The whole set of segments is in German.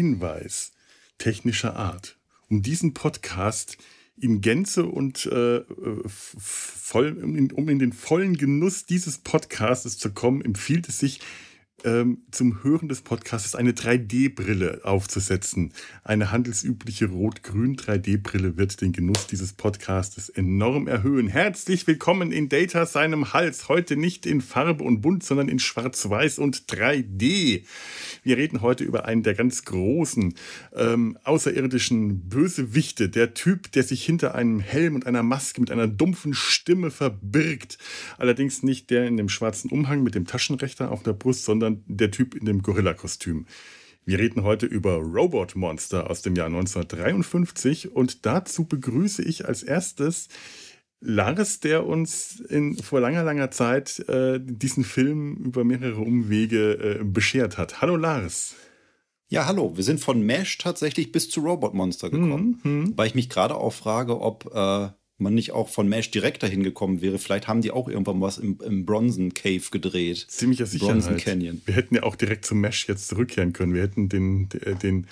Hinweis technischer Art. Um diesen Podcast in Gänze und äh, voll, um, in, um in den vollen Genuss dieses Podcasts zu kommen, empfiehlt es sich, ähm, zum Hören des Podcasts eine 3D-Brille aufzusetzen. Eine handelsübliche rot-grün 3D-Brille wird den Genuss dieses Podcasts enorm erhöhen. Herzlich willkommen in Data seinem Hals. Heute nicht in Farbe und Bunt, sondern in Schwarz-Weiß und 3D. Wir reden heute über einen der ganz großen ähm, außerirdischen Bösewichte. Der Typ, der sich hinter einem Helm und einer Maske mit einer dumpfen Stimme verbirgt. Allerdings nicht der in dem schwarzen Umhang mit dem Taschenrechner auf der Brust, sondern sondern der Typ in dem Gorilla-Kostüm. Wir reden heute über Robot Monster aus dem Jahr 1953 und dazu begrüße ich als erstes Lars, der uns in, vor langer, langer Zeit äh, diesen Film über mehrere Umwege äh, beschert hat. Hallo Lars. Ja, hallo. Wir sind von Mesh tatsächlich bis zu Robot Monster gekommen. Mhm, weil ich mich gerade auch frage, ob äh, man nicht auch von Mesh direkt dahin gekommen wäre. Vielleicht haben die auch irgendwann was im, im Bronzen Cave gedreht. Ziemlicher Sicherheit. Bronzen Canyon. Wir hätten ja auch direkt zum Mesh jetzt zurückkehren können. Wir hätten den, den,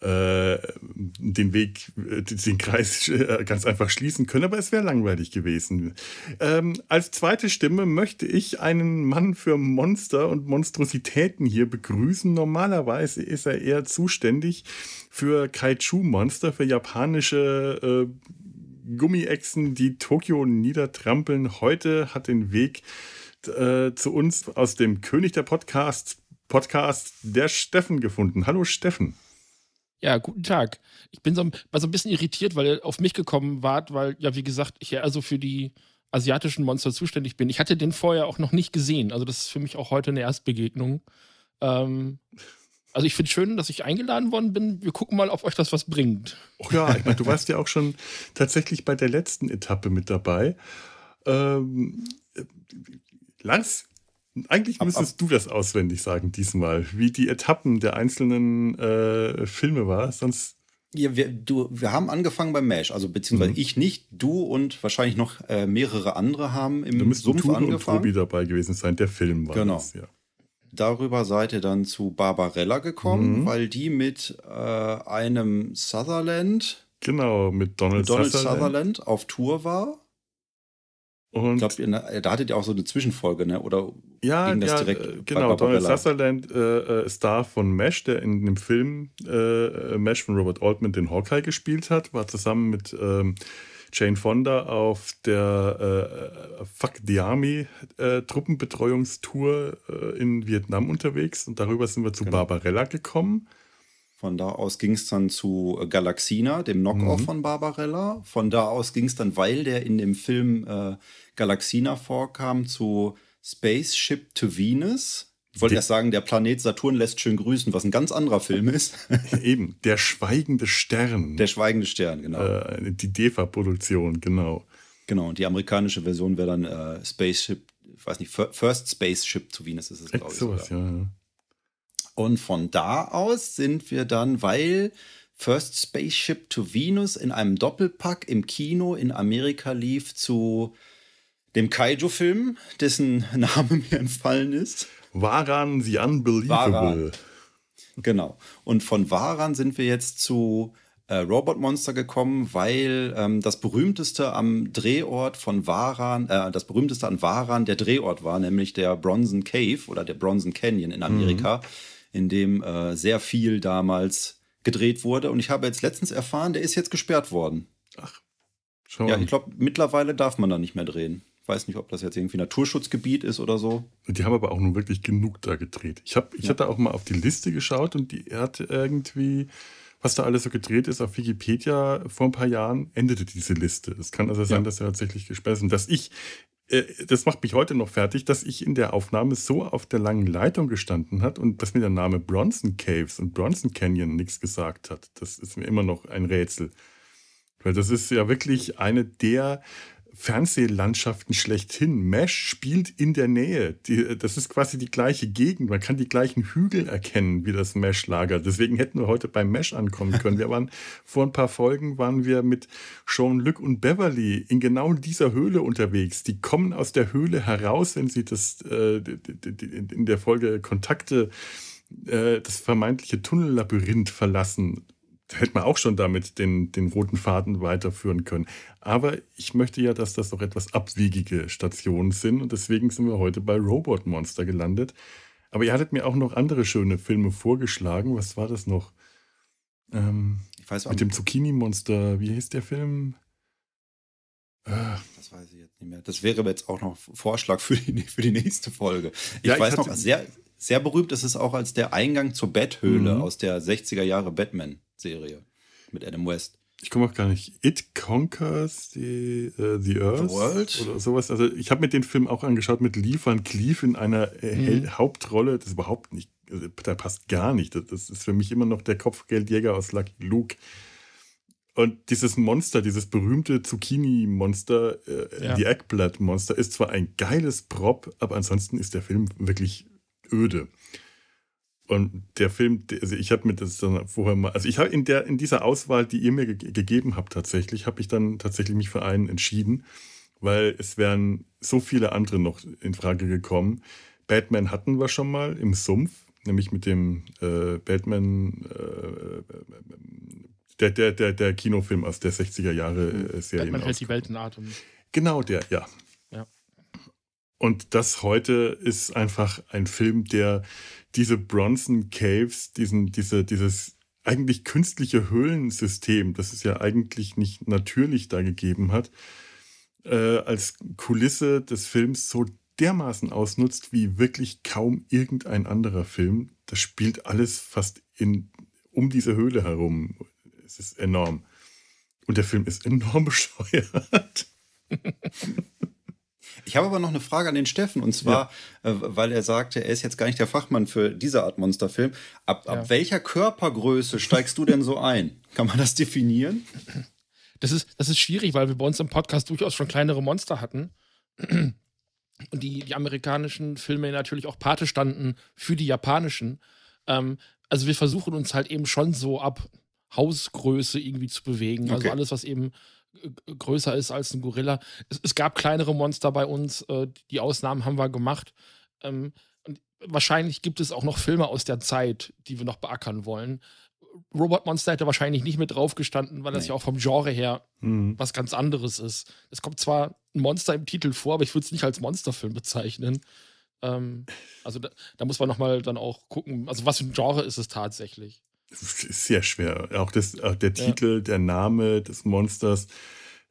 äh, den Weg, äh, den Kreis äh, ganz einfach schließen können, aber es wäre langweilig gewesen. Ähm, als zweite Stimme möchte ich einen Mann für Monster und Monstrositäten hier begrüßen. Normalerweise ist er eher zuständig für Kaiju-Monster, für japanische äh, Gummiechsen, die Tokio niedertrampeln. Heute hat den Weg äh, zu uns aus dem König der Podcasts, Podcast, der Steffen gefunden. Hallo Steffen. Ja, guten Tag. Ich bin so, war so ein bisschen irritiert, weil ihr auf mich gekommen wart, weil, ja, wie gesagt, ich ja also für die asiatischen Monster zuständig bin. Ich hatte den vorher auch noch nicht gesehen. Also, das ist für mich auch heute eine Erstbegegnung. Ähm, also ich finde schön, dass ich eingeladen worden bin. Wir gucken mal, ob euch das was bringt. Oh ja, ich meine, du warst ja auch schon tatsächlich bei der letzten Etappe mit dabei. Ähm, Lars, eigentlich müsstest ab, ab. du das auswendig sagen diesmal, wie die Etappen der einzelnen äh, Filme war. Sonst ja, wir, du, wir haben angefangen beim Mesh, also beziehungsweise mhm. ich nicht, du und wahrscheinlich noch äh, mehrere andere haben im da Sumpf Tune angefangen. Und Tobi dabei gewesen sein, der Film war genau. das, ja. Darüber seid ihr dann zu Barbarella gekommen, mhm. weil die mit äh, einem Sutherland, genau, mit Donald, Donald Sutherland. Sutherland. auf Tour war. Und ich glaube, da hattet ihr auch so eine Zwischenfolge, ne? Oder ja, ging das ja, direkt äh, genau. Donald Sutherland äh, äh, Star von Mesh, der in dem Film äh, Mesh von Robert Altman den Hawkeye gespielt hat, war zusammen mit ähm, Jane Fonda auf der äh, Fuck the Army äh, Truppenbetreuungstour äh, in Vietnam unterwegs und darüber sind wir zu genau. Barbarella gekommen. Von da aus ging es dann zu Galaxina, dem Knockoff mhm. von Barbarella. Von da aus ging es dann, weil der in dem Film äh, Galaxina vorkam, zu Spaceship to Venus. Ich wollte erst sagen, der Planet Saturn lässt schön grüßen, was ein ganz anderer Film ist. Eben, der schweigende Stern. Der schweigende Stern, genau. Äh, die DEFA-Produktion, genau. Genau, und die amerikanische Version wäre dann äh, Spaceship, ich weiß nicht, First Spaceship to Venus ist es, glaube ich. Sowas, ja, ja. Und von da aus sind wir dann, weil First Spaceship to Venus in einem Doppelpack im Kino in Amerika lief zu dem Kaiju-Film, dessen Name mir entfallen ist. Waran the Unbelievable. Waran. Genau. Und von Waran sind wir jetzt zu äh, Robot Monster gekommen, weil ähm, das berühmteste am Drehort von Waran, äh, das berühmteste an Waran der Drehort war, nämlich der Bronson Cave oder der Bronson Canyon in Amerika, mhm. in dem äh, sehr viel damals gedreht wurde. Und ich habe jetzt letztens erfahren, der ist jetzt gesperrt worden. Ach. Schon. Ja, ich glaube, mittlerweile darf man da nicht mehr drehen weiß nicht, ob das jetzt irgendwie Naturschutzgebiet ist oder so. Die haben aber auch nun wirklich genug da gedreht. Ich, hab, ich ja. hatte auch mal auf die Liste geschaut und die hatte irgendwie, was da alles so gedreht ist, auf Wikipedia vor ein paar Jahren endete diese Liste. Es kann also sein, ja. dass er tatsächlich gesperrt ist. Dass ich, äh, das macht mich heute noch fertig, dass ich in der Aufnahme so auf der langen Leitung gestanden hat und dass mir der Name Bronson Caves und Bronson Canyon nichts gesagt hat. Das ist mir immer noch ein Rätsel. Weil das ist ja wirklich eine der Fernsehlandschaften schlechthin. Mesh spielt in der Nähe. Die, das ist quasi die gleiche Gegend. Man kann die gleichen Hügel erkennen wie das Mesh-Lager. Deswegen hätten wir heute beim Mesh ankommen können. Wir waren vor ein paar Folgen waren wir mit Jean-Luc und Beverly in genau dieser Höhle unterwegs. Die kommen aus der Höhle heraus, wenn sie das äh, in der Folge Kontakte äh, das vermeintliche Tunnellabyrinth verlassen. Da hätte man auch schon damit den, den roten Faden weiterführen können. Aber ich möchte ja, dass das doch etwas abwiegige Stationen sind und deswegen sind wir heute bei Robot Monster gelandet. Aber ihr hattet mir auch noch andere schöne Filme vorgeschlagen. Was war das noch? Ähm, ich weiß mit dem Zucchini-Monster. Wie hieß der Film? Das weiß ich jetzt nicht mehr. Das wäre jetzt auch noch Vorschlag für die, für die nächste Folge. Ich ja, weiß ich noch, sehr, sehr berühmt ist es auch als der Eingang zur Betthöhle mhm. aus der 60er Jahre Batman-Serie mit Adam West. Ich komme auch gar nicht. It Conquers the, uh, the Earth World? oder sowas. Also ich habe mir den Film auch angeschaut mit Lee Van Cleef in einer äh, mhm. Hauptrolle. Das ist überhaupt nicht, also, der passt gar nicht. Das ist für mich immer noch der Kopfgeldjäger aus Lucky Luke. Und dieses Monster, dieses berühmte Zucchini-Monster, äh, ja. die Eggplant-Monster, ist zwar ein geiles Prop, aber ansonsten ist der Film wirklich öde. Und der Film, also ich habe mir das dann vorher mal, also ich habe in der in dieser Auswahl, die ihr mir ge gegeben habt, tatsächlich, habe ich dann tatsächlich mich für einen entschieden, weil es wären so viele andere noch in Frage gekommen. Batman hatten wir schon mal im Sumpf, nämlich mit dem äh, Batman äh, der, der, der, der Kinofilm aus der 60er Jahre äh, Serie. Man hält die Welt in Atem. Genau der, ja. Und das heute ist einfach ein Film, der diese Bronson Caves, diesen, diese, dieses eigentlich künstliche Höhlensystem, das es ja eigentlich nicht natürlich da gegeben hat, äh, als Kulisse des Films so dermaßen ausnutzt wie wirklich kaum irgendein anderer Film. Das spielt alles fast in, um diese Höhle herum. Es ist enorm. Und der Film ist enorm bescheuert. Ich habe aber noch eine Frage an den Steffen und zwar, ja. äh, weil er sagte, er ist jetzt gar nicht der Fachmann für diese Art Monsterfilm. Ab, ja. ab welcher Körpergröße steigst du denn so ein? Kann man das definieren? Das ist, das ist schwierig, weil wir bei uns im Podcast durchaus schon kleinere Monster hatten. Und die, die amerikanischen Filme natürlich auch Pate standen für die japanischen. Ähm, also wir versuchen uns halt eben schon so ab Hausgröße irgendwie zu bewegen. Also okay. Alles, was eben größer ist als ein Gorilla. Es, es, gab kleinere Monster bei uns, äh, die Ausnahmen haben wir gemacht. Ähm, und wahrscheinlich gibt es auch noch Filme aus der Zeit, die wir noch beackern wollen. Robot Monster hätte wahrscheinlich nicht mit drauf gestanden, weil das ja auch vom Genre her mhm. was ganz anderes ist. Es kommt zwar ein Monster im Titel vor, aber ich würde es nicht als Monsterfilm bezeichnen. Ähm, also da, da, muss man nochmal dann auch gucken, also was für ein Genre ist es tatsächlich sehr schwer. Auch das, auch der Titel, ja. der Name des Monsters.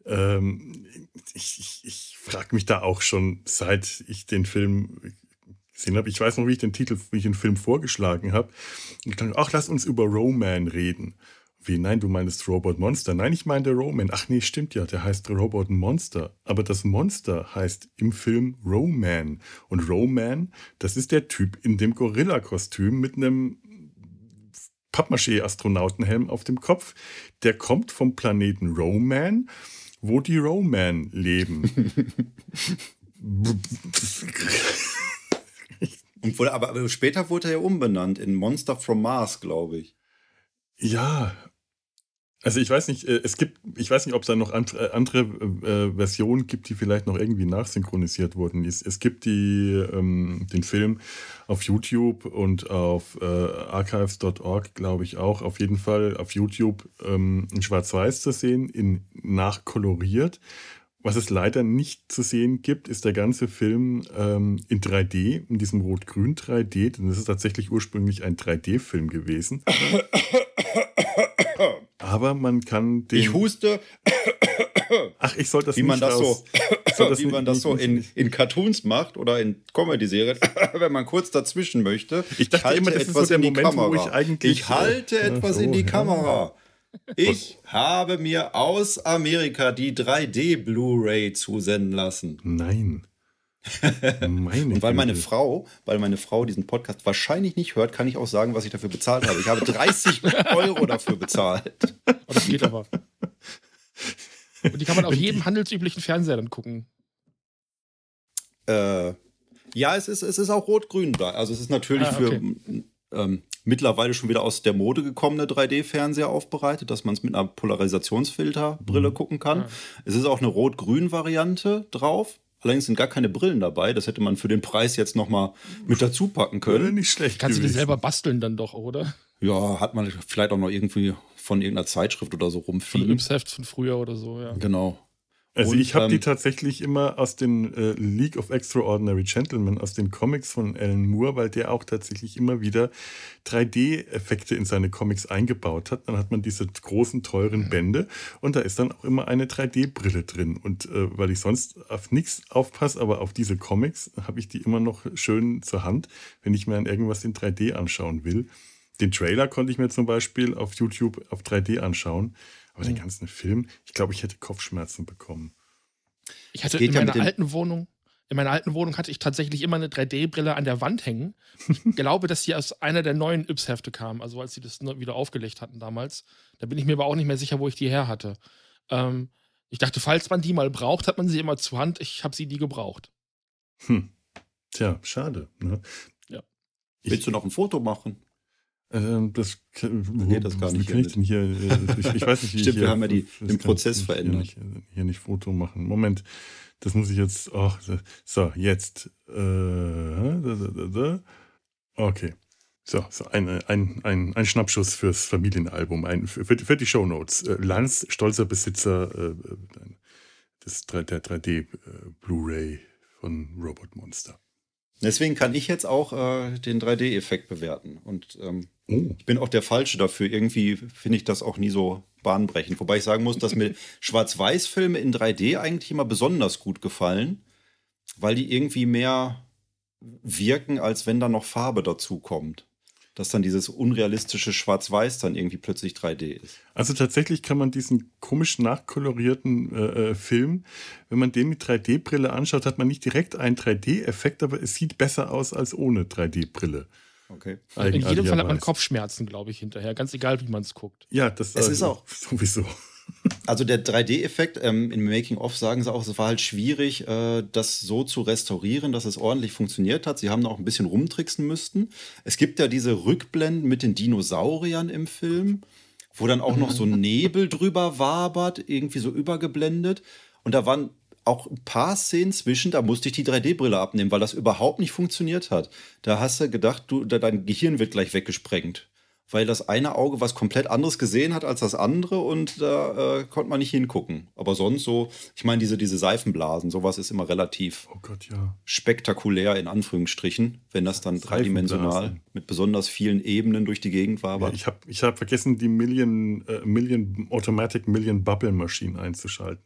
Ähm, ich ich, ich frage mich da auch schon, seit ich den Film gesehen habe. Ich weiß noch, wie ich den Titel, wie ich den Film vorgeschlagen habe. Ich dachte, ach, lass uns über Roman reden. Wie, nein, du meinst Robot Monster. Nein, ich meine Roman. Ach nee, stimmt ja, der heißt Robot Monster. Aber das Monster heißt im Film Roman. Und Roman, das ist der Typ in dem Gorilla-Kostüm mit einem Pappmaché-Astronautenhelm auf dem Kopf. Der kommt vom Planeten Roman, wo die Roman leben. Und wurde, aber später wurde er ja umbenannt in Monster from Mars, glaube ich. Ja, also ich weiß nicht, äh, es gibt, ich weiß nicht, ob es da noch andere, andere äh, Versionen gibt, die vielleicht noch irgendwie nachsynchronisiert wurden. Es, es gibt die, ähm, den Film auf YouTube und auf äh, archives.org, glaube ich auch. Auf jeden Fall auf YouTube ähm, in Schwarz-Weiß zu sehen, in nachkoloriert. Was es leider nicht zu sehen gibt, ist der ganze Film ähm, in 3D, in diesem Rot-Grün 3D. Denn das ist tatsächlich ursprünglich ein 3D-Film gewesen. Aber man kann den. Ich huste. Ach, ich soll das wie man das raus, so, das wie man das so in, in Cartoons macht oder in Comedy-Serien, wenn man kurz dazwischen möchte. Ich dachte ich immer, das ist so der Moment, Kamera. ich. Ich halte äh, etwas so, in die ja. Kamera. Ich habe mir aus Amerika die 3D Blu-ray zusenden lassen. Nein. Meine und weil meine Frau, weil meine Frau diesen Podcast wahrscheinlich nicht hört, kann ich auch sagen, was ich dafür bezahlt habe. Ich habe 30 Euro dafür bezahlt. Oh, das geht aber. Und die kann man auf jedem handelsüblichen Fernseher dann gucken. Äh, ja, es ist, es ist auch rot-grün da. Also es ist natürlich ah, okay. für ähm, mittlerweile schon wieder aus der Mode gekommene 3D-Fernseher aufbereitet, dass man es mit einer Polarisationsfilterbrille mhm. gucken kann. Ah. Es ist auch eine rot-grün Variante drauf Allerdings sind gar keine Brillen dabei. Das hätte man für den Preis jetzt nochmal mit dazu packen können. Nicht schlecht. Kannst du gewesen. selber basteln dann doch, oder? Ja, hat man vielleicht auch noch irgendwie von irgendeiner Zeitschrift oder so Von rumfliegen. Yps-Heft von früher oder so, ja. Genau. Also Und, ich habe die ähm, tatsächlich immer aus den äh, League of Extraordinary Gentlemen, aus den Comics von Alan Moore, weil der auch tatsächlich immer wieder 3D-Effekte in seine Comics eingebaut hat. Dann hat man diese großen, teuren Bände und da ist dann auch immer eine 3D-Brille drin. Und äh, weil ich sonst auf nichts aufpasse, aber auf diese Comics habe ich die immer noch schön zur Hand, wenn ich mir an irgendwas in 3D anschauen will. Den Trailer konnte ich mir zum Beispiel auf YouTube auf 3D anschauen. Aber den ganzen Film, ich glaube, ich hätte Kopfschmerzen bekommen. Ich hatte in ja meiner den- alten Wohnung, in meiner alten Wohnung hatte ich tatsächlich immer eine 3D-Brille an der Wand hängen. Ich glaube, dass sie aus einer der neuen Yps-Hefte kam, also als sie das wieder aufgelegt hatten damals. Da bin ich mir aber auch nicht mehr sicher, wo ich die her hatte. Ähm, ich dachte, falls man die mal braucht, hat man sie immer zur Hand. Ich habe sie nie gebraucht. Hm. Tja, schade. Ne? Ja. Ich- Willst du noch ein Foto machen? Ähm, das geht das gar nicht kann ich denn hier? äh, Ich, ich weiß nicht, wie Stimmt, ich hier, wir haben ja die- den Prozess verändert. Hier nicht, hier nicht Foto machen. Moment, das muss ich jetzt. Oh, so, jetzt. Äh, da, da, da, da. Okay. So, so ein, ein, ein, ein Schnappschuss fürs Familienalbum, ein, für, für die Shownotes. Äh, Lanz, stolzer Besitzer äh, äh, des, 3 der 3D äh, Blu-ray von Robot Monster. Deswegen kann ich jetzt auch äh, den 3D-Effekt bewerten. Und ähm, Oh. ich bin auch der Falsche dafür. Irgendwie finde ich das auch nie so bahnbrechend. Wobei ich sagen muss, dass mir Schwarz-Weiß-Filme in 3D eigentlich immer besonders gut gefallen, weil die irgendwie mehr wirken, als wenn da noch Farbe dazu kommt. Dass dann dieses unrealistische Schwarz-Weiß dann irgendwie plötzlich 3D ist. Also tatsächlich kann man diesen komisch nachkolorierten äh, äh, Film, wenn man den mit 3D-Brille anschaut, hat man nicht direkt einen 3D-Effekt, aber es sieht besser aus als ohne 3D-Brille. Okay. In jedem Fall hat man. Kopfschmerzen, glaube ich, hinterher. Ganz egal, wie man es guckt. Ja, das Es ist auch- sowieso. Also der 3D-Effekt ähm, im Making-of sagen sie auch, es war halt schwierig, äh, das so zu restaurieren, dass es ordentlich funktioniert hat. Sie haben auch ein bisschen rumtricksen müssten. Es gibt ja diese Rückblenden mit den Dinosauriern im Film, wo dann auch noch so Nebel drüber wabert, irgendwie so übergeblendet. Und da waren auch ein paar Szenen zwischen, da musste ich die 3D-Brille abnehmen, weil das überhaupt nicht funktioniert hat. Da hast du gedacht, du, dein Gehirn wird gleich weggesprengt. Weil das eine Auge was komplett anderes gesehen hat als das andere und da äh, konnte man nicht hingucken. Aber sonst so, ich meine, diese, diese Seifenblasen, sowas ist immer relativ Oh Gott, ja. spektakulär in Anführungsstrichen, wenn das dann dreidimensional mit besonders vielen Ebenen durch die Gegend war. ja ich habe ich hab vergessen, die Million, äh, Million Automatic Million Bubble Machine einzuschalten.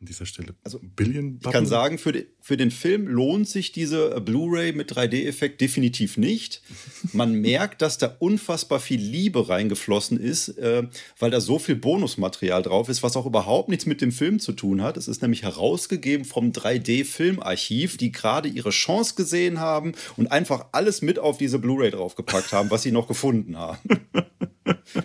An dieser Stelle. Also, Billion Ich kann sagen, für, die, für den Film lohnt sich diese äh, Blu-ray mit 3D-Effekt definitiv nicht. Man merkt, dass da unfassbar viel Liebe reingeflossen ist, äh, weil da so viel Bonusmaterial drauf ist, was auch überhaupt nichts mit dem Film zu tun hat. Es ist nämlich herausgegeben vom 3D-Filmarchiv, die gerade ihre Chance gesehen haben und einfach alles mit auf diese Blu-ray draufgepackt haben, was sie noch gefunden haben.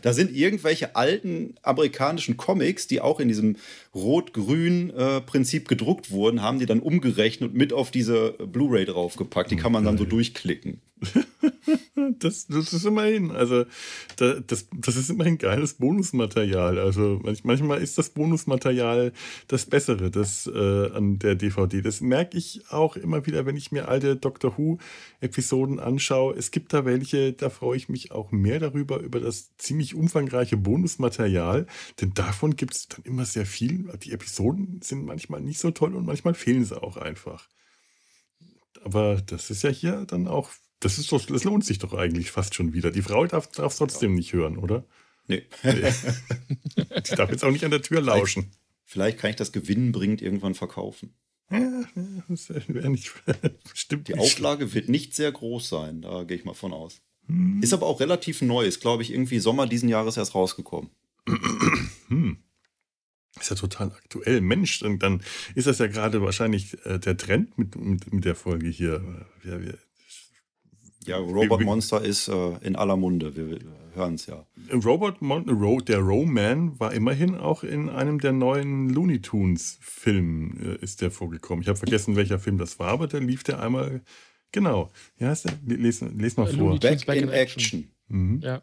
Da sind irgendwelche alten amerikanischen Comics, die auch in diesem Rot-Grün-Prinzip gedruckt wurden, haben die dann umgerechnet und mit auf diese Blu-ray draufgepackt. Die kann man dann so durchklicken. Das, das ist immerhin, also da, das, das ist immerhin geiles Bonusmaterial. Also manch, manchmal ist das Bonusmaterial das Bessere das, äh, an der DVD. Das merke ich auch immer wieder, wenn ich mir alte Doctor Who-Episoden anschaue. Es gibt da welche, da freue ich mich auch mehr darüber, über das ziemlich umfangreiche Bonusmaterial. Denn davon gibt es dann immer sehr viel. Die Episoden sind manchmal nicht so toll und manchmal fehlen sie auch einfach. Aber das ist ja hier dann auch, das ist doch, das lohnt sich doch eigentlich fast schon wieder. Die Frau darf es trotzdem nicht hören, oder? Nee. Die darf jetzt auch nicht an der Tür lauschen. Vielleicht kann ich das gewinnbringend irgendwann verkaufen. Ja, das wäre nicht bestimmt Die Auflage wird nicht sehr groß sein, da gehe ich mal von aus. Hm. Ist aber auch relativ neu, ist glaube ich irgendwie Sommer diesen Jahres erst rausgekommen. Hm. Ist ja total aktuell. Mensch, und dann ist das ja gerade wahrscheinlich äh, der Trend mit, mit, mit der Folge hier. Wir, wir, Ja, Robot wie- Monster ist äh, in aller Munde, wir, wir hören es ja. Robert Mon Ro der Roman war immerhin auch in einem der neuen Looney Tunes Filmen äh, ist der vorgekommen. Ich habe vergessen, welcher Film das war, aber der lief der einmal. Genau. Ja, heißt der? Les, les mal Äh, vor. Looney Tunes Back in Action. Mhm. Ja.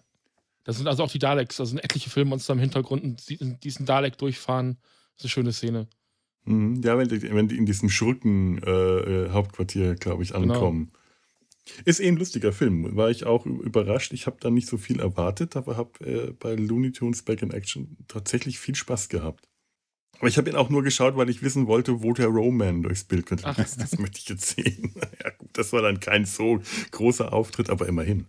Das sind also auch die Daleks. Da sind etliche Filmmonster im Hintergrund und die- diesen Dalek durchfahren. Das ist eine schöne Szene. Mhm. Ja, wenn die, wenn die in diesem Schurken-Hauptquartier, äh, glaube ich, genau. ankommen. Genau. Ist eh ein lustiger Film. War ich auch überrascht. Ich habe da nicht so viel erwartet, aber habe äh, bei Looney Tunes Back in Action tatsächlich viel Spaß gehabt. Aber ich habe ihn auch nur geschaut, weil ich wissen wollte, wo der Roman durchs Bild könnte. Das, das möchte ich jetzt sehen. ja, gut, das war dann kein so großer Auftritt, aber immerhin.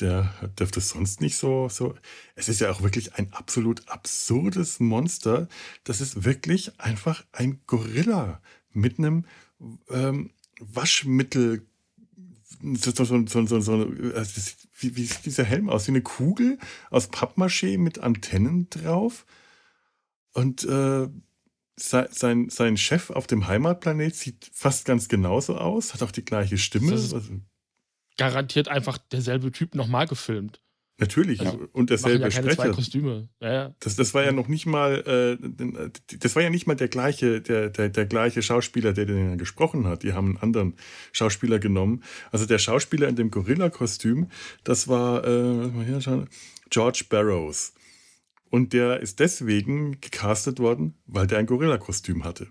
Der dürfte sonst nicht so, so. Es ist ja auch wirklich ein absolut absurdes Monster. Das ist wirklich einfach ein Gorilla mit einem ähm, Waschmittel so, so, so, so, so also wie, wie sieht dieser Helm aus? Wie eine Kugel aus Pappmaché mit Antennen drauf. Und äh, sein, sein Chef auf dem Heimatplanet sieht fast ganz genauso aus, hat auch die gleiche Stimme. Also, garantiert einfach derselbe Typ nochmal gefilmt. Natürlich, also, und derselbe ja Sprecher. Zwei Kostüme. Ja, ja. Das, das war ja noch nicht mal, äh, das war ja nicht mal der gleiche, der, der, der gleiche Schauspieler, der den gesprochen hat. Die haben einen anderen Schauspieler genommen. Also der Schauspieler in dem Gorilla-Kostüm, das war äh, George Barrows. Und der ist deswegen gecastet worden, weil der ein Gorilla-Kostüm hatte.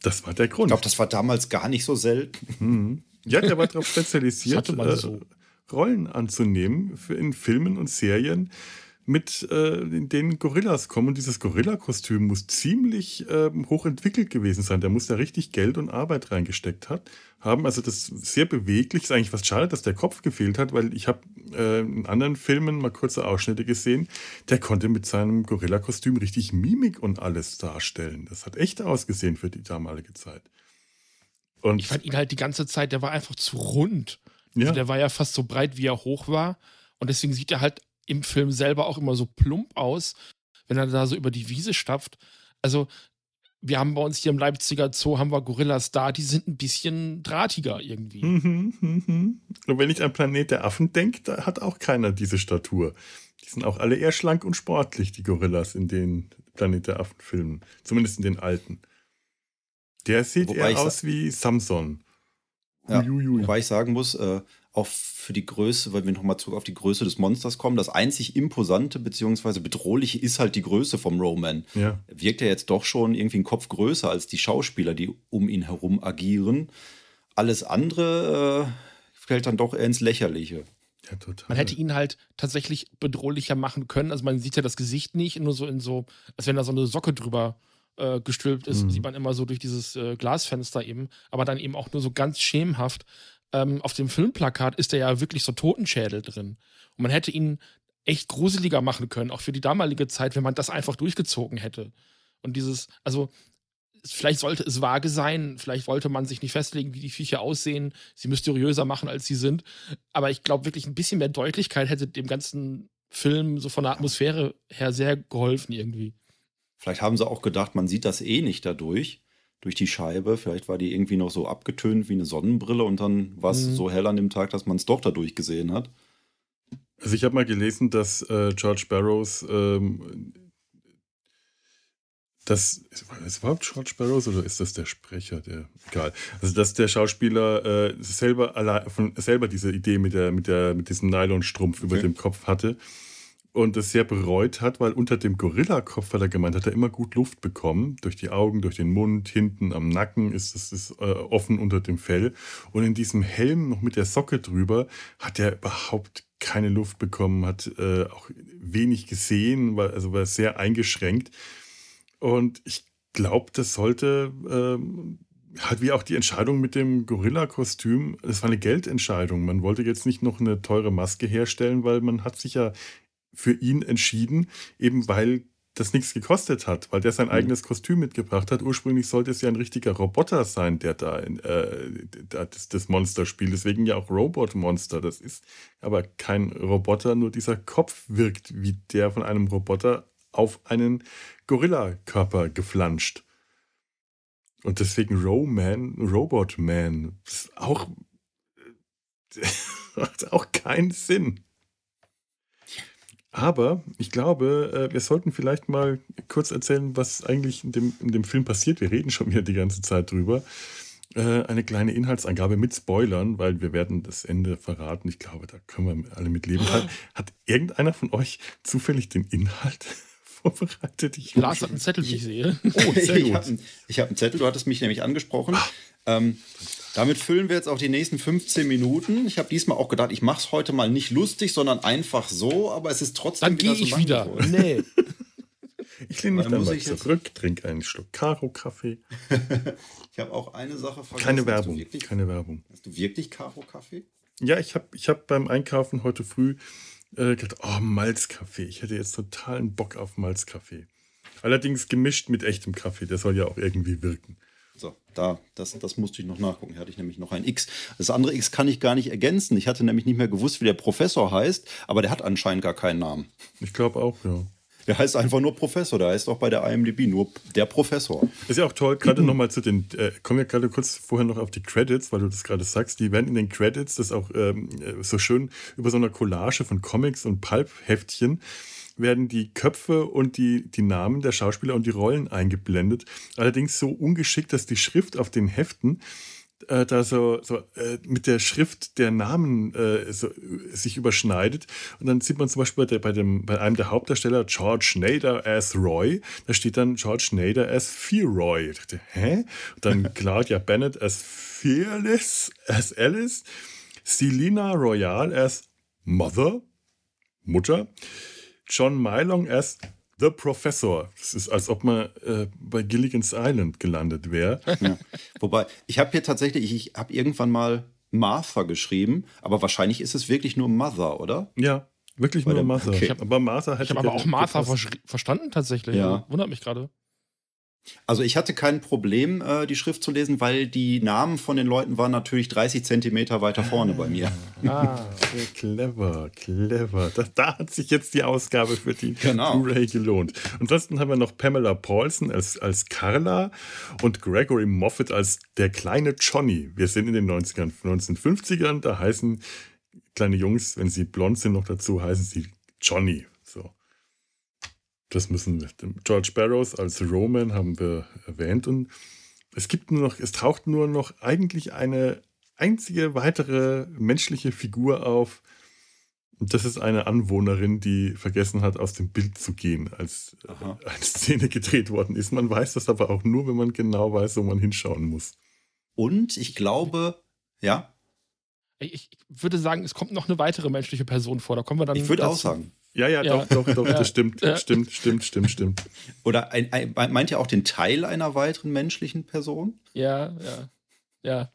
Das war der Grund. Ich glaube, das war damals gar nicht so selten. Mhm. Ja, der war darauf spezialisiert. Man so. Äh, Rollen anzunehmen für in Filmen und Serien, mit äh, in denen Gorillas kommen. Und dieses Gorilla-Kostüm muss ziemlich äh, hoch entwickelt gewesen sein. Der muss da richtig Geld und Arbeit reingesteckt hat, haben. Also das sehr beweglich. Ist eigentlich fast schade, dass der Kopf gefehlt hat, weil ich habe äh, in anderen Filmen mal kurze Ausschnitte gesehen. Der konnte mit seinem Gorilla-Kostüm richtig Mimik und alles darstellen. Das hat echt ausgesehen für die damalige Zeit. Und ich fand ihn halt die ganze Zeit, der war einfach zu rund. Ja. Also der war ja fast so breit, wie er hoch war. Und deswegen sieht er halt im Film selber auch immer so plump aus, wenn er da so über die Wiese stapft. Also, wir haben bei uns hier im Leipziger Zoo haben wir Gorillas da, die sind ein bisschen drahtiger irgendwie. Mhm, mhm. Und wenn ich an Planet der Affen denke, da hat auch keiner diese Statur. Die sind auch alle eher schlank und sportlich, die Gorillas in den Planet der Affen-Filmen. Zumindest in den alten. Der sieht Wobei eher aus wie Samson. Ja, wobei ich sagen muss, äh, auch für die Größe, weil wir nochmal zurück auf die Größe des Monsters kommen, das einzig Imposante bzw. bedrohliche ist halt die Größe vom Roman. Ja. Wirkt er jetzt doch schon irgendwie einen Kopf größer als die Schauspieler, die um ihn herum agieren. Alles andere äh, fällt dann doch eher ins Lächerliche. Ja, total. Man hätte ihn halt tatsächlich bedrohlicher machen können. Also man sieht ja das Gesicht nicht, nur so in so, als wenn da so eine Socke drüber äh, gestülpt ist, mhm. sieht man immer so durch dieses äh, Glasfenster eben, aber dann eben auch nur so ganz schemenhaft. Ähm, auf dem Filmplakat ist da ja wirklich so Totenschädel drin. Und man hätte ihn echt gruseliger machen können, auch für die damalige Zeit, wenn man das einfach durchgezogen hätte. Und dieses, also vielleicht sollte es vage sein, vielleicht wollte man sich nicht festlegen, wie die Viecher aussehen, sie mysteriöser machen, als sie sind. Aber ich glaube wirklich, ein bisschen mehr Deutlichkeit hätte dem ganzen Film so von der Atmosphäre her sehr geholfen irgendwie. Vielleicht haben sie auch gedacht, man sieht das eh nicht dadurch, durch die Scheibe. Vielleicht war die irgendwie noch so abgetönt wie eine Sonnenbrille und dann war es mhm. so hell an dem Tag, dass man es doch dadurch gesehen hat. Also ich habe mal gelesen, dass äh, George Barrows ähm, das ist das überhaupt George Barrows oder ist das der Sprecher? Der, egal. Also, dass der Schauspieler äh, selber, von, selber diese Idee mit, der, mit, der, mit diesem Nylonstrumpf okay. über dem Kopf hatte und es sehr bereut hat, weil unter dem Gorillakopf, weil er gemeint hat, er immer gut Luft bekommen. Durch die Augen, durch den Mund, hinten am Nacken ist es ist, äh, offen unter dem Fell. Und in diesem Helm noch mit der Socke drüber hat er überhaupt keine Luft bekommen, hat äh, auch wenig gesehen, war, also war sehr eingeschränkt. Und ich glaube, das sollte äh, halt wie auch die Entscheidung mit dem Gorilla-Kostüm, das war eine Geldentscheidung. Man wollte jetzt nicht noch eine teure Maske herstellen, weil man hat sich ja für ihn entschieden, eben weil das nichts gekostet hat, weil der sein mhm. eigenes Kostüm mitgebracht hat. Ursprünglich sollte es ja ein richtiger Roboter sein, der da äh, das, das Monster spielt. Deswegen ja auch Robot Monster. Das ist aber kein Roboter, nur dieser Kopf wirkt wie der von einem Roboter auf einen Gorilla-Körper geflanscht. Und deswegen Roman, Robot Man, ist auch, macht auch keinen Sinn. Aber ich glaube, äh, wir sollten vielleicht mal kurz erzählen, was eigentlich in dem, in dem Film passiert. Wir reden schon wieder die ganze Zeit drüber. Äh, eine kleine Inhaltsangabe mit Spoilern, weil wir werden das Ende verraten. Ich glaube, da können wir alle mit leben. Hat, hat irgendeiner von euch zufällig den Inhalt vorbereitet. Ich Lars hat einen Zettel, wie ich sehe. Oh, sehr gut. Ich habe hab einen Zettel, du hattest mich nämlich angesprochen. Ähm, damit füllen wir jetzt auch die nächsten 15 Minuten. Ich habe diesmal auch gedacht, ich mache es heute mal nicht lustig, sondern einfach so, aber es ist trotzdem Dann gehe so ich wieder. Nee. Ich lehne mich Dann dann mal zurück, trinke einen Schluck Karo-Kaffee. Ich habe auch eine Sache vergessen. Keine Hast Werbung, Du wirklich, keine Werbung. Hast du wirklich Karo-Kaffee? Ja, ich habe ich hab beim Einkaufen heute früh äh, gedacht, oh, Malzkaffee. Ich hätte jetzt totalen Bock auf Malzkaffee. Allerdings gemischt mit echtem Kaffee. Der soll ja auch irgendwie wirken. So, da, das, das musste ich noch nachgucken. Hier hatte ich nämlich noch ein X. Das andere X kann ich gar nicht ergänzen. Ich hatte nämlich nicht mehr gewusst, wie der Professor heißt, aber der hat anscheinend gar keinen Namen. Ich glaube auch, ja. Der heißt einfach nur Professor. Der heißt auch bei der IMDb nur der Professor. Ist ja auch toll, gerade nochmal zu den, äh, kommen wir gerade kurz vorher noch auf die Credits, weil du das gerade sagst, die werden in den Credits, das auch ähm, äh, so schön über so einer Collage von Comics und Pulp-Heftchen, werden die Köpfe und die, die Namen der Schauspieler und die Rollen eingeblendet. Allerdings so ungeschickt, dass die Schrift auf den Heften äh, da so, so äh, mit der Schrift der Namen äh, so, äh, sich überschneidet. Und dann sieht man zum Beispiel bei, bei, dem, bei einem der Hauptdarsteller, George Nader as Roy, da steht dann George Nader as Fearoy. Ich dachte, hä? Und dann Claudia Bennett as Fearless, as Alice, Selina Royal as Mother, Mutter, John Mylong as The Professor. Das ist, als ob man äh, bei Gilligan's Island gelandet wäre. Ja. Wobei, ich habe hier tatsächlich, ich habe irgendwann mal Martha geschrieben, aber wahrscheinlich ist es wirklich nur Mother, oder? Ja, wirklich Bei nur dem- Martha. okay. Ich hab, aber Martha hätte Ich habe aber auch Martha verstanden tatsächlich. Ja. Wundert mich gerade. Also ich hatte kein Problem, äh, die Schrift zu lesen, weil die Namen von den Leuten waren natürlich 30 Zentimeter weiter vorne bei mir. Ah, clever, clever. Da, da hat sich jetzt die Ausgabe für die Genau. Blu-ray gelohnt. Ansonsten haben wir noch Pamela Paulson als, als Carla und Gregory Moffat als der kleine Johnny. Wir sind in den 90ern, 1950ern, da heißen kleine Jungs, wenn sie blond sind noch dazu, heißen sie Johnny. Das müssen wir. George Barrows als Roman haben wir erwähnt und es gibt nur noch, es taucht nur noch eigentlich eine einzige weitere menschliche Figur auf. Und das ist eine Anwohnerin, die vergessen hat, aus dem Bild zu gehen, als Aha. eine Szene gedreht worden ist. Man weiß das aber auch nur, wenn man genau weiß, wo man hinschauen muss. Und ich glaube, ja, Ich, ich würde sagen, es kommt noch eine weitere menschliche Person vor. Da kommen wir dann. ich würde auch sagen. Ja, ja, Ja. doch, doch, doch, Ja. das stimmt, Ja. stimmt, stimmt, stimmt, stimmt. Oder ein, ein, meint ihr auch den Teil einer weiteren menschlichen Person? Ja, ja. Ja.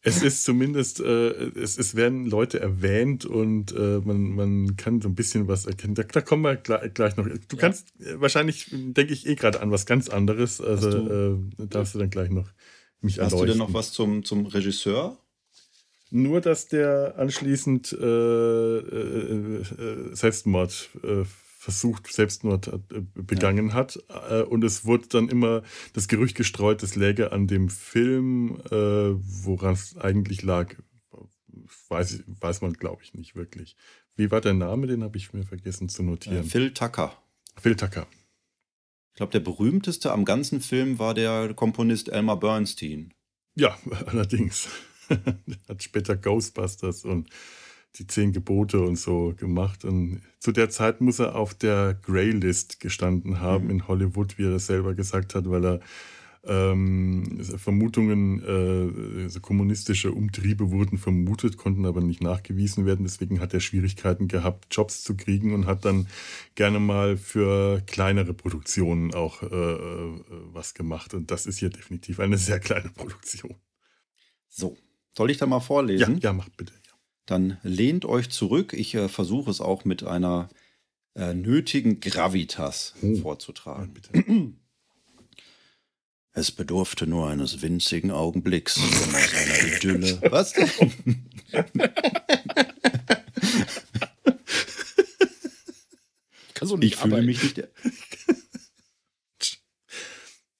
Es ist zumindest, äh, es, es werden Leute erwähnt und äh, man, man kann so ein bisschen was erkennen. Da, da kommen wir gleich, gleich noch. Du Ja. kannst, äh, wahrscheinlich denke ich eh gerade an was ganz anderes. Also Hast äh, darfst du dann gleich noch mich Hast du erleuchten. denn noch was zum, zum Regisseur? Nur, dass der anschließend äh, äh, äh, Selbstmord äh, versucht, Selbstmord äh, begangen hat. Äh, und es wurde dann immer das Gerücht gestreut, es läge an dem Film, woran es eigentlich lag. Weiß, weiß man, glaube ich, nicht wirklich. Wie war der Name? Den habe ich mir vergessen zu notieren. Phil Tucker. Phil Tucker. Ich glaube, der berühmteste am ganzen Film war der Komponist Elmer Bernstein. Ja, allerdings. Hat später Ghostbusters und die Zehn Gebote und so gemacht. Und zu der Zeit muss er auf der Greylist gestanden haben Mhm. in Hollywood, wie er das selber gesagt hat, weil er ähm, Vermutungen, äh, so kommunistische Umtriebe wurden vermutet, konnten aber nicht nachgewiesen werden. Deswegen hat er Schwierigkeiten gehabt, Jobs zu kriegen und hat dann gerne mal für kleinere Produktionen auch äh, äh, was gemacht. Und das ist hier definitiv eine sehr kleine Produktion. So, soll ich da mal Ja, vorlesen? ja, mach bitte. Ja. Dann lehnt euch zurück. Ich äh, versuche es auch mit einer äh, nötigen Gravitas Oh. vorzutragen. bitte. Es bedurfte nur eines winzigen Augenblicks, um aus einer Idylle. Was? Nicht Ich fühle mich nicht.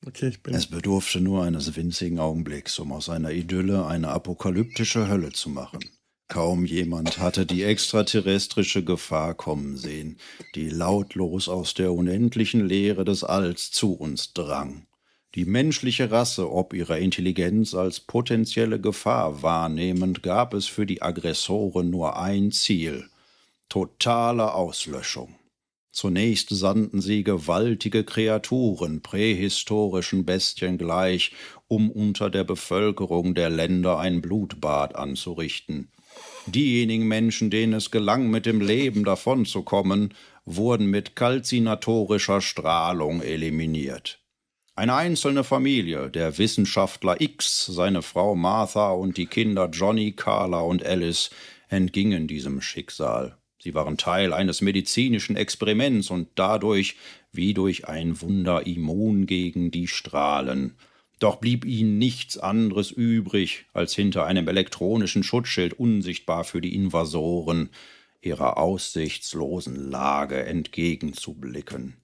Okay, ich bin. Es bedurfte nur eines winzigen Augenblicks, um aus einer Idylle eine apokalyptische Hölle zu machen. Kaum jemand hatte die extraterrestrische Gefahr kommen sehen, die lautlos aus der unendlichen Leere des Alls zu uns drang. Die menschliche Rasse, ob ihrer Intelligenz als potenzielle Gefahr wahrnehmend, gab es für die Aggressoren nur ein Ziel totale Auslöschung. Zunächst sandten sie gewaltige Kreaturen, prähistorischen Bestien gleich, um unter der Bevölkerung der Länder ein Blutbad anzurichten. Diejenigen Menschen, denen es gelang, mit dem Leben davonzukommen, wurden mit kalzinatorischer Strahlung eliminiert. Eine einzelne Familie, der Wissenschaftler X, seine Frau Martha und die Kinder Johnny, Carla und Alice, entgingen diesem Schicksal. Sie waren Teil eines medizinischen Experiments und dadurch wie durch ein Wunder immun gegen die Strahlen. Doch blieb ihnen nichts anderes übrig, als hinter einem elektronischen Schutzschild unsichtbar für die Invasoren ihrer aussichtslosen Lage entgegenzublicken.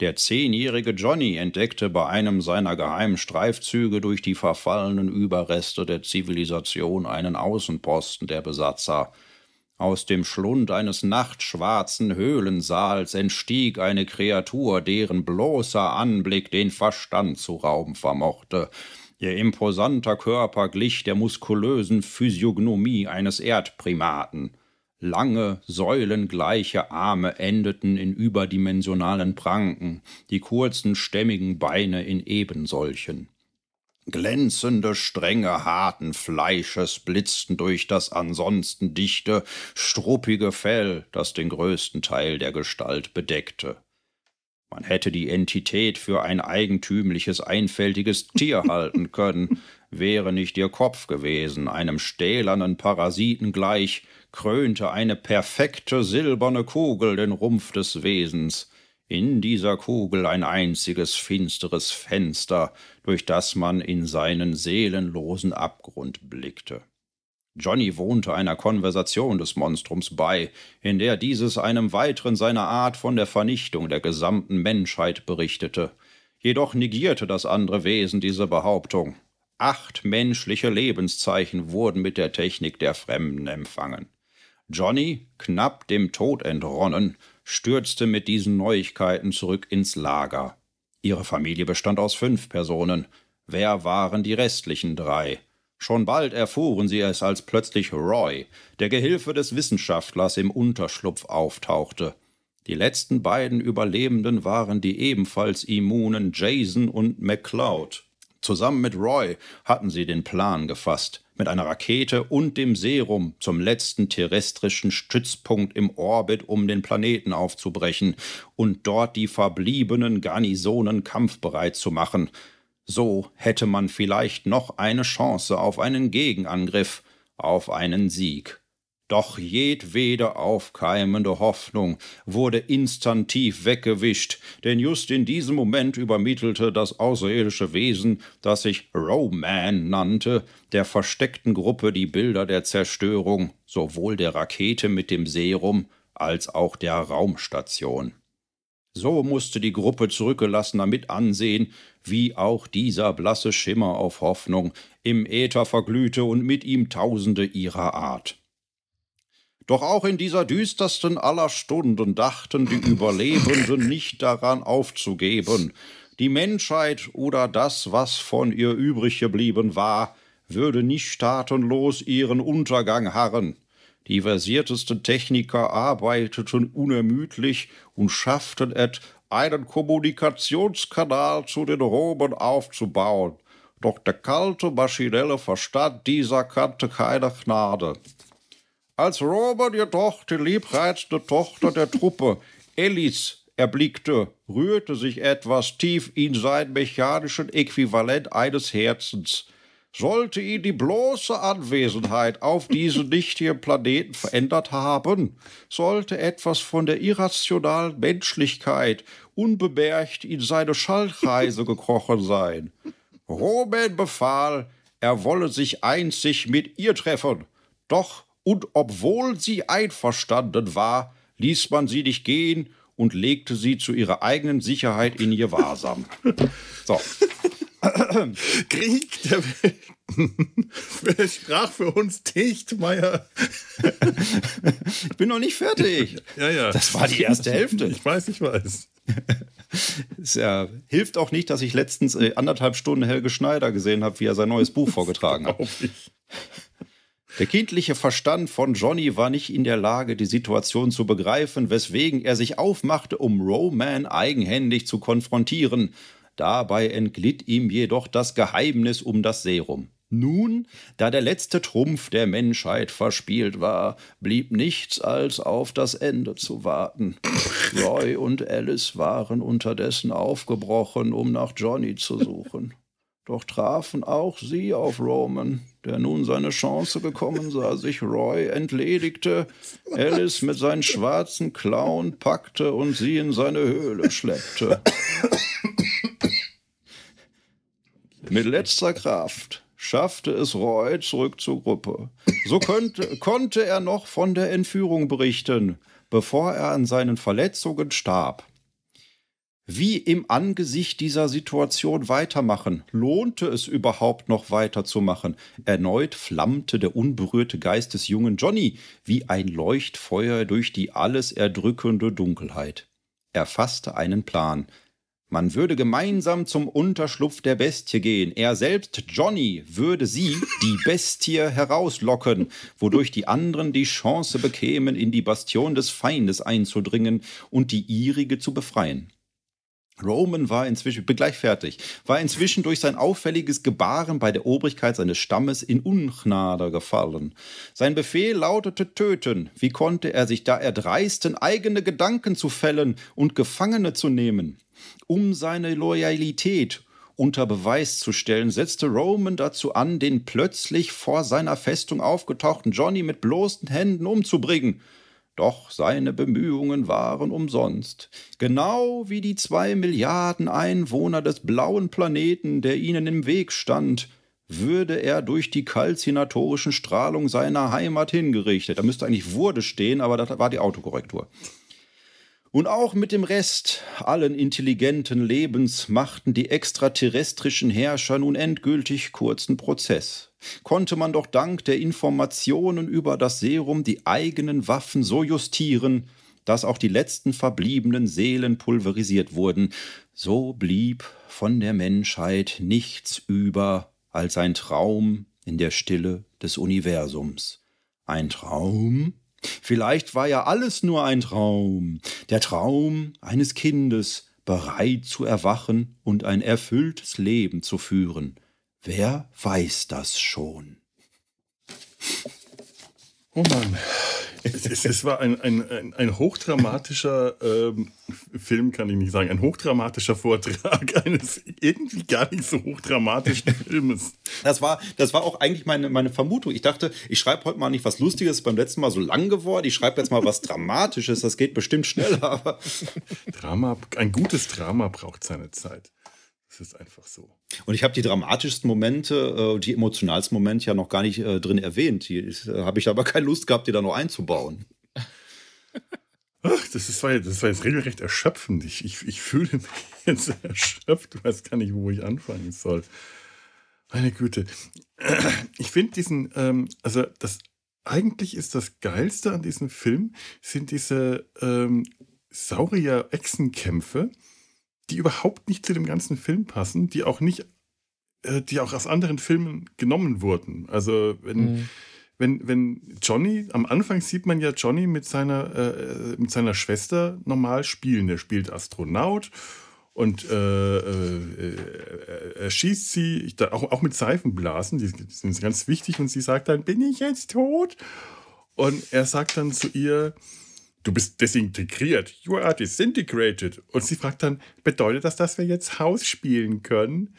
Der zehnjährige Johnny entdeckte bei einem seiner geheimen Streifzüge durch die verfallenen Überreste der Zivilisation einen Außenposten der Besatzer. Aus dem Schlund eines nachtschwarzen Höhlensaals entstieg eine Kreatur, deren bloßer Anblick den Verstand zu rauben vermochte. Ihr imposanter Körper glich der muskulösen Physiognomie eines Erdprimaten. Lange, säulengleiche Arme endeten in überdimensionalen Pranken, die kurzen, stämmigen Beine in ebensolchen. Glänzende Stränge harten Fleisches blitzten durch das ansonsten dichte, struppige Fell, das den größten Teil der Gestalt bedeckte. Man hätte die Entität für ein eigentümliches, einfältiges Tier halten können, wäre nicht ihr Kopf gewesen, einem stählernen Parasiten gleich, krönte eine perfekte silberne Kugel den Rumpf des Wesens, in dieser Kugel ein einziges finsteres Fenster, durch das man in seinen seelenlosen Abgrund blickte. Johnny wohnte einer Konversation des Monstrums bei, in der dieses einem weiteren seiner Art von der Vernichtung der gesamten Menschheit berichtete. Jedoch negierte das andere Wesen diese Behauptung. Acht menschliche Lebenszeichen wurden mit der Technik der Fremden empfangen. Johnny, knapp dem Tod entronnen, stürzte mit diesen Neuigkeiten zurück ins Lager. Ihre Familie bestand aus fünf Personen. Wer waren die restlichen drei? Schon bald erfuhren sie es, als plötzlich Roy, der Gehilfe des Wissenschaftlers, im Unterschlupf auftauchte. Die letzten beiden Überlebenden waren die ebenfalls immunen Jason und McCloud. Zusammen mit Roy hatten sie den Plan gefasst, mit einer Rakete und dem Serum zum letzten terrestrischen Stützpunkt im Orbit um den Planeten aufzubrechen und dort die verbliebenen Garnisonen kampfbereit zu machen. So hätte man vielleicht noch eine Chance auf einen Gegenangriff, auf einen Sieg. Doch jedwede aufkeimende Hoffnung wurde instantiv weggewischt, denn just in diesem Moment übermittelte das außerirdische Wesen, das sich Roman nannte, der versteckten Gruppe die Bilder der Zerstörung sowohl der Rakete mit dem Serum als auch der Raumstation. So musste die Gruppe Zurückgelassener mit ansehen, wie auch dieser blasse Schimmer auf Hoffnung im Äther verglühte und mit ihm Tausende ihrer Art. Doch auch in dieser düstersten aller Stunden dachten die Überlebenden nicht daran aufzugeben. Die Menschheit oder das, was von ihr übrig geblieben war, würde nicht staatenlos ihren Untergang harren. Die versiertesten Techniker arbeiteten unermüdlich und schafften es, einen Kommunikationskanal zu den Romen aufzubauen. Doch der kalte, maschinelle Verstand dieser kannte keine Gnade. Als Robert jedoch die liebreizende Tochter der Truppe, Ellis, erblickte, rührte sich etwas tief in sein mechanischen Äquivalent eines Herzens. Sollte ihn die bloße Anwesenheit auf diesem nichtigen Planeten verändert haben, sollte etwas von der irrationalen Menschlichkeit unbemerkt in seine Schallkreise gekrochen sein. Roman befahl, er wolle sich einzig mit ihr treffen, doch und obwohl sie einverstanden war, ließ man sie nicht gehen und legte sie zu ihrer eigenen Sicherheit in ihr Wahrsam. So. Krieg der Welten. Wer sprach für uns dicht, Meier? ich bin noch nicht fertig. Ja, ja. Das war die erste Hälfte. Ich weiß, ich weiß. Es äh, hilft auch nicht, dass ich letztens äh, anderthalb Stunden Helge Schneider gesehen habe, wie er sein neues Buch vorgetragen hat. Der kindliche Verstand von Johnny war nicht in der Lage, die Situation zu begreifen, weswegen er sich aufmachte, um Roman eigenhändig zu konfrontieren. Dabei entglitt ihm jedoch das Geheimnis um das Serum. Nun, da der letzte Trumpf der Menschheit verspielt war, blieb nichts als auf das Ende zu warten. Roy und Alice waren unterdessen aufgebrochen, um nach Johnny zu suchen. Doch trafen auch sie auf Roman, der nun seine Chance gekommen sah, sich Roy entledigte, Alice mit seinen schwarzen Klauen packte und sie in seine Höhle schleppte. Mit letzter Kraft schaffte es Roy zurück zur Gruppe. So könnte, konnte er noch von der Entführung berichten, bevor er an seinen Verletzungen starb. Wie im Angesicht dieser Situation weitermachen? Lohnte es überhaupt noch weiterzumachen? Erneut flammte der unberührte Geist des jungen Johnny wie ein Leuchtfeuer durch die alles erdrückende Dunkelheit. Er fasste einen Plan. Man würde gemeinsam zum Unterschlupf der Bestie gehen. Er selbst, Johnny, würde sie, die Bestie, herauslocken, wodurch die anderen die Chance bekämen, in die Bastion des Feindes einzudringen und die ihrige zu befreien. Roman war inzwischen, bin gleich fertig, war inzwischen durch sein auffälliges Gebaren bei der Obrigkeit seines Stammes in Ungnade gefallen. Sein Befehl lautete töten. Wie konnte er sich da erdreisten, eigene Gedanken zu fällen und Gefangene zu nehmen? Um seine Loyalität unter Beweis zu stellen, setzte Roman dazu an, den plötzlich vor seiner Festung aufgetauchten Johnny mit bloßen Händen umzubringen. Doch seine Bemühungen waren umsonst. Genau wie die zwei Milliarden Einwohner des blauen Planeten, der ihnen im Weg stand, würde er durch die kalzinatorischen Strahlung seiner Heimat hingerichtet. Da müsste eigentlich wurde stehen, aber das war die Autokorrektur. Und auch mit dem Rest allen intelligenten Lebens machten die extraterrestrischen Herrscher nun endgültig kurzen Prozess. Konnte man doch dank der Informationen über das Serum die eigenen Waffen so justieren, dass auch die letzten verbliebenen Seelen pulverisiert wurden, so blieb von der Menschheit nichts über als ein Traum in der Stille des Universums. Ein Traum, Vielleicht war ja alles nur ein Traum, der Traum eines Kindes, bereit zu erwachen und ein erfülltes Leben zu führen. Wer weiß das schon? Oh Mann. Es, es, war ein, ein, ein, ein hochdramatischer ähm, Film, kann ich nicht sagen, ein hochdramatischer Vortrag eines irgendwie gar nicht so hochdramatischen Filmes. Das war, das war auch eigentlich meine, meine Vermutung. Ich dachte, ich schreibe heute mal nicht was Lustiges, beim letzten Mal so lang geworden. Ich schreibe jetzt mal was Dramatisches, das geht bestimmt schneller. Aber Drama, ein gutes Drama braucht seine Zeit. Das ist einfach so. Und ich habe die dramatischsten Momente, äh, die emotionalsten Momente ja noch gar nicht äh, drin erwähnt. Die äh, habe ich aber keine Lust gehabt, die da noch einzubauen. Ach, das, ist, das war jetzt regelrecht erschöpfend. Ich, ich, ich fühle mich jetzt erschöpft. Ich weiß gar nicht, wo ich anfangen soll. Meine Güte. Ich finde diesen, ähm, also das eigentlich ist das Geilste an diesem Film, sind diese ähm, Saurier-Echsenkämpfe die überhaupt nicht zu dem ganzen Film passen, die auch nicht, äh, die auch aus anderen Filmen genommen wurden. Also wenn, mhm. wenn, wenn Johnny, am Anfang sieht man ja Johnny mit seiner, äh, mit seiner Schwester normal spielen. Der spielt Astronaut und äh, äh, er schießt sie, auch, auch mit Seifenblasen, die, die sind ganz wichtig, und sie sagt dann, bin ich jetzt tot? Und er sagt dann zu ihr, du bist desintegriert, you are disintegrated. Und sie fragt dann, bedeutet das, dass wir jetzt Haus spielen können?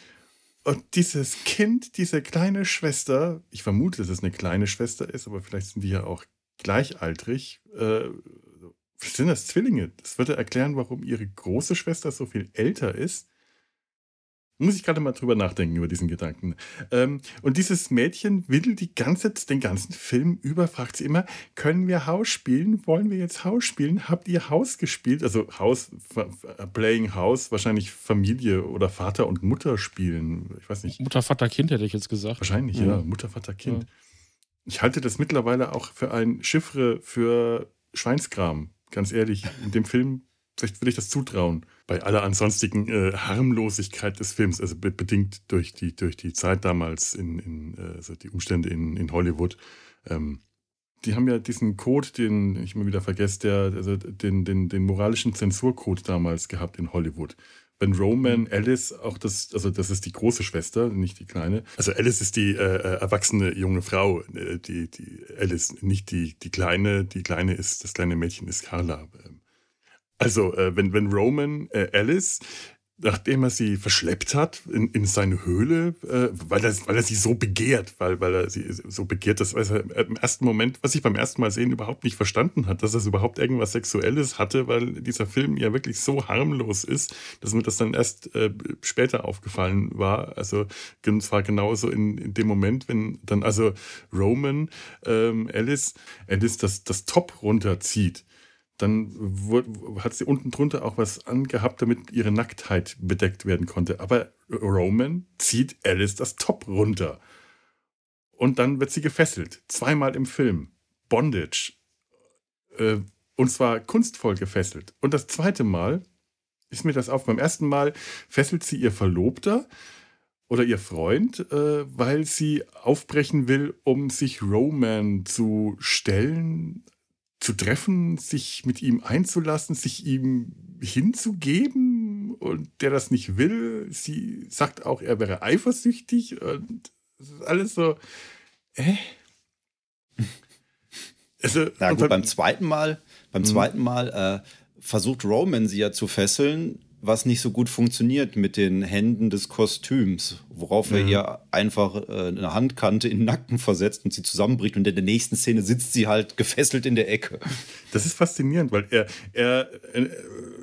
Und dieses Kind, diese kleine Schwester, ich vermute, dass es eine kleine Schwester ist, aber vielleicht sind die ja auch gleichaltrig. Äh, sind das Zwillinge? Das würde erklären, warum ihre große Schwester so viel älter ist. Muss ich gerade mal drüber nachdenken, über diesen Gedanken. Ähm, und dieses Mädchen will die ganze, den ganzen Film über, fragt sie immer, können wir Haus spielen? Wollen wir jetzt Haus spielen? Habt ihr Haus gespielt? Also Haus, Playing House, wahrscheinlich Familie oder Vater und Mutter spielen. Ich weiß nicht. Mutter, Vater, Kind hätte ich jetzt gesagt. Wahrscheinlich, ja. ja. Mutter, Vater, Kind. Ja. Ich halte das mittlerweile auch für ein Chiffre für Schweinskram. Ganz ehrlich, in dem Film vielleicht würde ich das zutrauen. Bei aller ansonstigen äh, Harmlosigkeit des Films, also be bedingt durch die, durch die Zeit damals, in, in äh, also die Umstände in, in Hollywood. Ähm, die haben ja diesen Code, den ich mal wieder vergesse, der, also den, den, den moralischen Zensurcode damals gehabt in Hollywood. Wenn Roman mhm. Alice auch das, also das ist die große Schwester, nicht die kleine. Also Alice ist die äh, äh, erwachsene junge Frau, äh, die, die Alice, nicht die, die kleine. Die kleine ist, das kleine Mädchen ist Carla. Also, äh, wenn, wenn Roman äh, Alice nachdem er sie verschleppt hat in, in seine Höhle, äh, weil, er, weil er sie so begehrt, weil, weil er sie so begehrt, dass er im ersten Moment, was ich beim ersten Mal sehen überhaupt nicht verstanden hat, dass es überhaupt irgendwas Sexuelles hatte, weil dieser Film ja wirklich so harmlos ist, dass mir das dann erst äh, später aufgefallen war. Also zwar genauso in, in dem Moment, wenn dann also Roman ähm, Alice, Alice das, das Top runterzieht dann hat sie unten drunter auch was angehabt, damit ihre Nacktheit bedeckt werden konnte. Aber Roman zieht Alice das Top runter. Und dann wird sie gefesselt. Zweimal im Film. Bondage. Äh, und zwar kunstvoll gefesselt. Und das zweite Mal ist mir das auf. Beim ersten Mal fesselt sie ihr Verlobter oder ihr Freund, äh, weil sie aufbrechen will, um sich Roman zu stellen zu treffen, sich mit ihm einzulassen, sich ihm hinzugeben und der das nicht will. Sie sagt auch, er wäre eifersüchtig und alles so, äh? Also, Na gut, beim zweiten Mal, beim mhm. zweiten Mal äh, versucht Roman sie ja zu fesseln was nicht so gut funktioniert mit den Händen des Kostüms, worauf mhm. er ihr einfach äh, eine Handkante in den Nacken versetzt und sie zusammenbricht und in der nächsten Szene sitzt sie halt gefesselt in der Ecke. Das ist faszinierend, weil er, er, er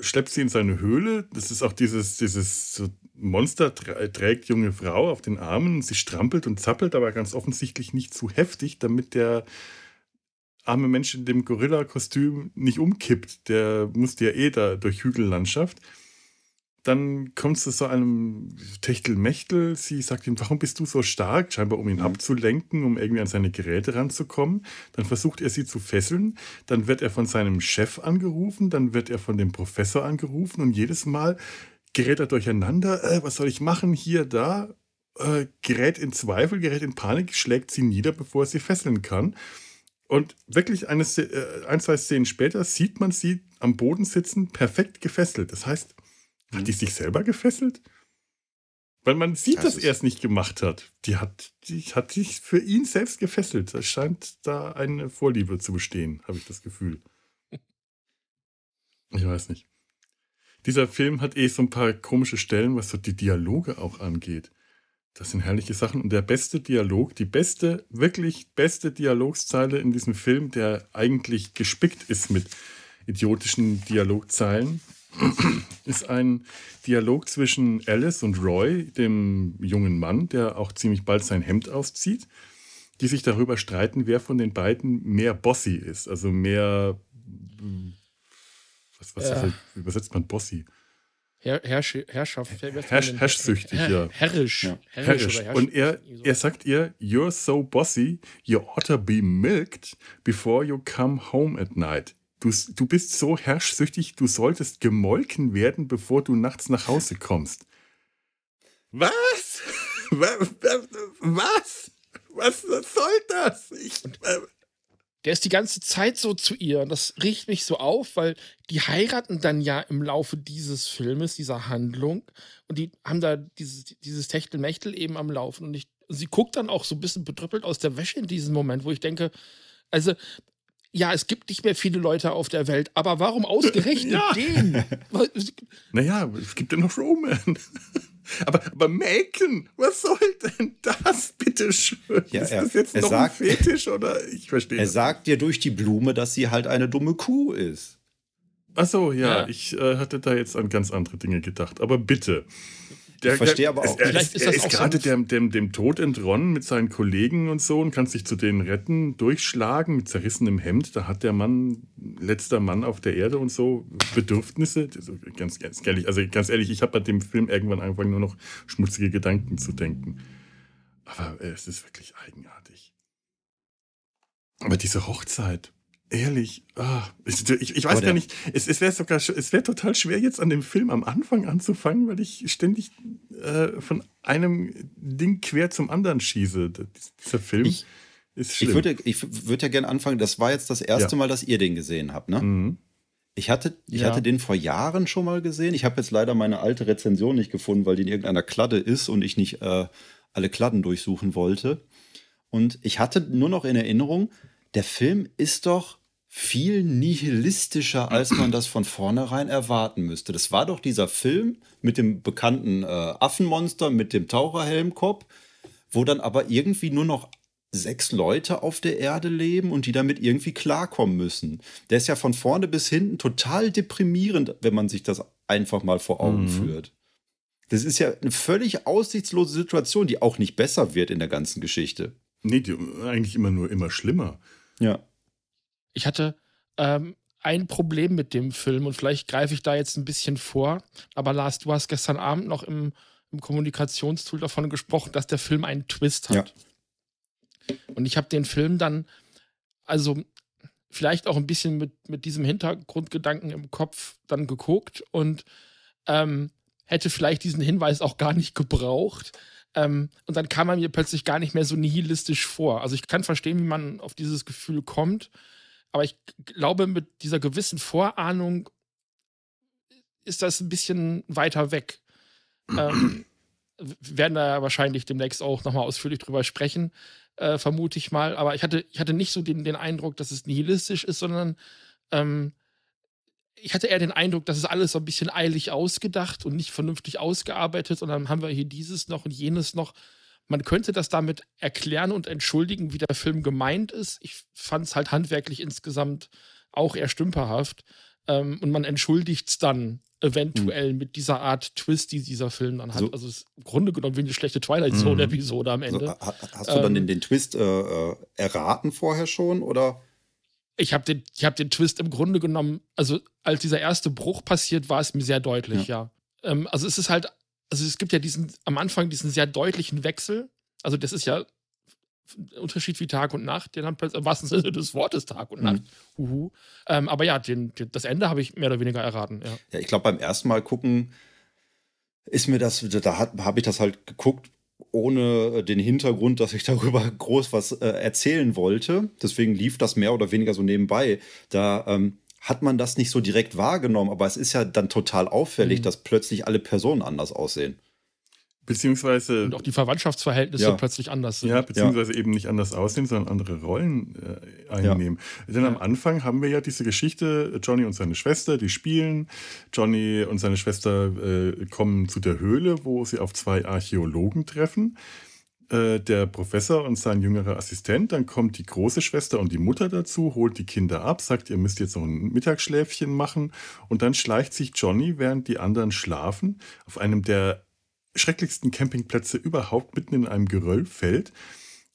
schleppt sie in seine Höhle. Das ist auch dieses, dieses so Monster trägt junge Frau auf den Armen. Sie strampelt und zappelt, aber ganz offensichtlich nicht zu heftig, damit der arme Mensch in dem Gorilla-Kostüm nicht umkippt. Der musste ja eh da durch Hügellandschaft dann kommt es zu so einem Techtelmechtel. Sie sagt ihm, warum bist du so stark? Scheinbar, um ihn mhm. abzulenken, um irgendwie an seine Geräte ranzukommen. Dann versucht er sie zu fesseln. Dann wird er von seinem Chef angerufen. Dann wird er von dem Professor angerufen. Und jedes Mal gerät er durcheinander. Äh, was soll ich machen? Hier, da. Äh, gerät in Zweifel, gerät in Panik, schlägt sie nieder, bevor er sie fesseln kann. Und wirklich eine, äh, ein, zwei Szenen später sieht man sie am Boden sitzen, perfekt gefesselt. Das heißt, hat die sich selber gefesselt? Weil man sieht, das dass er es nicht gemacht hat. Die hat, die hat sich für ihn selbst gefesselt. Es scheint da eine Vorliebe zu bestehen, habe ich das Gefühl. Ich weiß nicht. Dieser Film hat eh so ein paar komische Stellen, was so die Dialoge auch angeht. Das sind herrliche Sachen. Und der beste Dialog, die beste, wirklich beste Dialogszeile in diesem Film, der eigentlich gespickt ist mit idiotischen Dialogzeilen, ist ein Dialog zwischen Alice und Roy, dem jungen Mann, der auch ziemlich bald sein Hemd auszieht, die sich darüber streiten, wer von den beiden mehr bossy ist, also mehr was, was ja. übersetzt man bossy? Herr, Herrsch, Herrschaft. Herrsch, herrschsüchtig, Herr, ja. Herrisch. Ja. Herrisch. herrisch. Und er, er sagt ihr, you're so bossy, you ought to be milked before you come home at night. Du, du bist so herrschsüchtig, du solltest gemolken werden, bevor du nachts nach Hause kommst. Was? Was? Was, was soll das? Ich, äh der ist die ganze Zeit so zu ihr und das riecht mich so auf, weil die heiraten dann ja im Laufe dieses Filmes, dieser Handlung und die haben da dieses, dieses Techtelmechtel eben am Laufen und ich, sie guckt dann auch so ein bisschen bedrüppelt aus der Wäsche in diesem Moment, wo ich denke, also ja, es gibt nicht mehr viele Leute auf der Welt, aber warum ausgerechnet ja. den? naja, es gibt ja noch Roman. aber, aber Macon, was soll denn das, bitteschön? Ja, ist das jetzt noch sagt, ein Fetisch oder ich verstehe Er sagt dir durch die Blume, dass sie halt eine dumme Kuh ist. Achso, ja, ja. ich äh, hatte da jetzt an ganz andere Dinge gedacht. Aber bitte. Der, ich verstehe aber auch. Er, Vielleicht ist, er ist gerade so dem, dem, dem Tod entronnen mit seinen Kollegen und so und kann sich zu denen retten, durchschlagen mit zerrissenem Hemd. Da hat der Mann, letzter Mann auf der Erde und so, Bedürfnisse. Also ganz, ganz ehrlich, also ganz ehrlich, ich habe bei dem Film irgendwann angefangen, nur noch schmutzige Gedanken zu denken. Aber es ist wirklich eigenartig. Aber diese Hochzeit, Ehrlich, ah, ich, ich, weiß gar nicht, es, es wäre sogar, es wäre total schwer jetzt an dem Film am Anfang anzufangen, weil ich ständig äh, von einem Ding quer zum anderen schieße. Dieser Film ich, ist schlimm. Ich würde, ich würde ja gerne anfangen, das war jetzt das erste ja. Mal, dass ihr den gesehen habt, ne? Mhm. Ich hatte, ich ja. hatte den vor Jahren schon mal gesehen. Ich habe jetzt leider meine alte Rezension nicht gefunden, weil die in irgendeiner Kladde ist und ich nicht äh, alle Kladden durchsuchen wollte. Und ich hatte nur noch in Erinnerung, der Film ist doch viel nihilistischer, als man das von vornherein erwarten müsste. Das war doch dieser Film mit dem bekannten äh, Affenmonster mit dem Taucherhelmkopf, wo dann aber irgendwie nur noch sechs Leute auf der Erde leben und die damit irgendwie klarkommen müssen. Der ist ja von vorne bis hinten total deprimierend, wenn man sich das einfach mal vor Augen mhm. führt. Das ist ja eine völlig aussichtslose Situation, die auch nicht besser wird in der ganzen Geschichte. Nee, die, eigentlich immer nur immer schlimmer. Ja. Ich hatte ähm, ein Problem mit dem Film und vielleicht greife ich da jetzt ein bisschen vor. Aber Lars, du hast gestern Abend noch im, im Kommunikationstool davon gesprochen, dass der Film einen Twist hat. Ja. Und ich habe den Film dann, also vielleicht auch ein bisschen mit, mit diesem Hintergrundgedanken im Kopf dann geguckt und ähm, hätte vielleicht diesen Hinweis auch gar nicht gebraucht. Ähm, und dann kam er mir plötzlich gar nicht mehr so nihilistisch vor. Also ich kann verstehen, wie man auf dieses Gefühl kommt. Aber ich glaube, mit dieser gewissen Vorahnung ist das ein bisschen weiter weg. ähm, wir werden da wahrscheinlich demnächst auch nochmal ausführlich drüber sprechen, äh, vermute ich mal. Aber ich hatte, ich hatte nicht so den, den Eindruck, dass es nihilistisch ist, sondern ähm, ich hatte eher den Eindruck, dass es alles so ein bisschen eilig ausgedacht und nicht vernünftig ausgearbeitet. Und dann haben wir hier dieses noch und jenes noch. Man könnte das damit erklären und entschuldigen, wie der Film gemeint ist. Ich fand es halt handwerklich insgesamt auch eher stümperhaft. Ähm, und man entschuldigt es dann eventuell mhm. mit dieser Art Twist, die dieser Film dann hat. So. Also ist im Grunde genommen wie eine schlechte Twilight Zone-Episode mhm. am Ende. Also, hast du dann ähm, den, den Twist äh, äh, erraten vorher schon oder? Ich habe den, hab den Twist im Grunde genommen, also als dieser erste Bruch passiert, war es mir sehr deutlich, ja. ja. Ähm, also es ist halt also es gibt ja diesen, am Anfang diesen sehr deutlichen Wechsel. Also das ist ja Unterschied wie Tag und Nacht, den haben plötzlich im wahrsten Sinne des Wortes Tag und Nacht. Mhm. Uhu. Ähm, aber ja, den, den, das Ende habe ich mehr oder weniger erraten. Ja, ja ich glaube, beim ersten Mal gucken ist mir das, da habe ich das halt geguckt, ohne den Hintergrund, dass ich darüber groß was äh, erzählen wollte. Deswegen lief das mehr oder weniger so nebenbei. Da ähm, hat man das nicht so direkt wahrgenommen, aber es ist ja dann total auffällig, mhm. dass plötzlich alle Personen anders aussehen. Beziehungsweise. Und auch die Verwandtschaftsverhältnisse ja. plötzlich anders sind. Ja, beziehungsweise ja. eben nicht anders aussehen, sondern andere Rollen äh, einnehmen. Ja. Denn am Anfang haben wir ja diese Geschichte, Johnny und seine Schwester, die spielen. Johnny und seine Schwester äh, kommen zu der Höhle, wo sie auf zwei Archäologen treffen. Äh, der Professor und sein jüngerer Assistent. Dann kommt die große Schwester und die Mutter dazu, holt die Kinder ab, sagt, ihr müsst jetzt noch ein Mittagsschläfchen machen. Und dann schleicht sich Johnny, während die anderen schlafen, auf einem der schrecklichsten Campingplätze überhaupt mitten in einem Geröllfeld.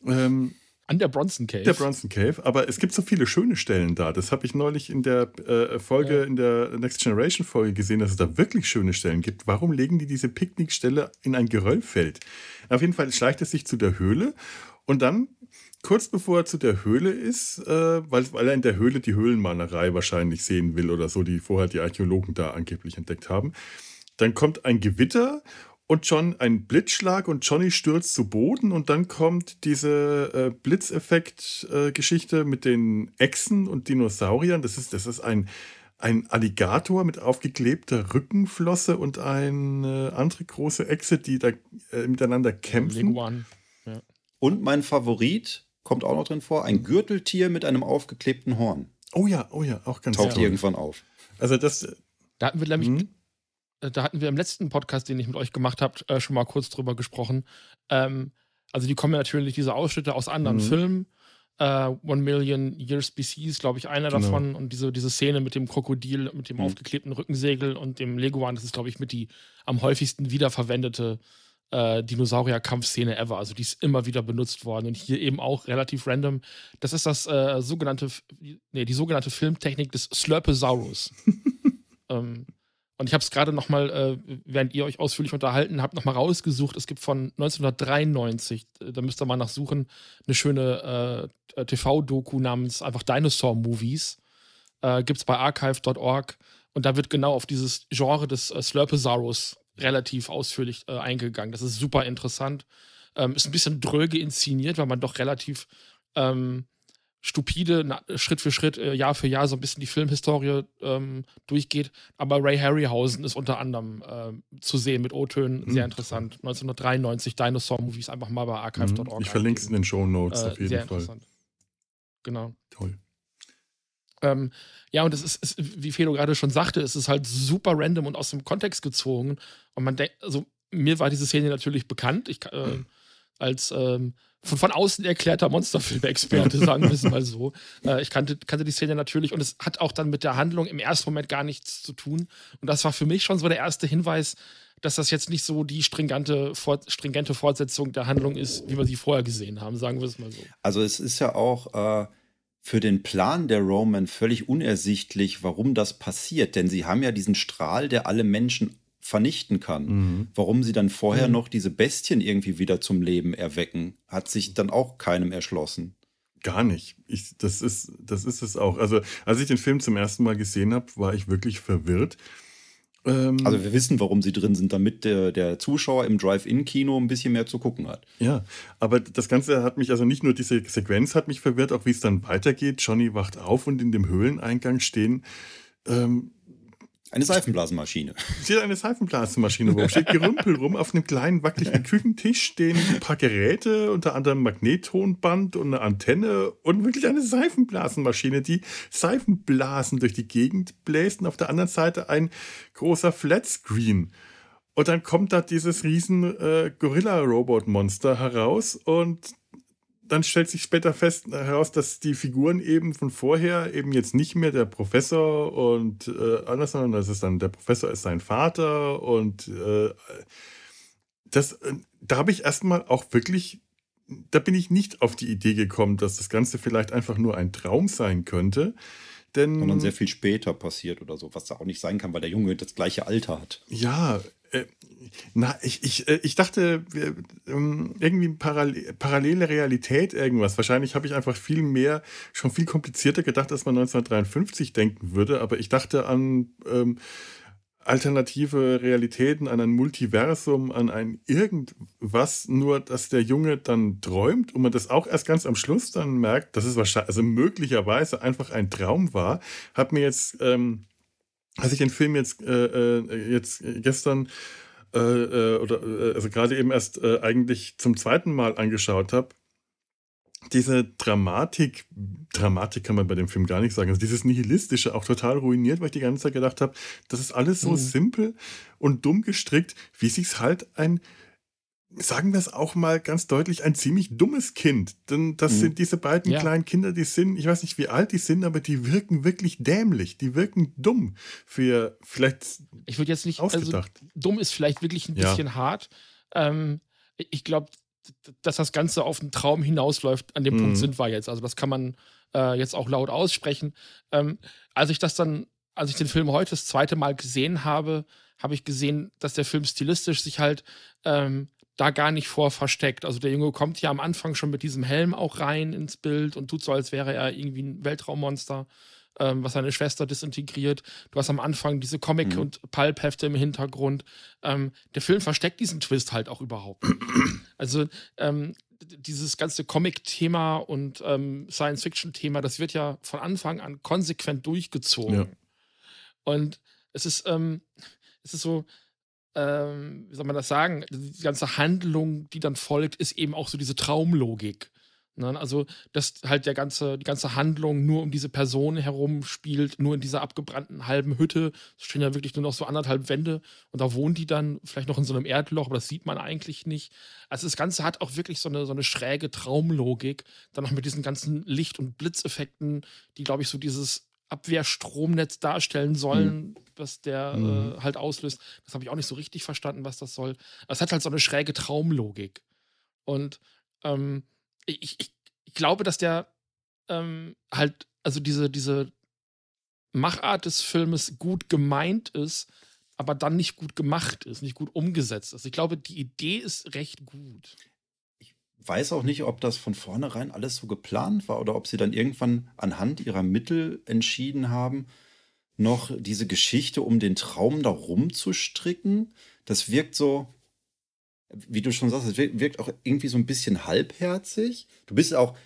Ähm, an der Bronson Cave. Der Bronson Cave, aber es gibt so viele schöne Stellen da. Das habe ich neulich in der äh, Folge, ja. in der Next Generation Folge gesehen, dass es da wirklich schöne Stellen gibt. Warum legen die diese Picknickstelle in ein Geröllfeld? Auf jeden Fall schleicht er sich zu der Höhle und dann, kurz bevor er zu der Höhle ist, äh, weil, weil er in der Höhle die Höhlenmalerei wahrscheinlich sehen will oder so, die vorher die Archäologen da angeblich entdeckt haben, dann kommt ein Gewitter und John ein Blitzschlag und Johnny stürzt zu Boden und dann kommt diese äh, Blitzeffekt-Geschichte äh, mit den Echsen und Dinosauriern. Das ist, das ist ein, ein Alligator mit aufgeklebter Rückenflosse und eine andere große Echse, die da äh, miteinander kämpfen. Ja. Und mein Favorit kommt auch noch drin vor: ein Gürteltier mit einem aufgeklebten Horn. Oh ja, oh ja, auch ganz Taucht toll. irgendwann auf. Also das. Da hatten wir nämlich, hm? Äh, da hatten wir im letzten Podcast, den ich mit euch gemacht habe, äh, schon mal kurz drüber gesprochen. Ähm, also die kommen ja natürlich diese Ausschnitte aus anderen mhm. Filmen. Uh, One Million Years BC ist, glaube ich, einer genau. davon. Und diese, diese Szene mit dem Krokodil, mit dem mhm. aufgeklebten Rückensegel und dem Leguan, das ist, glaube ich, mit die am häufigsten wiederverwendete äh, Dinosaurier-Kampfszene ever. Also die ist immer wieder benutzt worden. Und hier eben auch relativ random. Das ist das äh, sogenannte, nee, die sogenannte Filmtechnik des Slurposaurus. ähm, Und ich habe es gerade noch mal, äh, während ihr euch ausführlich unterhalten habt, noch mal rausgesucht. Es gibt von 1993, äh, da müsst ihr mal nachsuchen, eine schöne äh, TV-Doku namens einfach Dinosaur Movies. Äh, gibt es bei archive.org. Und da wird genau auf dieses Genre des äh, Slurposaurus relativ ausführlich äh, eingegangen. Das ist super interessant. Ähm, ist ein bisschen dröge inszeniert, weil man doch relativ ähm, stupide Schritt für Schritt, äh, Jahr für Jahr so ein bisschen die Filmhistorie ähm, durchgeht. Aber Ray Harryhausen ist unter anderem äh, zu sehen mit O-Tönen, mhm. sehr interessant. 1993 Dinosaur-Movies einfach mal bei archive.org. Mhm. Ich verlinke es in den Show Notes äh, auf jeden sehr Fall. Interessant. Genau. Toll. Ähm, ja, und es ist, ist, wie Felo gerade schon sagte, es ist halt super random und aus dem Kontext gezogen. Und man denkt, also mir war diese Szene natürlich bekannt. Ich, äh, mhm. als ähm, von, von außen erklärter Monsterfilm-Experte, sagen wir es mal so. Äh, ich kannte, kannte die Szene natürlich und es hat auch dann mit der Handlung im ersten Moment gar nichts zu tun. Und das war für mich schon so der erste Hinweis, dass das jetzt nicht so die stringente, stringente Fortsetzung der Handlung ist, wie wir sie vorher gesehen haben, sagen wir es mal so. Also es ist ja auch äh, für den Plan der Roman völlig unersichtlich, warum das passiert. Denn sie haben ja diesen Strahl, der alle Menschen vernichten kann. Mhm. Warum sie dann vorher mhm. noch diese Bestien irgendwie wieder zum Leben erwecken, hat sich dann auch keinem erschlossen. Gar nicht. Ich, das, ist, das ist es auch. Also, als ich den Film zum ersten Mal gesehen habe, war ich wirklich verwirrt. Ähm, also, wir wissen, warum sie drin sind, damit der, der Zuschauer im Drive-In-Kino ein bisschen mehr zu gucken hat. Ja, aber das Ganze hat mich, also nicht nur diese Sequenz hat mich verwirrt, auch wie es dann weitergeht. Johnny wacht auf und in dem Höhleneingang stehen ähm, eine Seifenblasenmaschine. Steht eine Seifenblasenmaschine rum. Steht Gerümpel rum. Auf einem kleinen wackeligen Küchentisch stehen ein paar Geräte, unter anderem Magnettonband und eine Antenne und wirklich eine Seifenblasenmaschine, die Seifenblasen durch die Gegend bläst. Und auf der anderen Seite ein großer Flatscreen. Und dann kommt da dieses riesen äh, Gorilla-Robot-Monster heraus und dann stellt sich später fest heraus, dass die Figuren eben von vorher eben jetzt nicht mehr der Professor und äh, anders, sondern das ist dann der Professor ist sein Vater und äh, das, äh, da habe ich erstmal auch wirklich, da bin ich nicht auf die Idee gekommen, dass das Ganze vielleicht einfach nur ein Traum sein könnte. Denn, Sondern sehr viel später passiert oder so, was da auch nicht sein kann, weil der Junge das gleiche Alter hat. Ja, äh, na, ich, ich, äh, ich dachte, ähm, irgendwie parallel, parallele Realität, irgendwas. Wahrscheinlich habe ich einfach viel mehr, schon viel komplizierter gedacht, als man 1953 denken würde. Aber ich dachte an ähm, alternative Realitäten, an ein Multiversum, an ein irgendwas, nur dass der Junge dann träumt und man das auch erst ganz am Schluss dann merkt, dass es wahrscheinlich, also möglicherweise einfach ein Traum war. Hat mir jetzt. Ähm, als ich den Film jetzt, äh, äh jetzt gestern äh, äh, oder äh, also gerade eben erst äh, eigentlich zum zweiten Mal angeschaut habe, diese Dramatik, Dramatik kann man bei dem Film gar nicht sagen, also dieses Nihilistische auch total ruiniert, weil ich die ganze Zeit gedacht habe, das ist alles so mhm. simpel und dumm gestrickt, wie sich's halt ein sagen wir es auch mal ganz deutlich, ein ziemlich dummes Kind. Denn das mhm. sind diese beiden ja. kleinen Kinder, die sind, ich weiß nicht, wie alt die sind, aber die wirken wirklich dämlich. Die wirken dumm. Für vielleicht. Ich würde jetzt nicht. Also ausgedacht. Also, dumm ist vielleicht wirklich ein bisschen ja. hart. Ähm, ich glaube, dass das Ganze auf einen Traum hinausläuft, an dem mhm. Punkt sind wir jetzt. Also, das kann man äh, jetzt auch laut aussprechen. Ähm, als ich das dann, als ich den Film heute das zweite Mal gesehen habe, habe ich gesehen, dass der Film stilistisch sich halt ähm, da gar nicht vor versteckt. Also der Junge kommt ja am Anfang schon mit diesem Helm auch rein ins Bild und tut so, als wäre er irgendwie ein Weltraummonster, ähm, was seine Schwester disintegriert. Du hast am Anfang diese Comic- mhm. und Pulp-Hefte im Hintergrund. Ähm, der Film versteckt diesen Twist halt auch überhaupt nicht. Also ähm, dieses ganze Comic-Thema und ähm, Science-Fiction-Thema, das wird ja von Anfang an konsequent durchgezogen. Ja. Und es ist, ähm, es ist so, ähm, wie soll man das sagen, die ganze Handlung, die dann folgt, ist eben auch so diese Traumlogik. Ne? Also, dass halt der ganze, die ganze Handlung nur um diese Person herum spielt, nur in dieser abgebrannten halben Hütte. Es stehen ja wirklich nur noch so anderthalb Wände und da wohnen die dann vielleicht noch in so einem Erdloch, aber das sieht man eigentlich nicht. Also, das Ganze hat auch wirklich so eine, so eine schräge Traumlogik. Dann noch mit diesen ganzen Licht- und Blitzeffekten, die, glaube ich, so dieses Abwehrstromnetz darstellen sollen, mhm. was der mhm. äh, halt auslöst. Das habe ich auch nicht so richtig verstanden, was das soll. Es hat halt so eine schräge Traumlogik. Und ähm, ich, ich, ich, glaube, dass der ähm, halt, also diese, diese Machart des Filmes gut gemeint ist, aber dann nicht gut gemacht ist, nicht gut umgesetzt ist. Ich glaube, die Idee ist recht gut. Weiß auch nicht, ob das von vornherein alles so geplant war oder ob sie dann irgendwann anhand ihrer Mittel entschieden haben, noch diese Geschichte um den Traum da rumzustricken. Das wirkt so, wie du schon sagst, es wirkt auch irgendwie so ein bisschen halbherzig. Du bist auch,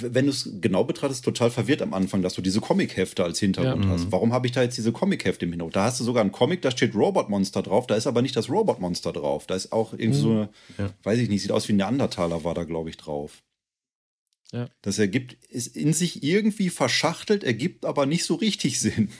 wenn du es genau betrachtest, total verwirrt am Anfang, dass du diese Comic-Hefte als Hintergrund ja. hast. Mhm. Warum habe ich da jetzt diese Comic-Hefte im Hintergrund? Da hast du sogar einen Comic, da steht Robot Monster drauf, da ist aber nicht das Robot Monster drauf. Da ist auch irgendwie mhm. so eine, ja. weiß ich nicht, sieht aus wie ein Neandertaler war da, glaube ich, drauf. Ja. Das ergibt, ist in sich irgendwie verschachtelt, ergibt aber nicht so richtig Sinn.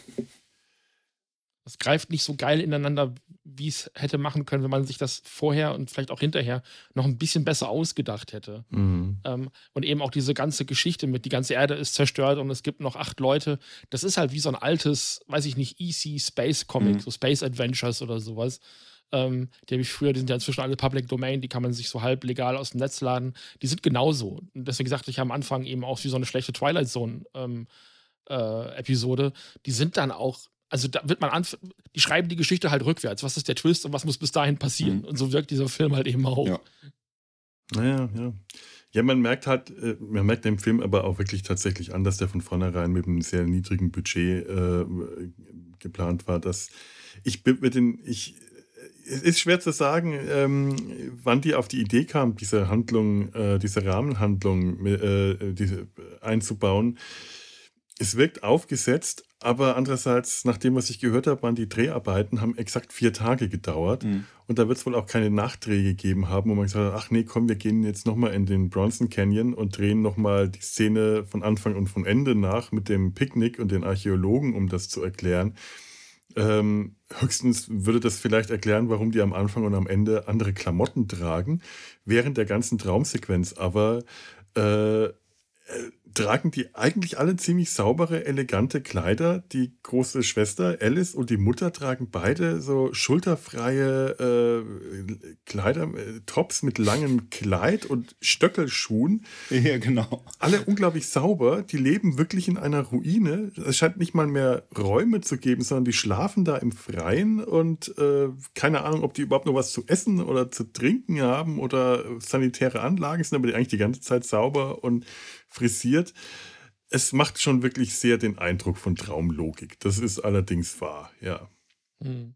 Das greift nicht so geil ineinander, wie es hätte machen können, wenn man sich das vorher und vielleicht auch hinterher noch ein bisschen besser ausgedacht hätte. Mhm. Ähm, und eben auch diese ganze Geschichte mit, die ganze Erde ist zerstört und es gibt noch acht Leute. Das ist halt wie so ein altes, weiß ich nicht, EC Space Comic, mhm. so Space Adventures oder sowas. Ähm, die habe ich früher, die sind ja inzwischen alle Public Domain, die kann man sich so halb legal aus dem Netz laden. Die sind genauso. Und deswegen sagte ich am Anfang eben auch wie so eine schlechte Twilight Zone ähm, äh, Episode. Die sind dann auch also da wird man anf die schreiben die Geschichte halt rückwärts. Was ist der Twist und was muss bis dahin passieren? Mhm. Und so wirkt dieser Film halt eben auch. Ja. Naja, ja. Ja, man merkt halt, äh, man merkt dem Film aber auch wirklich tatsächlich an, dass der von vornherein mit einem sehr niedrigen Budget äh, geplant war. Dass ich mit den, ich es ist schwer zu sagen, ähm, wann die auf die Idee kam, diese Handlung, äh, diese Rahmenhandlung äh, diese einzubauen. Es wirkt aufgesetzt, aber andererseits, nach dem, was ich gehört habe, waren die Dreharbeiten, haben exakt vier Tage gedauert. Mhm. Und da wird es wohl auch keine Nachträge gegeben haben, wo man gesagt hat, ach nee, komm, wir gehen jetzt nochmal in den Bronson Canyon und drehen nochmal die Szene von Anfang und von Ende nach mit dem Picknick und den Archäologen, um das zu erklären. Ähm, höchstens würde das vielleicht erklären, warum die am Anfang und am Ende andere Klamotten tragen. Während der ganzen Traumsequenz aber äh, äh, tragen die eigentlich alle ziemlich saubere, elegante Kleider. Die große Schwester Alice und die Mutter tragen beide so schulterfreie äh, Kleider, äh, Tops mit langem Kleid und Stöckelschuhen. Ja, genau. Alle unglaublich sauber. Die leben wirklich in einer Ruine. Es scheint nicht mal mehr Räume zu geben, sondern die schlafen da im Freien und äh, keine Ahnung, ob die überhaupt noch was zu essen oder zu trinken haben oder sanitäre Anlagen sind, aber die eigentlich die ganze Zeit sauber und frisiert. Es macht schon wirklich sehr den Eindruck von Traumlogik. Das ist allerdings wahr, ja. Hm.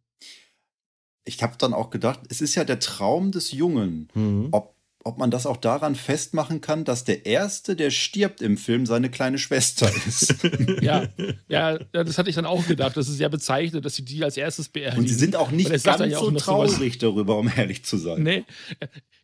Ich habe dann auch gedacht, es ist ja der Traum des Jungen. Mhm. Ob ob man das auch daran festmachen kann, dass der Erste, der stirbt im Film, seine kleine Schwester ist. ja, ja, das hatte ich dann auch gedacht. Das ist ja bezeichnet, dass sie die als erstes beerdigen. Und sie sind auch nicht ganz ja auch so traurig darüber, um ehrlich zu sein. Nee,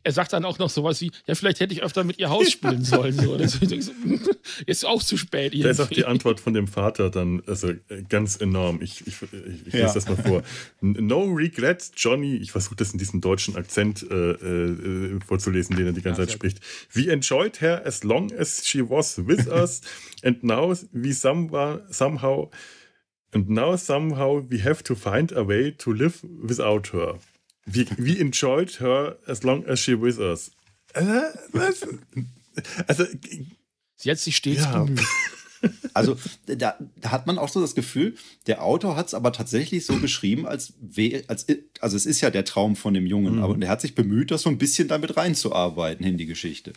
er sagt dann auch noch sowas wie, ja, vielleicht hätte ich öfter mit ihr Haus spielen sollen. So. ist auch zu spät. Da ist auch die Antwort von dem Vater dann also, äh, ganz enorm. Ich, ich, ich, ich ja. lese das mal vor. No regrets, Johnny. Ich versuche das in diesem deutschen Akzent äh, äh, vorzulesen, den er die ganze ja, Zeit spricht. We enjoyed her as long as she was with us and now we somehow, somehow and now somehow we have to find a way to live without her. We, we enjoyed her as long as she with us. Äh, was? Also, sie hat sich stets ja. bemüht. Also da, da, hat man auch so das Gefühl, der Autor hat es aber tatsächlich so geschrieben, als, als also es ist ja der Traum von dem Jungen, mhm. aber der hat sich bemüht, das so ein bisschen damit reinzuarbeiten in die Geschichte.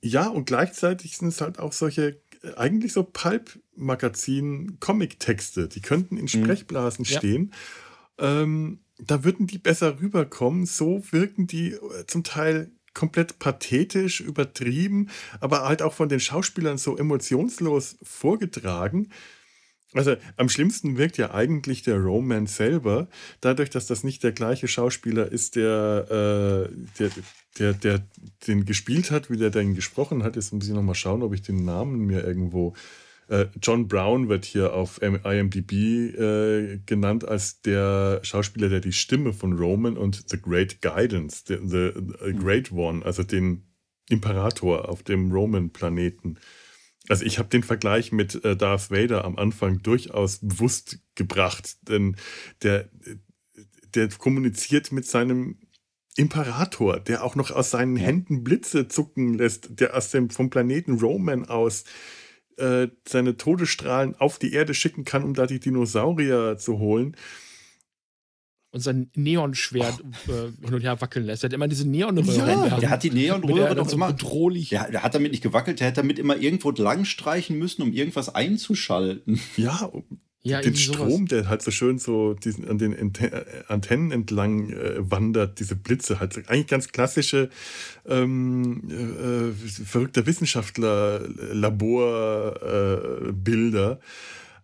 Ja, und gleichzeitig sind es halt auch solche, eigentlich so Pulp-Magazin-Comic-Texte, die könnten in mhm. Sprechblasen mhm. stehen. Ähm, da würden die besser rüberkommen. So wirken die äh, zum Teil komplett pathetisch, übertrieben, aber halt auch von den Schauspielern so emotionslos vorgetragen. Also am schlimmsten wirkt ja eigentlich der Roman selber, dadurch, dass das nicht der gleiche Schauspieler ist, der, äh, der, der, der den gespielt hat, wie der den gesprochen hat. Jetzt muss ich nochmal schauen, ob ich den Namen mir irgendwo John Brown wird hier auf IMDb äh, genannt als der Schauspieler, der die Stimme von Roman und The Great Guidance, the, the, the Great One, also den Imperator auf dem Roman-Planeten. Also ich habe den Vergleich mit äh, Darth Vader am Anfang durchaus bewusst gebracht, denn der, der kommuniziert mit seinem Imperator, der auch noch aus seinen Händen Blitze zucken lässt, der aus dem vom Planeten Roman aus äh, seine Todesstrahlen auf die Erde schicken kann, um da die Dinosaurier zu holen. und sein Neonschwert äh, hin und her wackeln lässt. Er hat immer diese Neonröhre. Ja, der hat die Neonröhre doch so immer bedrohlich. Der, der, hat damit nicht gewackelt, der hätte damit immer irgendwo langstreichen müssen, um irgendwas einzuschalten. Ja, ja, den Strom, sowas. der halt so schön so diesen, an den äh, Antennen entlang äh, wandert, diese Blitze, halt eigentlich ganz klassische ähm, äh, verrückter Wissenschaftler Laborbilder. Äh,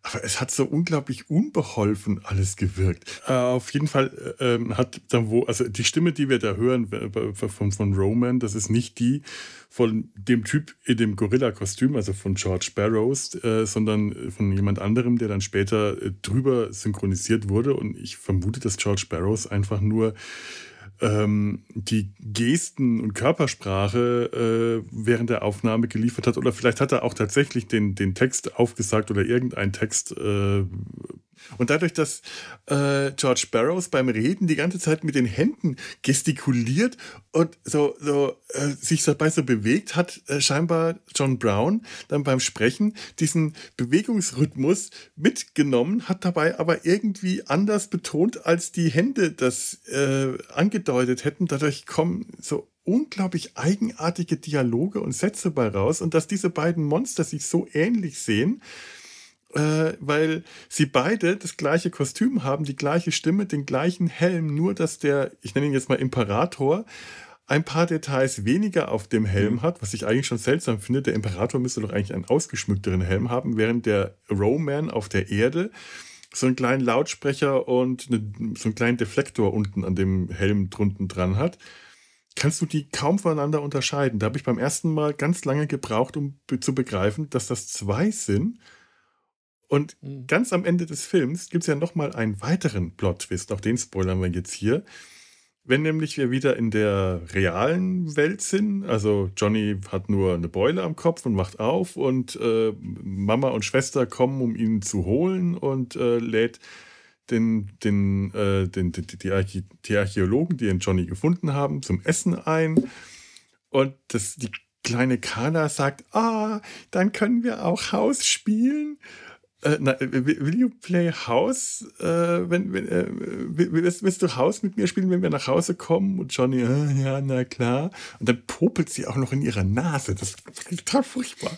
aber es hat so unglaublich unbeholfen alles gewirkt. Äh, auf jeden Fall äh, hat dann wo, also die Stimme, die wir da hören von, von Roman, das ist nicht die von dem Typ in dem Gorilla-Kostüm, also von George Barrows, äh, sondern von jemand anderem, der dann später äh, drüber synchronisiert wurde. Und ich vermute, dass George Barrows einfach nur ähm, die Gesten und Körpersprache äh, während der Aufnahme geliefert hat. Oder vielleicht hat er auch tatsächlich den, den Text aufgesagt oder irgendeinen Text äh, und dadurch, dass äh, George Barrows beim Reden die ganze Zeit mit den Händen gestikuliert und so, so äh, sich dabei so bewegt, hat äh, scheinbar John Brown dann beim Sprechen diesen Bewegungsrhythmus mitgenommen, hat dabei aber irgendwie anders betont, als die Hände das äh, angedeutet hätten. Dadurch kommen so unglaublich eigenartige Dialoge und Sätze bei raus und dass diese beiden Monster sich so ähnlich sehen, äh, weil sie beide das gleiche Kostüm haben, die gleiche Stimme, den gleichen Helm, nur dass der, ich nenne ihn jetzt mal Imperator, ein paar Details weniger auf dem Helm mhm. hat, was ich eigentlich schon seltsam finde. Der Imperator müsste doch eigentlich einen ausgeschmückteren Helm haben, während der Roman auf der Erde so einen kleinen Lautsprecher und eine, so einen kleinen Deflektor unten an dem Helm drunten dran hat. Kannst du die kaum voneinander unterscheiden? Da habe ich beim ersten Mal ganz lange gebraucht, um zu begreifen, dass das zwei sind und mhm. ganz am Ende des Films gibt es ja nochmal einen weiteren Plot-Twist, auch den spoilern wir jetzt hier. Wenn nämlich wir wieder in der realen Welt sind, also Johnny hat nur eine Beule am Kopf und wacht auf und äh, Mama und Schwester kommen, um ihn zu holen und äh, lädt den, den, äh, den, die, die, die Archäologen, die ihn Johnny gefunden haben, zum Essen ein. Und das, die kleine Carla sagt, ah, dann können wir auch Haus spielen. Äh, na, will you play House? Äh, wenn, wenn, äh, willst, willst, du Haus mit mir spielen, wenn wir nach Hause kommen? Und Johnny, äh, ja, na klar. Und dann popelt sie auch noch in ihrer Nase. Das ist total furchtbar.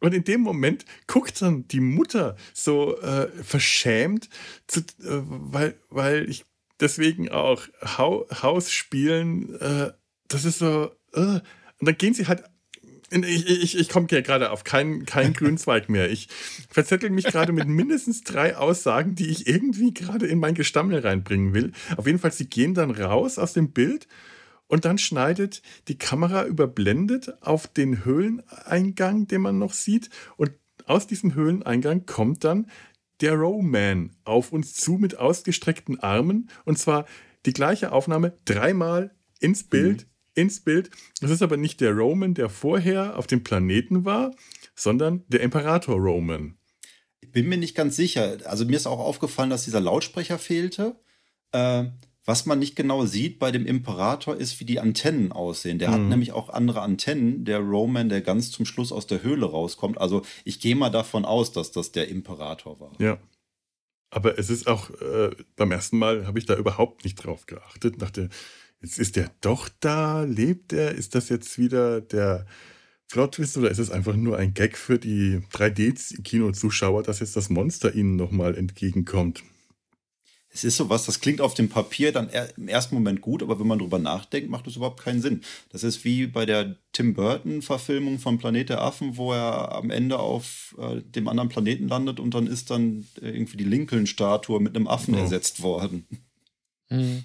Und in dem Moment guckt dann die Mutter so äh, verschämt, zu, äh, weil, weil ich deswegen auch Haus spielen, das ist so. und dann gehen sie halt ich, ich, ich komme hier gerade auf keinen kein Grünzweig mehr. Ich verzettel mich gerade mit mindestens drei Aussagen, die ich irgendwie gerade in mein Gestammel reinbringen will. Auf jeden Fall, sie gehen dann raus aus dem Bild und dann schneidet die Kamera überblendet auf den Höhleneingang, den man noch sieht. Und aus diesem Höhleneingang kommt dann der Rowman auf uns zu mit ausgestreckten Armen. Und zwar die gleiche Aufnahme dreimal ins Bild. Mhm ins Bild. Es ist aber nicht der Roman, der vorher auf dem Planeten war, sondern der Imperator Roman. Ich bin mir nicht ganz sicher. Also mir ist auch aufgefallen, dass dieser Lautsprecher fehlte. Äh, was man nicht genau sieht bei dem Imperator ist, wie die Antennen aussehen. Der mhm. hat nämlich auch andere Antennen, der Roman, der ganz zum Schluss aus der Höhle rauskommt. Also ich gehe mal davon aus, dass das der Imperator war. Ja. Aber es ist auch, äh, beim ersten Mal habe ich da überhaupt nicht drauf geachtet. Dachte, Jetzt ist der doch da, lebt er? Ist das jetzt wieder der Plot-Twist oder ist es einfach nur ein Gag für die 3D-Kino-Zuschauer, dass jetzt das Monster ihnen nochmal entgegenkommt? Es ist sowas, das klingt auf dem Papier dann im ersten Moment gut, aber wenn man drüber nachdenkt, macht es überhaupt keinen Sinn. Das ist wie bei der Tim Burton-Verfilmung von Planet der Affen, wo er am Ende auf äh, dem anderen Planeten landet und dann ist dann äh, irgendwie die Lincoln-Statue mit einem Affen oh. ersetzt worden. Mhm.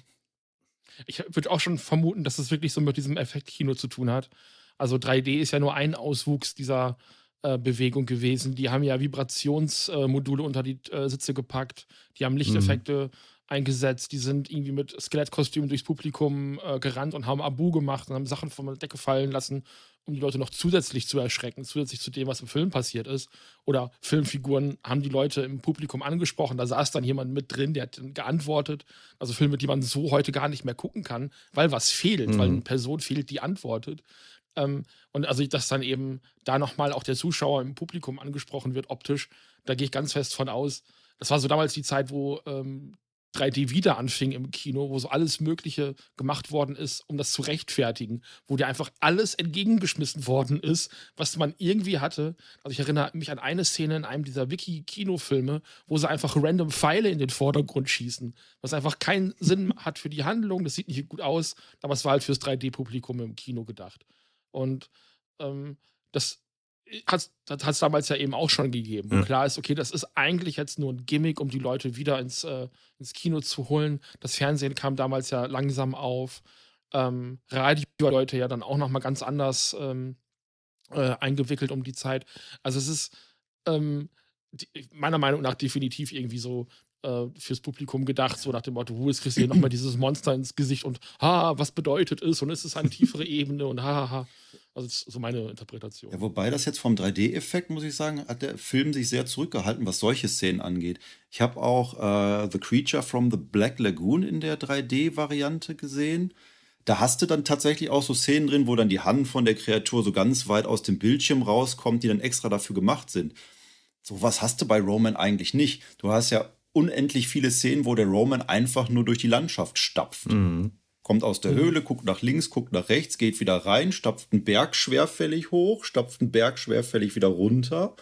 Ich würde auch schon vermuten, dass es wirklich so mit diesem Effektkino zu tun hat. Also 3D ist ja nur ein Auswuchs dieser äh, Bewegung gewesen. Die haben ja Vibrationsmodule äh, unter die äh, Sitze gepackt, die haben Lichteffekte mhm. Eingesetzt, die sind irgendwie mit Skelettkostümen durchs Publikum äh, gerannt und haben Abu gemacht und haben Sachen von der Decke fallen lassen um die Leute noch zusätzlich zu erschrecken, zusätzlich zu dem, was im Film passiert ist. Oder Filmfiguren haben die Leute im Publikum angesprochen, da saß dann jemand mit drin, der hat geantwortet. Also Filme, die man so heute gar nicht mehr gucken kann, weil was fehlt, mhm. weil eine Person fehlt, die antwortet. Ähm, und also, dass dann eben da nochmal auch der Zuschauer im Publikum angesprochen wird, optisch, da gehe ich ganz fest von aus. Das war so damals die Zeit, wo ähm, 3D wieder anfing im Kino, wo so alles Mögliche gemacht worden ist, um das zu rechtfertigen, wo dir einfach alles entgegengeschmissen worden ist, was man irgendwie hatte. Also ich erinnere mich an eine Szene in einem dieser Wiki-Kinofilme, wo sie einfach random Pfeile in den Vordergrund schießen, was einfach keinen Sinn hat für die Handlung, das sieht nicht gut aus, aber es war halt fürs 3D-Publikum im Kino gedacht. Und ähm, das hat es damals ja eben auch schon gegeben. Und klar ist, okay, das ist eigentlich jetzt nur ein Gimmick, um die Leute wieder ins, äh, ins Kino zu holen. Das Fernsehen kam damals ja langsam auf. Ähm, Radio-Leute ja dann auch nochmal ganz anders ähm, äh, eingewickelt um die Zeit. Also es ist ähm, die, meiner Meinung nach definitiv irgendwie so äh, fürs Publikum gedacht, so nach dem Motto, wo jetzt kriegst nochmal dieses Monster ins Gesicht und ha, was bedeutet es und ist es eine tiefere Ebene und ha, ha, ha. Also das ist so meine Interpretation. Ja, wobei das jetzt vom 3D-Effekt, muss ich sagen, hat der Film sich sehr zurückgehalten, was solche Szenen angeht. Ich habe auch äh, The Creature from the Black Lagoon in der 3D-Variante gesehen. Da hast du dann tatsächlich auch so Szenen drin, wo dann die Hand von der Kreatur so ganz weit aus dem Bildschirm rauskommt, die dann extra dafür gemacht sind. Sowas hast du bei Roman eigentlich nicht. Du hast ja unendlich viele Szenen, wo der Roman einfach nur durch die Landschaft stapft. Mhm. Kommt aus der mhm. Höhle, guckt nach links, guckt nach rechts, geht wieder rein, stapft einen Berg schwerfällig hoch, stapft einen Berg schwerfällig wieder runter.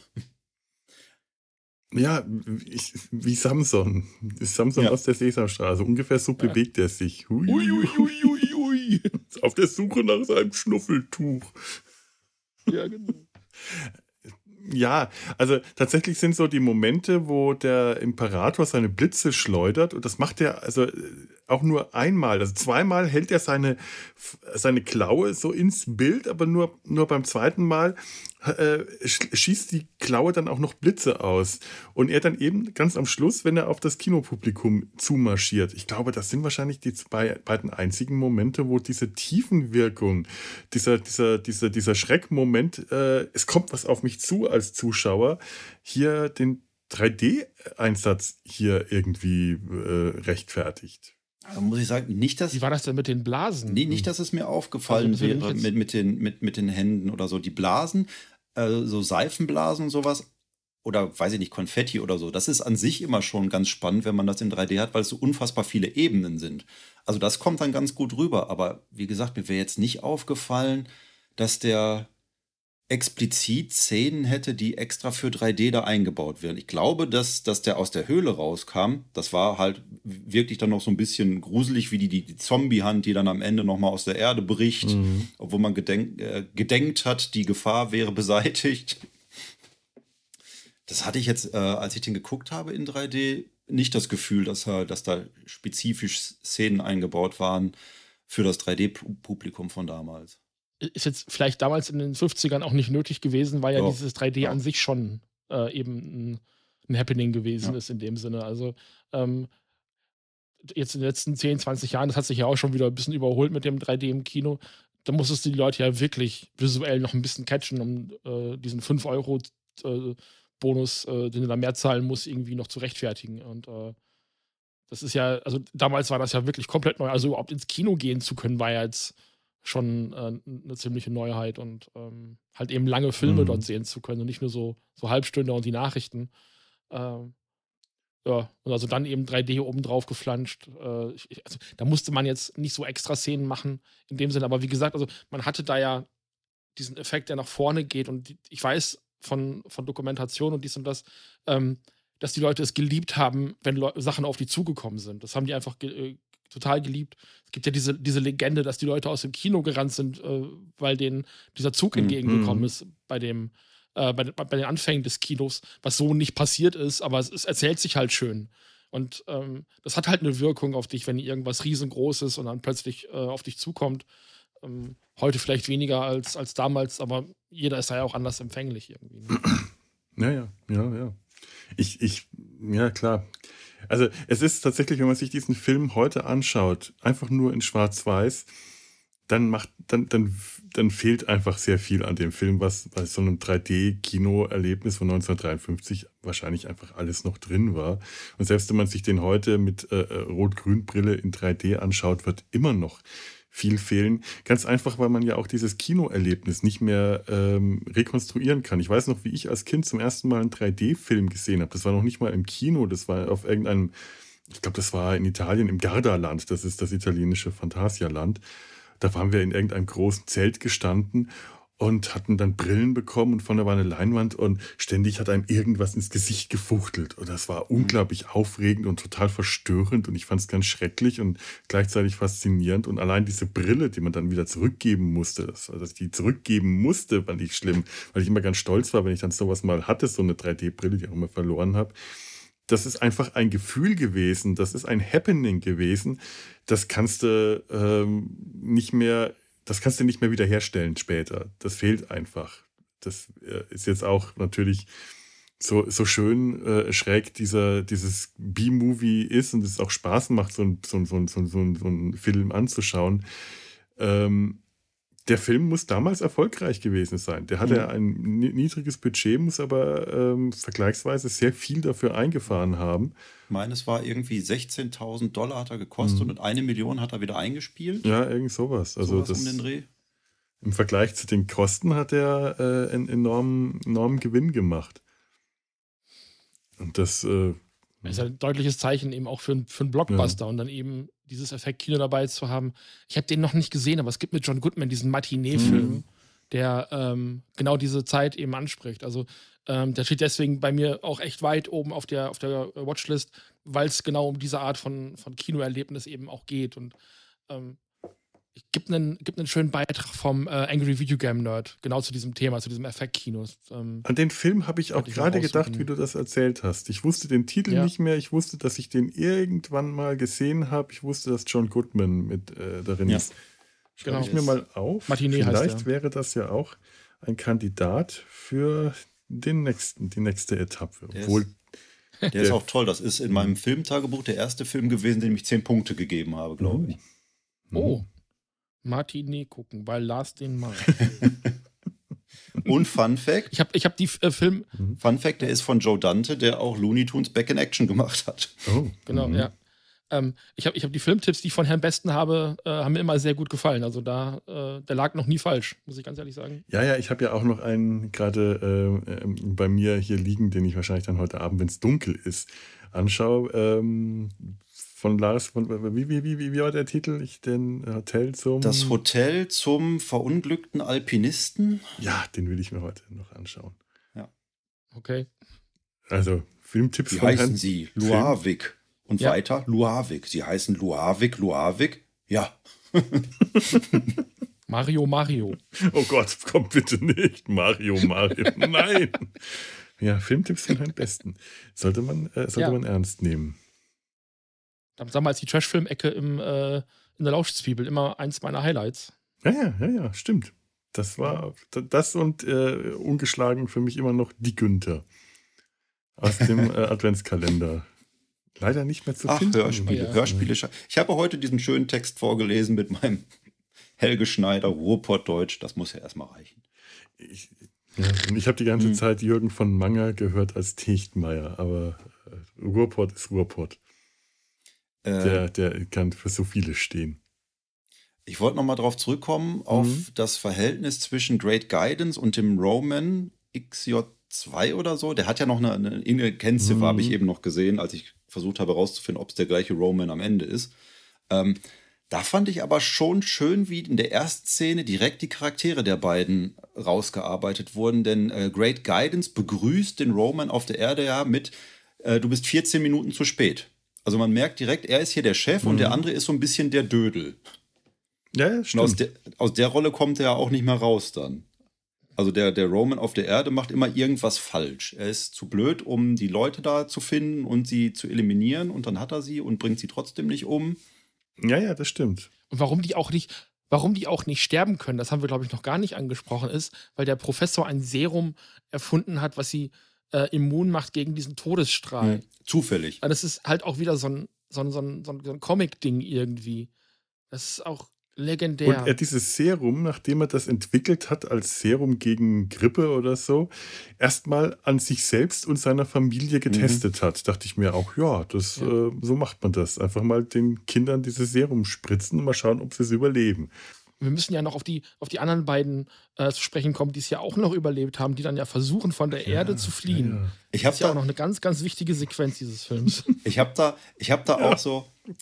Ja, ich, wie Samson. Samson ja. aus der Sesamstraße. Ungefähr so bewegt er sich. Hui, hui, hui, hui, hui. Auf der Suche nach seinem Schnuffeltuch. Ja, genau ja, also tatsächlich sind so die Momente, wo der Imperator seine Blitze schleudert und das macht er also äh, auch nur einmal. Also zweimal hält er seine, seine Klaue so ins Bild, aber nur, nur beim zweiten Mal äh, schießt die Klaue dann auch noch Blitze aus. Und er dann eben ganz am Schluss, wenn er auf das Kinopublikum zumarschiert. Ich glaube, das sind wahrscheinlich die zwei, beiden einzigen Momente, wo diese Tiefenwirkung, dieser, dieser, dieser, dieser Schreckmoment, äh, es kommt was auf mich zu als Zuschauer, hier den 3D-Einsatz hier irgendwie äh, rechtfertigt. Da muss ich sagen, nicht, dass. Wie war das denn mit den Blasen? Nee, nicht, dass es mir aufgefallen also, wäre mit, mit, den, mit, mit den Händen oder so. Die Blasen, äh, so Seifenblasen und sowas, oder weiß ich nicht, Konfetti oder so, das ist an sich immer schon ganz spannend, wenn man das in 3D hat, weil es so unfassbar viele Ebenen sind. Also das kommt dann ganz gut rüber. Aber wie gesagt, mir wäre jetzt nicht aufgefallen, dass der explizit Szenen hätte, die extra für 3D da eingebaut werden. Ich glaube, dass, dass der aus der Höhle rauskam. Das war halt wirklich dann noch so ein bisschen gruselig, wie die, die, die Zombie-Hand, die dann am Ende nochmal aus der Erde bricht, mhm. obwohl man gedenk, äh, gedenkt hat, die Gefahr wäre beseitigt. Das hatte ich jetzt, äh, als ich den geguckt habe in 3D, nicht das Gefühl, dass, dass da spezifisch Szenen eingebaut waren für das 3D-Publikum von damals ist jetzt vielleicht damals in den 50ern auch nicht nötig gewesen, weil ja, ja. dieses 3D ja. an sich schon äh, eben ein, ein, Happening gewesen ja. ist in dem Sinne. Also ähm, jetzt in den letzten 10, 20 Jahren, das hat sich ja auch schon wieder ein bisschen überholt mit dem 3D im Kino. Da musstest du die Leute ja wirklich visuell noch ein bisschen catchen, um äh, diesen 5 Euro äh, Bonus, äh, den du da mehr zahlen musst, irgendwie noch zu rechtfertigen. Und äh, das ist ja, also damals war das ja wirklich komplett neu. Also überhaupt ins Kino gehen zu können, war ja jetzt schon äh, eine ziemliche Neuheit und ähm, halt eben lange Filme mhm. dort sehen zu können und nicht nur so, so Halbstunde und die Nachrichten. Ähm, ja, und also dann eben 3D obendrauf geflanscht. Äh, ich, also, da musste man jetzt nicht so extra Szenen machen in dem Sinne, aber wie gesagt, also man hatte da ja diesen Effekt, der nach vorne geht und die, ich weiß von, von Dokumentation und dies und das, ähm, dass die Leute es geliebt haben, wenn Le Sachen auf die zugekommen sind. Das haben die einfach ge äh, total geliebt. Es gibt ja diese, diese Legende, dass die Leute aus dem Kino gerannt sind, äh, weil denen dieser Zug mhm. entgegengekommen ist bei dem, äh, bei, bei, den Anfängen des Kinos, was so nicht passiert ist, aber es, es erzählt sich halt schön. Und ähm, das hat halt eine Wirkung auf dich, wenn irgendwas riesengroßes und dann plötzlich äh, auf dich zukommt. Ähm, heute vielleicht weniger als, als damals, aber jeder ist ja auch anders empfänglich irgendwie. Ne? Ja, ja, ja, ja. Ich, ich, ja, klar. Also es ist tatsächlich, wenn man sich diesen Film heute anschaut, einfach nur in Schwarz-Weiß, dann macht, dann, dann, dann fehlt einfach sehr viel an dem Film, was bei so einem 3D-Kino-Erlebnis von 1953 wahrscheinlich einfach alles noch drin war. Und selbst wenn man sich den heute mit äh, äh Rot-Grün-Brille in 3D anschaut, wird immer noch viel fehlen. Ganz einfach, weil man ja auch dieses Kinoerlebnis nicht mehr ähm, rekonstruieren kann. Ich weiß noch, wie ich als Kind zum ersten Mal einen 3D-Film gesehen habe. Das war noch nicht mal im Kino, das war auf irgendeinem ich glaube, das war in Italien im Gardaland, das ist das italienische Phantasialand. Da waren wir in irgendeinem großen Zelt gestanden und hatten dann Brillen bekommen und vorne war eine Leinwand und ständig hat einem irgendwas ins Gesicht gefuchtelt. Und das war unglaublich aufregend und total verstörend und ich fand es ganz schrecklich und gleichzeitig faszinierend. Und allein diese Brille, die man dann wieder zurückgeben musste, dass, also dass ich die zurückgeben musste, fand ich schlimm, weil ich immer ganz stolz war, wenn ich dann sowas mal hatte, so eine 3D-Brille, die ich auch immer verloren habe das ist einfach ein Gefühl gewesen, das ist ein Happening gewesen. Das kannst du ähm, nicht mehr, das kannst du nicht mehr wiederherstellen später. Das fehlt einfach. Das äh, ist jetzt auch natürlich so, so schön äh, schräg dieser, dieses B-Movie ist und es auch Spaß macht, so, so, so, so, so, so einen Film anzuschauen. Ähm, der Film muss damals erfolgreich gewesen sein. Der hatte mhm. ein niedriges Budget, muss aber ähm, vergleichsweise sehr viel dafür eingefahren haben. Meines war irgendwie 16.000 Dollar hat er gekostet mhm. und eine Million hat er wieder eingespielt. Ja, irgend sowas. Also sowas das, um den Dreh. Im Vergleich zu den Kosten hat er äh, einen enormen, enormen Gewinn gemacht. Und das äh, das ist ein deutliches Zeichen eben auch für, für einen Blockbuster ja. und dann eben dieses Effekt-Kino dabei zu haben. Ich habe den noch nicht gesehen, aber es gibt mit John Goodman diesen Matinee-Film, mhm. der ähm, genau diese Zeit eben anspricht. Also ähm, der steht deswegen bei mir auch echt weit oben auf der, auf der Watchlist, weil es genau um diese Art von, von Kinoerlebnis eben auch geht. Und ähm, gibt einen, gibt einen schönen Beitrag vom äh, Angry Video Game Nerd, genau zu diesem Thema, zu diesem Effekt-Kino. Ähm, An den Film habe ich auch gerade gedacht, wie du das erzählt hast. Ich wusste den Titel ja. nicht mehr, ich wusste, dass ich den irgendwann mal gesehen habe. Ich wusste, dass John Goodman mit äh, darin ja. ist. Schreibe genau. ich mir mal auf. Martinet Vielleicht wäre das ja auch ein Kandidat für den nächsten, die nächste Etappe. Der Obwohl ist, der ist auch toll. Das ist in meinem Filmtagebuch der erste Film gewesen, dem ich zehn Punkte gegeben habe, glaube ich. Oh, Martinet gucken, weil Lars den mag. Und Fun Fact: Ich habe ich hab die äh, Film. Mhm. Fun Fact: Der ist von Joe Dante, der auch Looney Tunes Back in Action gemacht hat. Oh. Genau, mhm. ja. Ähm, ich habe ich hab die Filmtipps, die ich von Herrn Besten habe, äh, haben mir immer sehr gut gefallen. Also da, äh, der lag noch nie falsch, muss ich ganz ehrlich sagen. Ja, ja, ich habe ja auch noch einen gerade äh, ähm, bei mir hier liegen, den ich wahrscheinlich dann heute Abend, wenn es dunkel ist, anschaue. Ähm, von Lars, von, wie, wie, wie, wie war der Titel? Ich, den Hotel zum. Das Hotel zum verunglückten Alpinisten. Ja, den will ich mir heute noch anschauen. Ja. Okay. Also, Filmtipps wie von heißen Herrn Sie? Luavik. Und ja. weiter Luavik. Sie heißen Luavik, Luavik. Ja. Mario, Mario. Oh Gott, komm bitte nicht. Mario, Mario. Nein. Ja, Filmtipps von Herrn Besten. Sollte man, äh, sollte ja. man ernst nehmen. Damals die Trash-Film-Ecke äh, in der Lauschzwiebel immer eins meiner Highlights. Ja, ja, ja, ja, stimmt. Das war das und äh, ungeschlagen für mich immer noch die Günther aus dem äh, Adventskalender. Leider nicht mehr zu Ach, finden. Hörspiele, ja. Hörspiele. Ich habe heute diesen schönen Text vorgelesen mit meinem Helge Schneider Ruhrpott-Deutsch. Das muss ja erstmal reichen. Ich, ja, ich habe die ganze hm. Zeit Jürgen von Manger gehört als Techtmeier, aber äh, Ruhrpott ist Ruhrpott. Äh, der, der kann für so viele stehen. Ich wollte nochmal darauf zurückkommen, auf mhm. das Verhältnis zwischen Great Guidance und dem Roman XJ2 oder so. Der hat ja noch eine, eine, Kennziffer, mhm. habe ich eben noch gesehen, als ich versucht habe herauszufinden, ob es der gleiche Roman am Ende ist. Ähm, da fand ich aber schon schön, wie in der ersten Szene direkt die Charaktere der beiden rausgearbeitet wurden, denn äh, Great Guidance begrüßt den Roman auf der Erde ja mit, äh, du bist 14 Minuten zu spät. Also man merkt direkt, er ist hier der Chef mhm. und der mhm. andere ist so ein bisschen der Dödel. Ja, ja stimmt. Aus der, aus der, Rolle kommt er ja auch nicht mehr raus dann. Also der, der Roman auf der Erde macht immer irgendwas falsch. Er ist zu blöd, um die Leute da zu finden und sie zu eliminieren und dann hat er sie und bringt sie trotzdem nicht um. Ja, ja, das stimmt. Und warum die auch nicht, warum die auch nicht sterben können, das haben wir, glaube ich, noch gar nicht angesprochen, ist, weil der Professor ein Serum erfunden hat, was sie äh, immun macht gegen diesen Todesstrahl. Hm. Zufällig. Das ist halt auch wieder so ein, so ein, so ein, so ein Comic-Ding irgendwie. Das ist auch legendär. Und er dieses Serum, nachdem er das entwickelt hat als Serum gegen Grippe oder so, erstmal an sich selbst und seiner Familie mhm. getestet mhm. hat, dachte ich mir auch, ja, das, ja. Äh, so macht man das. Einfach mal den Kindern dieses Serum spritzen und mal schauen, ob sie es überleben. Wir müssen ja noch auf die, auf die anderen beiden äh, zu sprechen kommen, die es ja auch noch überlebt haben, die dann ja versuchen, von der ja, Erde zu fliehen. Ja, ja. Ich das ist ja auch noch eine ganz, ganz wichtige Sequenz dieses Films. Ich habe da, ich hab da auch so. Oh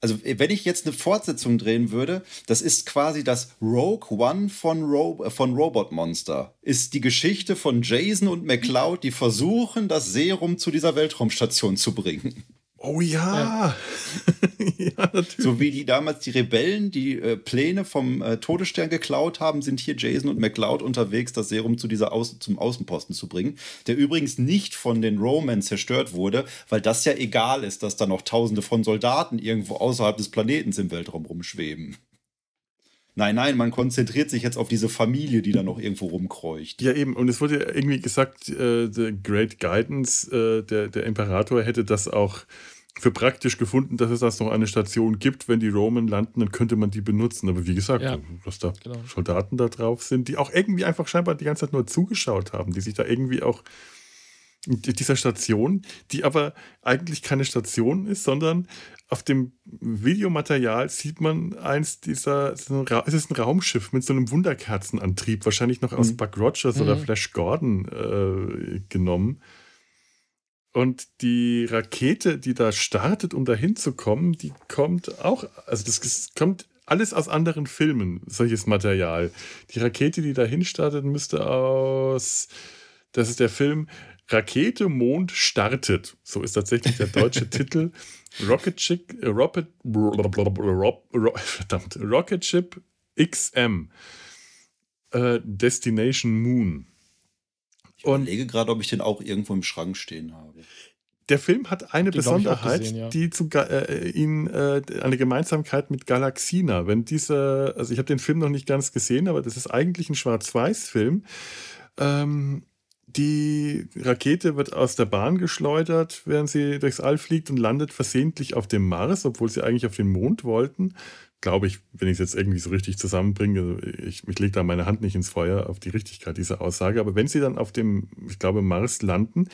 also, wenn ich jetzt eine Fortsetzung drehen würde, das ist quasi das Rogue One von, Ro von Robot Monster. Ist die Geschichte von Jason und McCloud, die versuchen, das Serum zu dieser Weltraumstation zu bringen. Oh ja. ja, natürlich. So wie die damals die Rebellen die äh, Pläne vom äh, Todesstern geklaut haben, sind hier Jason und McLeod unterwegs, das Serum zu dieser Au zum Außenposten zu bringen. Der übrigens nicht von den Romans zerstört wurde, weil das ja egal ist, dass da noch tausende von Soldaten irgendwo außerhalb des Planetens im Weltraum rumschweben. Nein, nein, man konzentriert sich jetzt auf diese Familie, die da noch irgendwo rumkreucht. Ja, eben. Und es wurde ja irgendwie gesagt, äh, The Great Guidance, äh, der, der Imperator hätte das auch für praktisch gefunden, dass es das noch eine Station gibt. Wenn die Roman landen, dann könnte man die benutzen. Aber wie gesagt, ja, dass da genau. Soldaten da drauf sind, die auch irgendwie einfach scheinbar die ganze Zeit nur zugeschaut haben, die sich da irgendwie auch dieser Station, die aber eigentlich keine Station ist, sondern auf dem Videomaterial sieht man eins dieser, es ist ein Raumschiff mit so einem Wunderkerzenantrieb, wahrscheinlich noch aus mhm. Buck Rogers mhm. oder Flash Gordon äh, genommen. Und die Rakete, die da startet, um da hinzukommen, die kommt auch, also das kommt alles aus anderen Filmen, solches Material. Die Rakete, die da hinstartet, müsste aus, das ist der Film Rakete Mond startet. So ist tatsächlich der deutsche Titel. Rocket Chip, äh, Rocket, verdammt, Rocket Ship XM. Äh, Destination Moon. Ich Und überlege gerade, ob ich den auch irgendwo im Schrank stehen habe. Der Film hat eine den Besonderheit, gesehen, ja. die zu, äh, ihn äh, eine Gemeinsamkeit mit Galaxina. Wenn dieser, also ich habe den Film noch nicht ganz gesehen, aber das ist eigentlich ein Schwarz-Weiß-Film. Ähm, die Rakete wird aus der Bahn geschleudert, während sie durchs All fliegt und landet versehentlich auf dem Mars, obwohl sie eigentlich auf den Mond wollten. Glaube ich, wenn ich es jetzt irgendwie so richtig zusammenbringe, also ich, ich lege da meine Hand nicht ins Feuer auf die Richtigkeit dieser Aussage, aber wenn sie dann auf dem, ich glaube, Mars landen,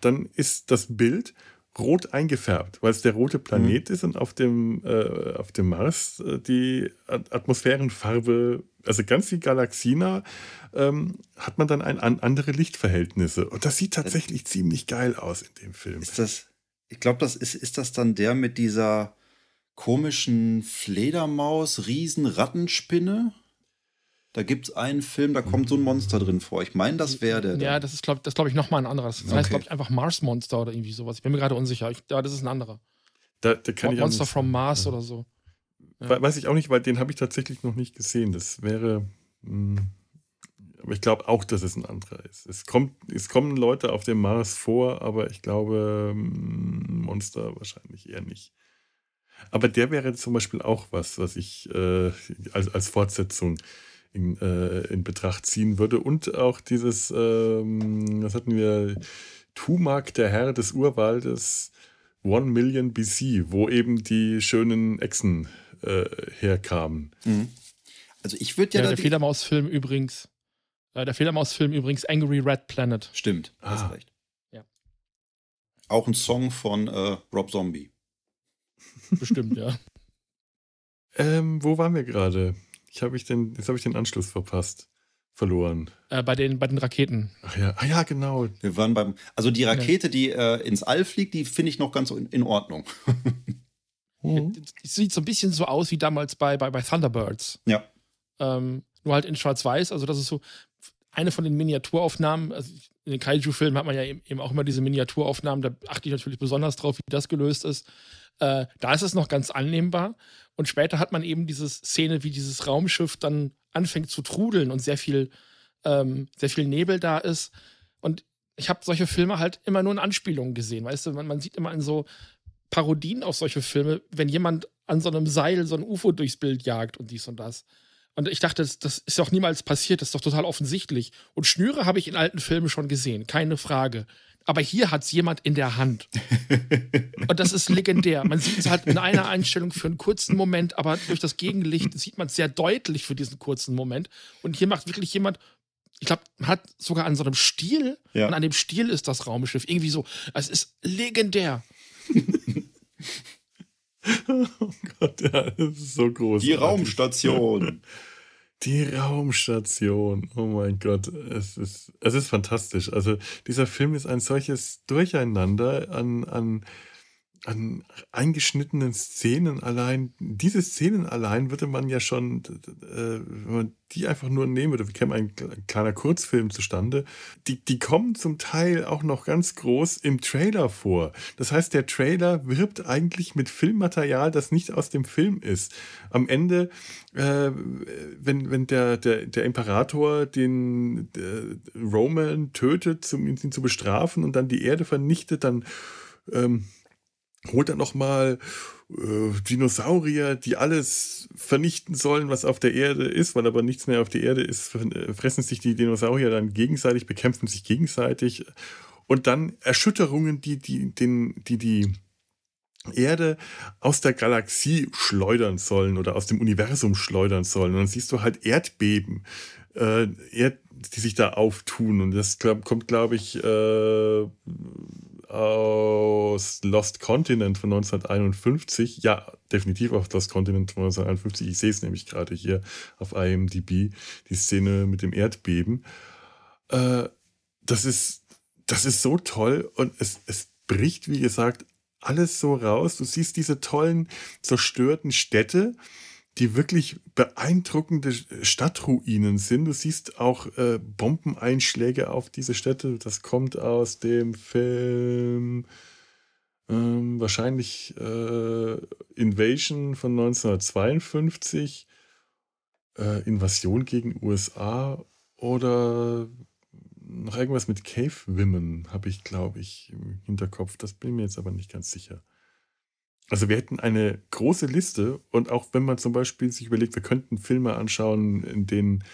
dann ist das Bild rot eingefärbt, weil es der rote Planet mhm. ist und auf dem, äh, auf dem Mars äh, die Atmosphärenfarbe, also ganz wie Galaxina, ähm, hat man dann ein, an andere Lichtverhältnisse. Und das sieht tatsächlich das, ziemlich geil aus in dem Film. Ist das, ich glaube, das ist, ist das dann der mit dieser komischen Fledermaus, Riesenrattenspinne? Da gibt es einen Film, da kommt so ein Monster drin vor. Ich meine, das wäre der. Ja, das ist, glaube glaub ich, nochmal ein anderer. Das okay. heißt, glaube ich, einfach Mars Monster oder irgendwie sowas. Ich bin mir gerade unsicher. Ich, ja, das ist ein anderer. Da, da kann Monster from Mars ja. oder so. Ja. Weiß ich auch nicht, weil den habe ich tatsächlich noch nicht gesehen. Das wäre. Mh, hm, aber ich glaube auch, dass es ein anderer ist. Es, kommt, es kommen Leute auf dem Mars vor, aber ich glaube, hm, Monster wahrscheinlich eher nicht. Aber der wäre zum Beispiel auch was, was ich äh, als, als Fortsetzung in, äh, in Betracht ziehen würde. Und auch dieses, ähm, was hatten wir, Tumak, der Herr des Urwaldes, One Million BC, wo eben die schönen Echsen äh, herkamen. Mhm. Also ich würde ja. ja der Fledermausfilm übrigens. Äh, der Fledermausfilm übrigens Angry Red Planet. Stimmt, ah. hast recht. Ja. Auch ein Song von äh, Rob Zombie. Bestimmt, ja. Ähm, wo waren wir gerade? Ich hab ich den, jetzt habe ich den Anschluss verpasst. Verloren. Äh, bei, den, bei den Raketen. Ach ja, ah, ja, genau. Wir waren beim. Also die Rakete, ja. die äh, ins All fliegt, die finde ich noch ganz in, in Ordnung. mhm. Sieht so ein bisschen so aus wie damals bei, bei, bei Thunderbirds. Ja. Ähm, nur halt in Schwarz-Weiß. Also, das ist so eine von den Miniaturaufnahmen. Also in den Kaiju-Filmen hat man ja eben auch immer diese Miniaturaufnahmen. Da achte ich natürlich besonders drauf, wie das gelöst ist. Äh, da ist es noch ganz annehmbar. Und später hat man eben diese Szene, wie dieses Raumschiff dann anfängt zu trudeln und sehr viel, ähm, sehr viel Nebel da ist. Und ich habe solche Filme halt immer nur in Anspielungen gesehen. Weißt du, man, man sieht immer in so Parodien auf solche Filme, wenn jemand an so einem Seil so ein UFO durchs Bild jagt und dies und das. Und ich dachte, das, das ist doch niemals passiert, das ist doch total offensichtlich. Und Schnüre habe ich in alten Filmen schon gesehen, keine Frage. Aber hier hat es jemand in der Hand. Und das ist legendär. Man sieht es halt in einer Einstellung für einen kurzen Moment, aber durch das Gegenlicht sieht man es sehr deutlich für diesen kurzen Moment. Und hier macht wirklich jemand, ich glaube, man hat sogar an so einem Stiel, ja. und an dem Stiel ist das Raumschiff. Irgendwie so. Es ist legendär. oh Gott, ja, das ist so groß. Die Raumstation. Die Raumstation. Oh mein Gott. Es ist, es ist fantastisch. Also, dieser Film ist ein solches Durcheinander an, an an eingeschnittenen Szenen allein, diese Szenen allein würde man ja schon, äh, wenn man die einfach nur nehmen würde, wir käme ein, ein kleiner Kurzfilm zustande, die, die kommen zum Teil auch noch ganz groß im Trailer vor. Das heißt, der Trailer wirbt eigentlich mit Filmmaterial, das nicht aus dem Film ist. Am Ende, äh, wenn, wenn der, der, der Imperator den Roman tötet, um ihn zu bestrafen und dann die Erde vernichtet, dann ähm, holt er nochmal äh, Dinosaurier, die alles vernichten sollen, was auf der Erde ist, weil aber nichts mehr auf der Erde ist, äh, fressen sich die Dinosaurier dann gegenseitig, bekämpfen sich gegenseitig und dann Erschütterungen, die die, den, die, die Erde aus der Galaxie schleudern sollen oder aus dem Universum schleudern sollen. Und dann siehst du halt Erdbeben, äh, Erd, die sich da auftun. Und das glaub, kommt, glaube ich, äh, aus Lost Continent von 1951. Ja, definitiv auf Lost Continent von 1951. Ich sehe es nämlich gerade hier auf IMDb, die Szene mit dem Erdbeben. Äh, das, ist, das ist so toll und es, es bricht, wie gesagt, alles so raus. Du siehst diese tollen, zerstörten Städte die wirklich beeindruckende Stadtruinen sind. Du siehst auch äh, Bombeneinschläge auf diese Städte. Das kommt aus dem Film ähm, wahrscheinlich äh, Invasion von 1952, äh, Invasion gegen USA oder noch irgendwas mit Cave Women habe ich, glaube ich, im Hinterkopf. Das bin mir jetzt aber nicht ganz sicher. Also wir hätten eine große Liste und auch wenn man zum Beispiel sich überlegt, wir könnten Filme anschauen, in denen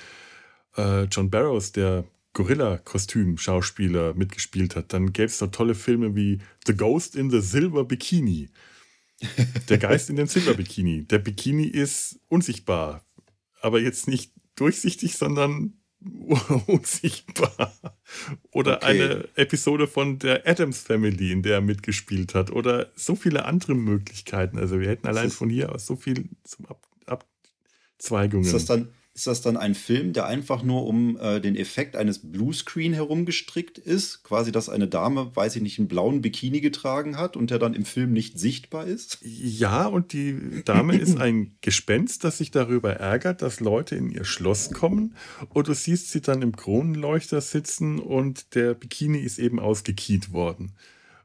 äh, John Barrows, der Gorilla-Kostüm-Schauspieler, mitgespielt hat, dann gäbe es da tolle Filme wie The Ghost in the Silver Bikini. Der Geist in dem Silver Bikini. Der Bikini ist unsichtbar, aber jetzt nicht durchsichtig, sondern unsichtbar. Oder okay. eine Episode von der Adams Family, in der er mitgespielt hat. Oder so viele andere Möglichkeiten. Also wir hätten allein von hier aus so viel zum Ab Abzweigungen. Ist das dann ist das dann ein Film, der einfach nur um äh, den Effekt eines Bluescreen herumgestrickt ist? Quasi, dass eine Dame, weiß ich nicht, einen blauen Bikini getragen hat und der dann im Film nicht sichtbar ist? Ja, und die Dame ist ein Gespenst, das sich darüber ärgert, dass Leute in ihr Schloss kommen. Und du siehst sie dann im Kronenleuchter sitzen und der Bikini ist eben ausgekiet worden.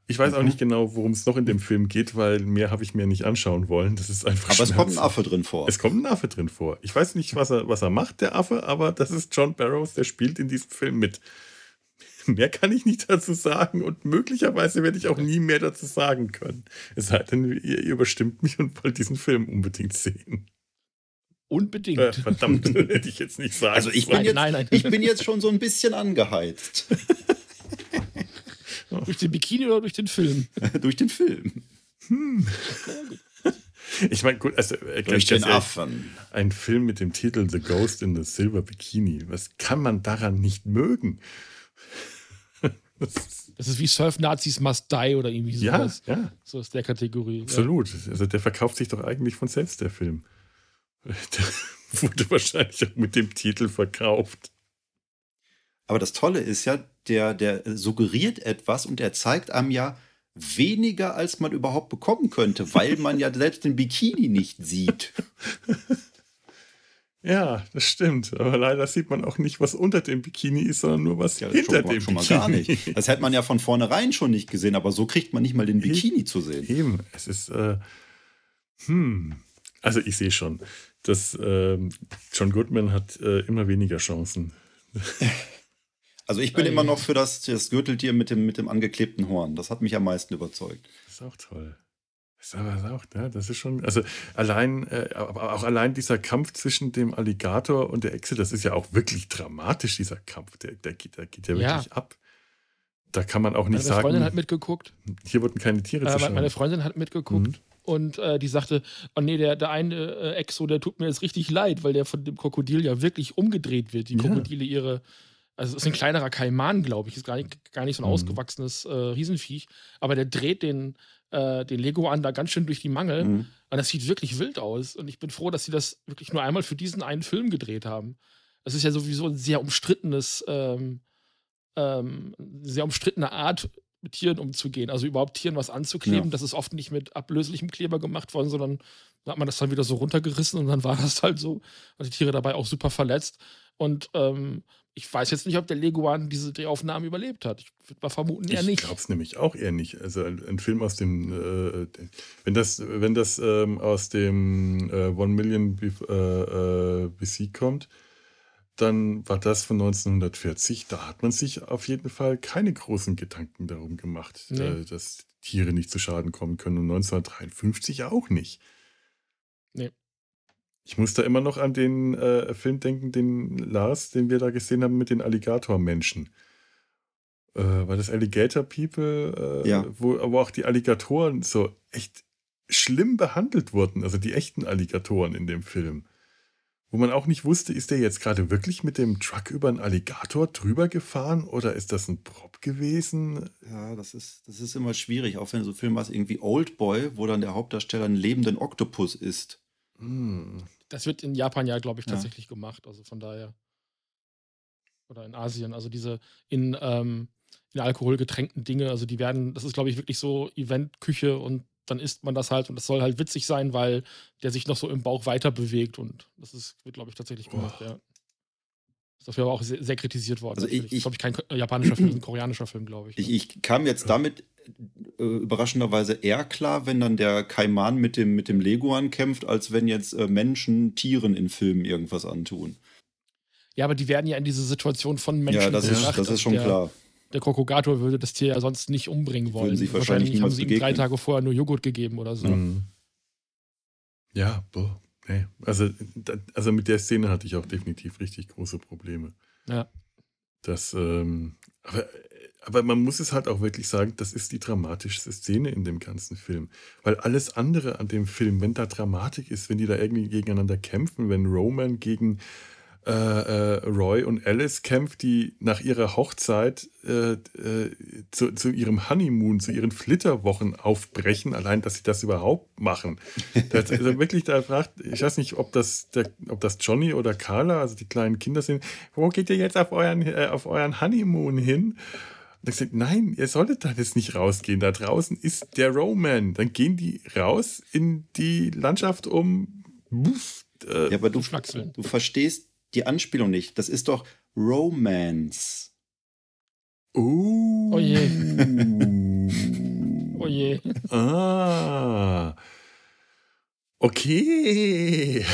Ich weiß mhm. auch nicht genau, worum es noch in dem Film geht, weil mehr habe ich mir nicht anschauen wollen. Das ist einfach. Aber es kommt ein Affe drin vor. Es kommt ein Affe drin vor. Ich weiß nicht, was er, was er macht, der Affe, aber das ist John Barrows, der spielt in diesem Film mit. Mehr kann ich nicht dazu sagen und möglicherweise werde ich auch nie mehr dazu sagen können. Es sei denn, ihr, überstimmt mich und wollt diesen Film unbedingt sehen. Unbedingt. Äh, verdammt, hätte ich jetzt nicht sagen. Also ich bin, jetzt, nein, nein. ich bin jetzt schon so ein bisschen angeheizt. durch den Bikini oder durch den Film? durch den Film. Hm. Ich meine, gut, also äh, durch den Affen. Ein Film mit dem Titel The Ghost in the Silver Bikini. Was kann man daran nicht mögen? Das ist, das ist wie Surf Nazis Must Die oder irgendwie sowas. Ja, ja. So aus der Kategorie. Absolut. Ja. Also der verkauft sich doch eigentlich von selbst, der Film. Der wurde wahrscheinlich auch mit dem Titel verkauft. Aber das Tolle ist ja, der, der suggeriert etwas und er zeigt einem ja weniger, als man überhaupt bekommen könnte, weil man ja selbst den Bikini nicht sieht. Ja, das stimmt. Aber leider sieht man auch nicht, was unter dem Bikini ist, sondern nur was ja, hinter schon, dem schon Bikini. Mal gar nicht. Das hätte man ja von vornherein schon nicht gesehen, aber so kriegt man nicht mal den Bikini zu sehen. Eben, es ist, äh, hm, also ich sehe schon, dass äh, John Goodman hat äh, immer weniger Chancen. Also ich bin Ei. immer noch für das, das Gürteltier mit dem, mit dem angeklebten Horn. Das hat mich am meisten überzeugt. Das ist auch toll. Das ist aber auch, ja, das ist schon, also allein, äh, aber auch allein dieser Kampf zwischen dem Alligator und der Echse, das ist ja auch wirklich dramatisch, dieser Kampf. Der, der, geht, der geht ja wirklich ja. ab. Da kann man auch nicht meine sagen. Meine Freundin hat mitgeguckt. Hier wurden keine Tiere äh, zerschlagen. Meine Freundin hat mitgeguckt. Mhm. Und äh, die sagte, oh nee, der, der eine äh, Exo, der tut mir jetzt richtig leid, weil der von dem Krokodil ja wirklich umgedreht wird. Die Krokodile ja. ihre, also es ist ein kleinerer Kaiman, glaube ich, ist gar nicht, gar nicht so ein mhm. ausgewachsenes äh, Riesenviech, aber der dreht den äh, den Leguan da ganz schön durch die Mangel. Mhm. Und das sieht wirklich wild aus. Und ich bin froh, dass sie das wirklich nur einmal für diesen einen Film gedreht haben. Das ist ja sowieso ein sehr umstrittenes, ähm, ähm, sehr umstrittene Art, mit Tieren umzugehen. Also überhaupt Tieren was anzukleben. Ja. Das ist oft nicht mit ablöslichem Kleber gemacht worden, sondern da hat man das dann wieder so runtergerissen und dann war das halt so. Und die Tiere dabei auch super verletzt. Und ähm, ich weiß jetzt nicht, ob der Leguan diese Drehaufnahmen überlebt hat. Ich würde mal vermuten, eher nicht. Ich glaube es nämlich auch eher nicht. Also ein, ein Film aus dem, äh, wenn das, wenn das ähm, aus dem äh, One Million BC äh, äh, kommt, dann war das von 1940. Da hat man sich auf jeden Fall keine großen Gedanken darum gemacht, nee. Äh, dass Tiere nicht zu Schaden kommen können. Und 1953 auch nicht. Nee. Ich muss da immer noch an den äh, Film denken, den Lars, den wir da gesehen haben mit den Alligatormenschen. Äh, war das Alligator People, äh, ja. wo aber auch die Alligatoren so echt schlimm behandelt wurden, also die echten Alligatoren in dem Film. Wo man auch nicht wusste, ist der jetzt gerade wirklich mit dem Truck über einen Alligator drüber gefahren oder ist das ein Prop gewesen? Ja, das ist, das ist immer schwierig, auch wenn so ein Film was irgendwie Old Boy, wo dann der Hauptdarsteller einen lebenden Oktopus ist. Hm. Das wird in Japan ja, glaube ich, tatsächlich ja. gemacht. Also von daher. Oder in Asien. Also diese in, ähm, in Alkohol getränkten Dinge, also die werden, das ist, glaube ich, wirklich so Eventküche und dann isst man das halt und das soll halt witzig sein, weil der sich noch so im Bauch weiter bewegt und das ist, wird, glaube ich, tatsächlich gemacht, oh. ja. Ist dafür aber auch sehr, sehr kritisiert worden. Also ich, ich glaube ich, kein japanischer Film, ein koreanischer Film, glaube ich. Ich, ne? ich, kam jetzt damit äh, überraschenderweise eher klar, wenn dann der Kaiman mit dem, mit dem Leguan kämpft, als wenn jetzt äh, Menschen Tieren in Filmen irgendwas antun. Ja, aber die werden ja in diese Situation von Menschen Ja, das, ist, das ist schon der, klar. Der Krokogator würde das Tier ja sonst nicht umbringen wollen. Sie wahrscheinlich, wahrscheinlich haben sie ihm drei Tage vorher nur Joghurt gegeben oder so. Mhm. Ja, boah. Nee. Also, also mit der Szene hatte ich auch definitiv richtig große Probleme. Ja. Das, ähm, aber aber man muss es halt auch wirklich sagen, das ist die dramatischste Szene in dem ganzen Film. Weil alles andere an dem Film, wenn da Dramatik ist, wenn die da irgendwie gegeneinander kämpfen, wenn Roman gegen äh, äh, Roy und Alice kämpft, die nach ihrer Hochzeit äh, äh, zu, zu, ihrem Honeymoon, zu ihren Flitterwochen aufbrechen, allein, dass sie das überhaupt machen. Das, also wirklich, da fragt, ich weiß nicht, ob das, der, ob das Johnny oder Carla, also die kleinen Kinder sind, wo geht ihr jetzt auf euren, äh, auf euren Honeymoon hin? Und ich gesagt, nein, ihr solltet da jetzt nicht rausgehen. Da draußen ist der Roman. Dann gehen die raus in die Landschaft um. Ja, aber du, du verstehst die Anspielung nicht. Das ist doch Romance. Uh. Oh je. oh je. Ah. Okay.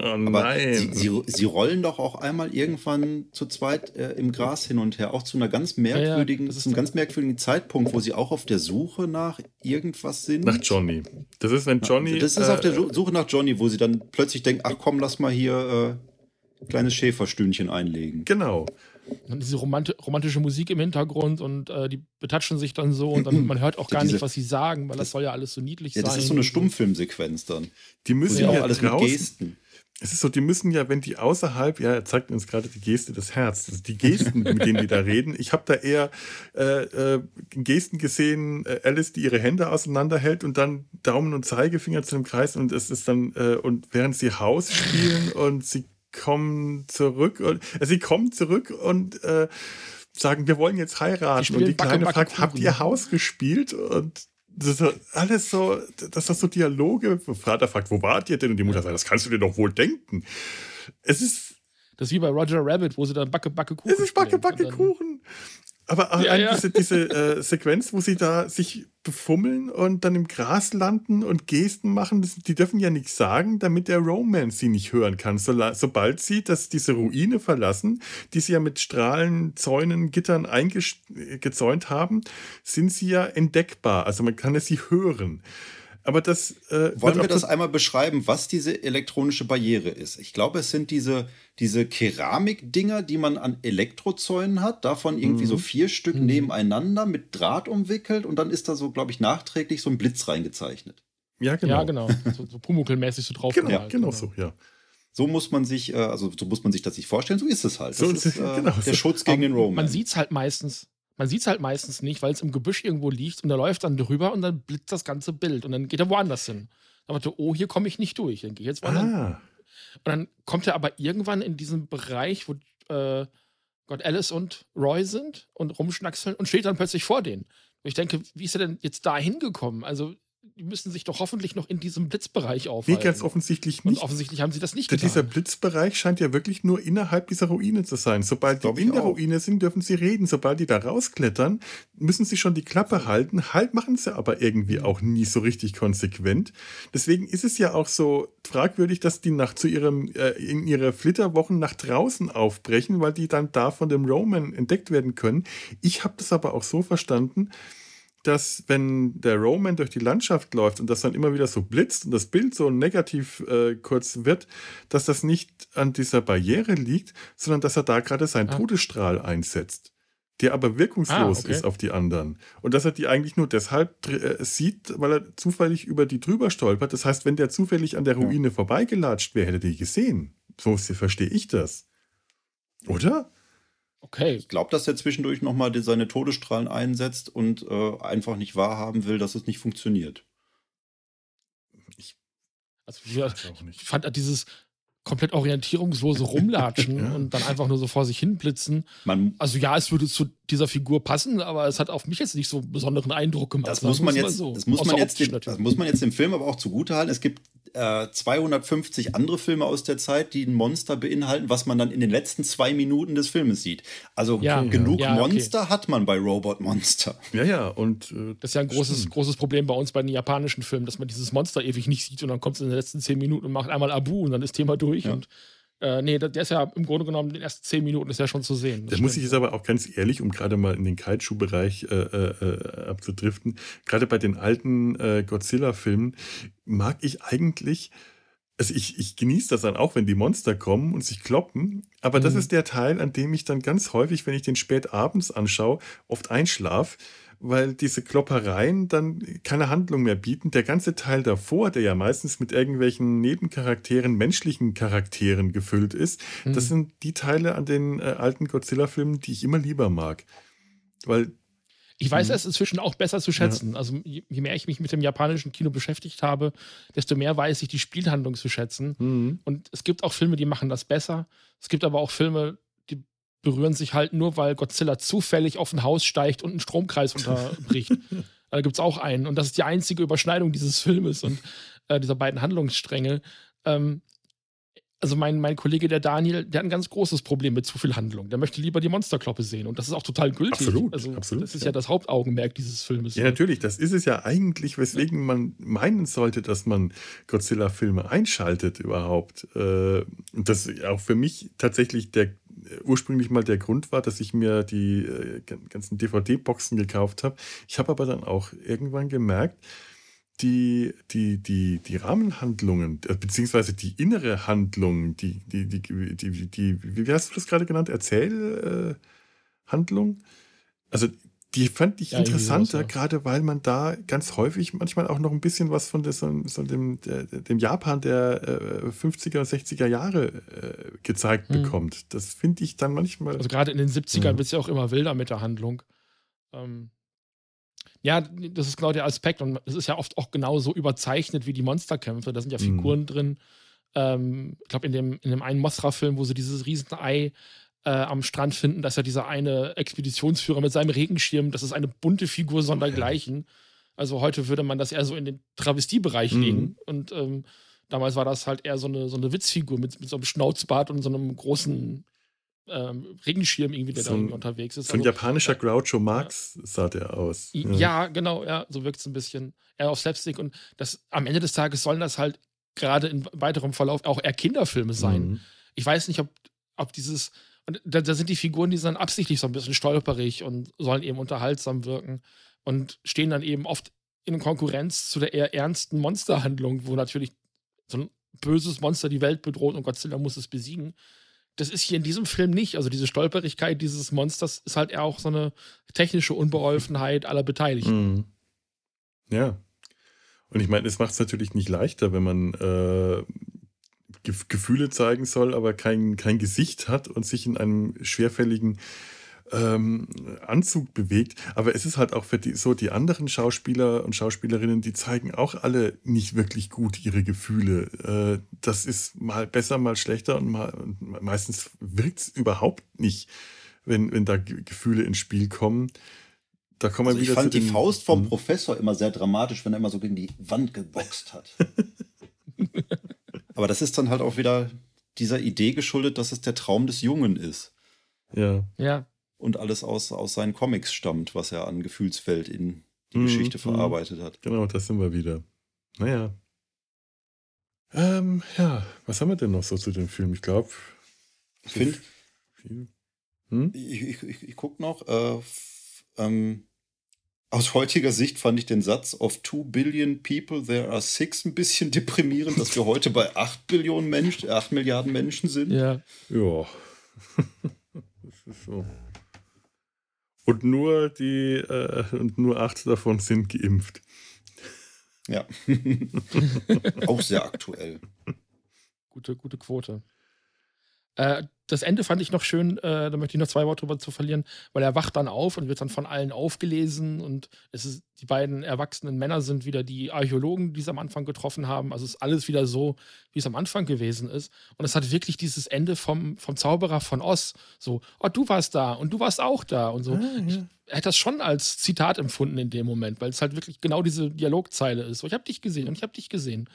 Oh nein. Sie, sie, sie, rollen doch auch einmal irgendwann zu zweit äh, im Gras hin und her, auch zu einer ganz merkwürdigen, ja, ja, zu einem ganz merkwürdigen Zeitpunkt, wo sie auch auf der Suche nach irgendwas sind. Nach Johnny. Das ist, wenn Johnny. Das ist äh, auf der äh, Suche nach Johnny, wo sie dann plötzlich denken, ach komm, lass mal hier äh, kleines Schäferstündchen einlegen. Genau. Und diese romanti romantische Musik im Hintergrund und äh, die betatschen sich dann so und dann man hört auch gar diese, nicht, was sie sagen, weil das, das, soll ja alles so niedlich ja, sein. Das ist so eine Stummfilmsequenz dann. Die müssen ja auch alles draußen, mit Gesten es ist so, die müssen ja, wenn die außerhalb, ja, er zeigt uns gerade die Geste des Herzens, also die Gesten, mit denen die da reden. Ich habe da eher äh, äh, Gesten gesehen, äh, Alice, die ihre Hände auseinanderhält und dann Daumen und Zeigefinger zu dem Kreis und es ist dann, äh, und während sie Haus spielen und sie kommen zurück und äh, sie kommen zurück und äh, sagen, wir wollen jetzt heiraten. Und die Kleine Backe, fragt, habt ihr Haus gespielt? Und das alles so, dass das so Dialoge, Vater fragt, wo wart ihr denn? Und die Mutter sagt, das kannst du dir doch wohl denken. Es ist. Das ist wie bei Roger Rabbit, wo sie dann Backe, Backe, Kuchen. Es ist Backe, Backe, Kuchen. Aber ja, ja. diese, diese äh, Sequenz, wo sie da sich befummeln und dann im Gras landen und Gesten machen, das, die dürfen ja nichts sagen, damit der Romance sie nicht hören kann. So, sobald sie das, diese Ruine verlassen, die sie ja mit Strahlen, Zäunen, Gittern eingezäunt haben, sind sie ja entdeckbar. Also man kann es sie hören. Aber das. Äh, Wollen wir das einmal beschreiben, was diese elektronische Barriere ist? Ich glaube, es sind diese, diese Keramikdinger, die man an Elektrozäunen hat, davon irgendwie mhm. so vier Stück mhm. nebeneinander mit Draht umwickelt und dann ist da so, glaube ich, nachträglich so ein Blitz reingezeichnet. Ja, genau. Ja, genau. So, so Pumuckl-mäßig so drauf. Genau, halt, genau, genau so, ja. So muss man sich, äh, also so muss man sich das sich vorstellen, so ist es halt. Das so ist äh, genau. der Schutz gegen den Roman. Man sieht es halt meistens man sieht es halt meistens nicht, weil es im Gebüsch irgendwo liegt und da läuft dann drüber und dann blitzt das ganze Bild und dann geht er woanders hin. Dann dachte, oh, hier komme ich nicht durch. Dann gehe ich jetzt woanders. Ah. Und dann kommt er aber irgendwann in diesen Bereich, wo äh, Gott Alice und Roy sind und rumschnackseln und steht dann plötzlich vor denen. Und ich denke, wie ist er denn jetzt da hingekommen? Also die müssen sich doch hoffentlich noch in diesem Blitzbereich aufhalten. Nee, ganz offensichtlich nicht. Und offensichtlich haben sie das nicht getan. Dieser Blitzbereich scheint ja wirklich nur innerhalb dieser Ruine zu sein. Sobald die in der Ruine sind, dürfen sie reden. Sobald die da rausklettern, müssen sie schon die Klappe halten. Halt machen sie aber irgendwie auch nie so richtig konsequent. Deswegen ist es ja auch so fragwürdig, dass die nach zu ihrem, äh, in ihrer Flitterwochen nach draußen aufbrechen, weil die dann da von dem Roman entdeckt werden können. Ich habe das aber auch so verstanden, dass wenn der Roman durch die Landschaft läuft und das dann immer wieder so blitzt und das Bild so negativ äh, kurz wird, dass das nicht an dieser Barriere liegt, sondern dass er da gerade seinen ah. Todesstrahl einsetzt, der aber wirkungslos ah, okay. ist auf die anderen. Und dass er die eigentlich nur deshalb äh, sieht, weil er zufällig über die drüber stolpert. Das heißt, wenn der zufällig an der Ruine ja. vorbeigelatscht wäre, hätte er die gesehen. So verstehe ich das. Oder? Okay. Ich glaube, dass er zwischendurch nochmal seine Todesstrahlen einsetzt und äh, einfach nicht wahrhaben will, dass es nicht funktioniert. Ich, also, ich fand dieses komplett orientierungslose Rumlatschen ja. und dann einfach nur so vor sich hin blitzen. Man, also ja, es würde zu dieser Figur passen, aber es hat auf mich jetzt nicht so einen besonderen Eindruck gemacht. Das muss man jetzt, so. das muss man jetzt, dem, das muss man jetzt dem Film aber auch zugutehalten. Es gibt äh, 250 andere Filme aus der Zeit, die ein Monster beinhalten, was man dann in den letzten zwei Minuten des Filmes sieht. Also ja, genug ja, Monster okay. hat man bei Robot Monster. Ja, ja, und äh, das ist ja ein großes, großes Problem bei uns bei den japanischen Filmen, dass man dieses Monster ewig nicht sieht und dann kommt es in den letzten zehn Minuten und macht einmal Abu und dann ist Thema durch ja. und äh, nee, der ist ja im Grunde genommen in den ersten zehn Minuten ist ja schon zu sehen. Da muss ich jetzt aber auch ganz ehrlich, um gerade mal in den Kaiju-Bereich äh, äh, abzudriften, gerade bei den alten äh, Godzilla-Filmen mag ich eigentlich also ich, ich genieße das dann auch, wenn die Monster kommen und sich kloppen. Aber mhm. das ist der Teil, an dem ich dann ganz häufig, wenn ich den spät abends anschaue, oft einschlaf, weil diese Kloppereien dann keine Handlung mehr bieten. Der ganze Teil davor, der ja meistens mit irgendwelchen Nebencharakteren, menschlichen Charakteren gefüllt ist, mhm. das sind die Teile an den äh, alten Godzilla-Filmen, die ich immer lieber mag. Weil ich weiß mhm. es inzwischen auch besser zu schätzen. Ja. Also je, mehr ich mich mit dem japanischen Kino beschäftigt habe, desto mehr weiß ich die Spielhandlung zu schätzen. Mhm. Und es gibt auch Filme, die machen das besser. Es gibt aber auch Filme, berühren sich halt nur, weil Godzilla zufällig auf ein Haus steigt und einen Stromkreis unterbricht. da gibt es auch einen. Und das ist die einzige Überschneidung dieses Filmes und äh, dieser beiden Handlungsstränge. Ähm, also mein, mein Kollege, der Daniel, der hat ein ganz großes Problem mit zu viel Handlung. Der möchte lieber die Monsterkloppe sehen. Und das ist auch total gültig. Absolut. Also, absolut das ist ja. ja. das Hauptaugenmerk dieses Filmes. Ja, natürlich. Das ist es ja eigentlich, weswegen man meinen sollte, dass man Godzilla-Filme einschaltet überhaupt. Äh, und das auch für mich tatsächlich der ursprünglich mal der Grund war, dass ich mir die äh, ganzen DVD-Boxen gekauft habe. Ich habe aber dann auch irgendwann gemerkt, die, die, die, die Rahmenhandlungen, äh, beziehungsweise die innere Handlung, die, die, die, die, die wie hast du das gerade genannt? Erzählhandlung? Äh, also die fand ich ja, interessanter, gerade weil man da ganz häufig manchmal auch noch ein bisschen was von des, so dem, der, dem Japan der äh, 50er, 60er Jahre äh, gezeigt hm. bekommt. Das finde ich dann manchmal. Also gerade in den 70ern wird es ja auch immer wilder mit der Handlung. Ähm, ja, das ist genau der Aspekt. Und es ist ja oft auch genauso überzeichnet wie die Monsterkämpfe. Da sind ja Figuren mhm. drin. Ähm, ich glaube, in dem, in dem einen Mothra-Film, wo sie dieses Riesenei äh, am Strand finden, dass ja dieser eine Expeditionsführer mit seinem Regenschirm, das ist eine bunte Figur sondergleichen. Also heute würde man das eher so in den Travestiebereich mhm. legen. Und ähm, damals war das halt eher so eine, so eine Witzfigur mit, mit so einem Schnauzbart und so einem großen ähm, Regenschirm irgendwie, der so da unterwegs ist. So ein also, japanischer Groucho Marx ja. sah der aus. Ja, ja genau, ja, so wirkt es ein bisschen eher auf Slapstick und das am Ende des Tages sollen das halt gerade in weiterem Verlauf auch eher Kinderfilme sein. Mhm. Ich weiß nicht, ob, ob dieses, und da, da, sind die Figuren, die sind absichtlich so ein bisschen stolperig und sollen eben unterhaltsam wirken und stehen dann eben oft in Konkurrenz zu der eher ernsten Monsterhandlung, wo natürlich so ein böses Monster die Welt bedroht und Godzilla muss es besiegen das ist hier in diesem Film nicht. Also diese Stolperigkeit dieses Monsters ist halt eher auch so eine technische Unbeholfenheit aller Beteiligten. Mhm. Ja. Und ich meine, es macht es natürlich nicht leichter, wenn man äh, Gefühle zeigen soll, aber kein, kein Gesicht hat und sich in einem schwerfälligen ähm, Anzug bewegt. Aber es ist halt auch für die, so, die anderen Schauspieler und Schauspielerinnen, die zeigen auch alle nicht wirklich gut ihre Gefühle. Äh, das ist mal besser, mal schlechter und mal, meistens wirkt es überhaupt nicht, wenn, wenn da Gefühle ins Spiel kommen. Da kommen also ich fand die Faust vom hm. Professor immer sehr dramatisch, wenn er immer so gegen die Wand geboxt hat. Aber das ist dann halt auch wieder dieser Idee geschuldet, dass es der Traum des Jungen ist. Ja. Ja. Und alles aus, aus seinen Comics stammt, was er an Gefühlsfeld in die mhm. Geschichte verarbeitet hat. Genau, das sind wir wieder. Naja. Ähm, ja, was haben wir denn noch so zu dem Film? Ich glaube. Ich finde. Hm? Ich, ich, ich, ich gucke noch. Äh, ähm, aus heutiger Sicht fand ich den Satz of 2 billion people, there are six ein bisschen deprimierend, dass wir heute bei 8 Billionen Menschen, 8 Milliarden Menschen sind. Ja. Ja. das ist so. Und nur die, äh, und nur acht davon sind geimpft. Ja. Auch sehr aktuell. Gute, gute Quote. Äh, das Ende fand ich noch schön, äh, da möchte ich noch zwei Worte drüber zu verlieren, weil er wacht dann auf und wird dann von allen aufgelesen und es ist, die beiden erwachsenen Männer sind wieder die Archäologen, die sie am Anfang getroffen haben. Also es ist alles wieder so, wie es am Anfang gewesen ist. Und es hat wirklich dieses Ende vom, vom Zauberer von Oz. So, oh, du warst da und du warst auch da und so. Ah, ja. Ich hätte das schon als Zitat empfunden in dem Moment, weil es halt wirklich genau diese Dialogzeile ist. So, ich habe dich gesehen und ich habe dich gesehen.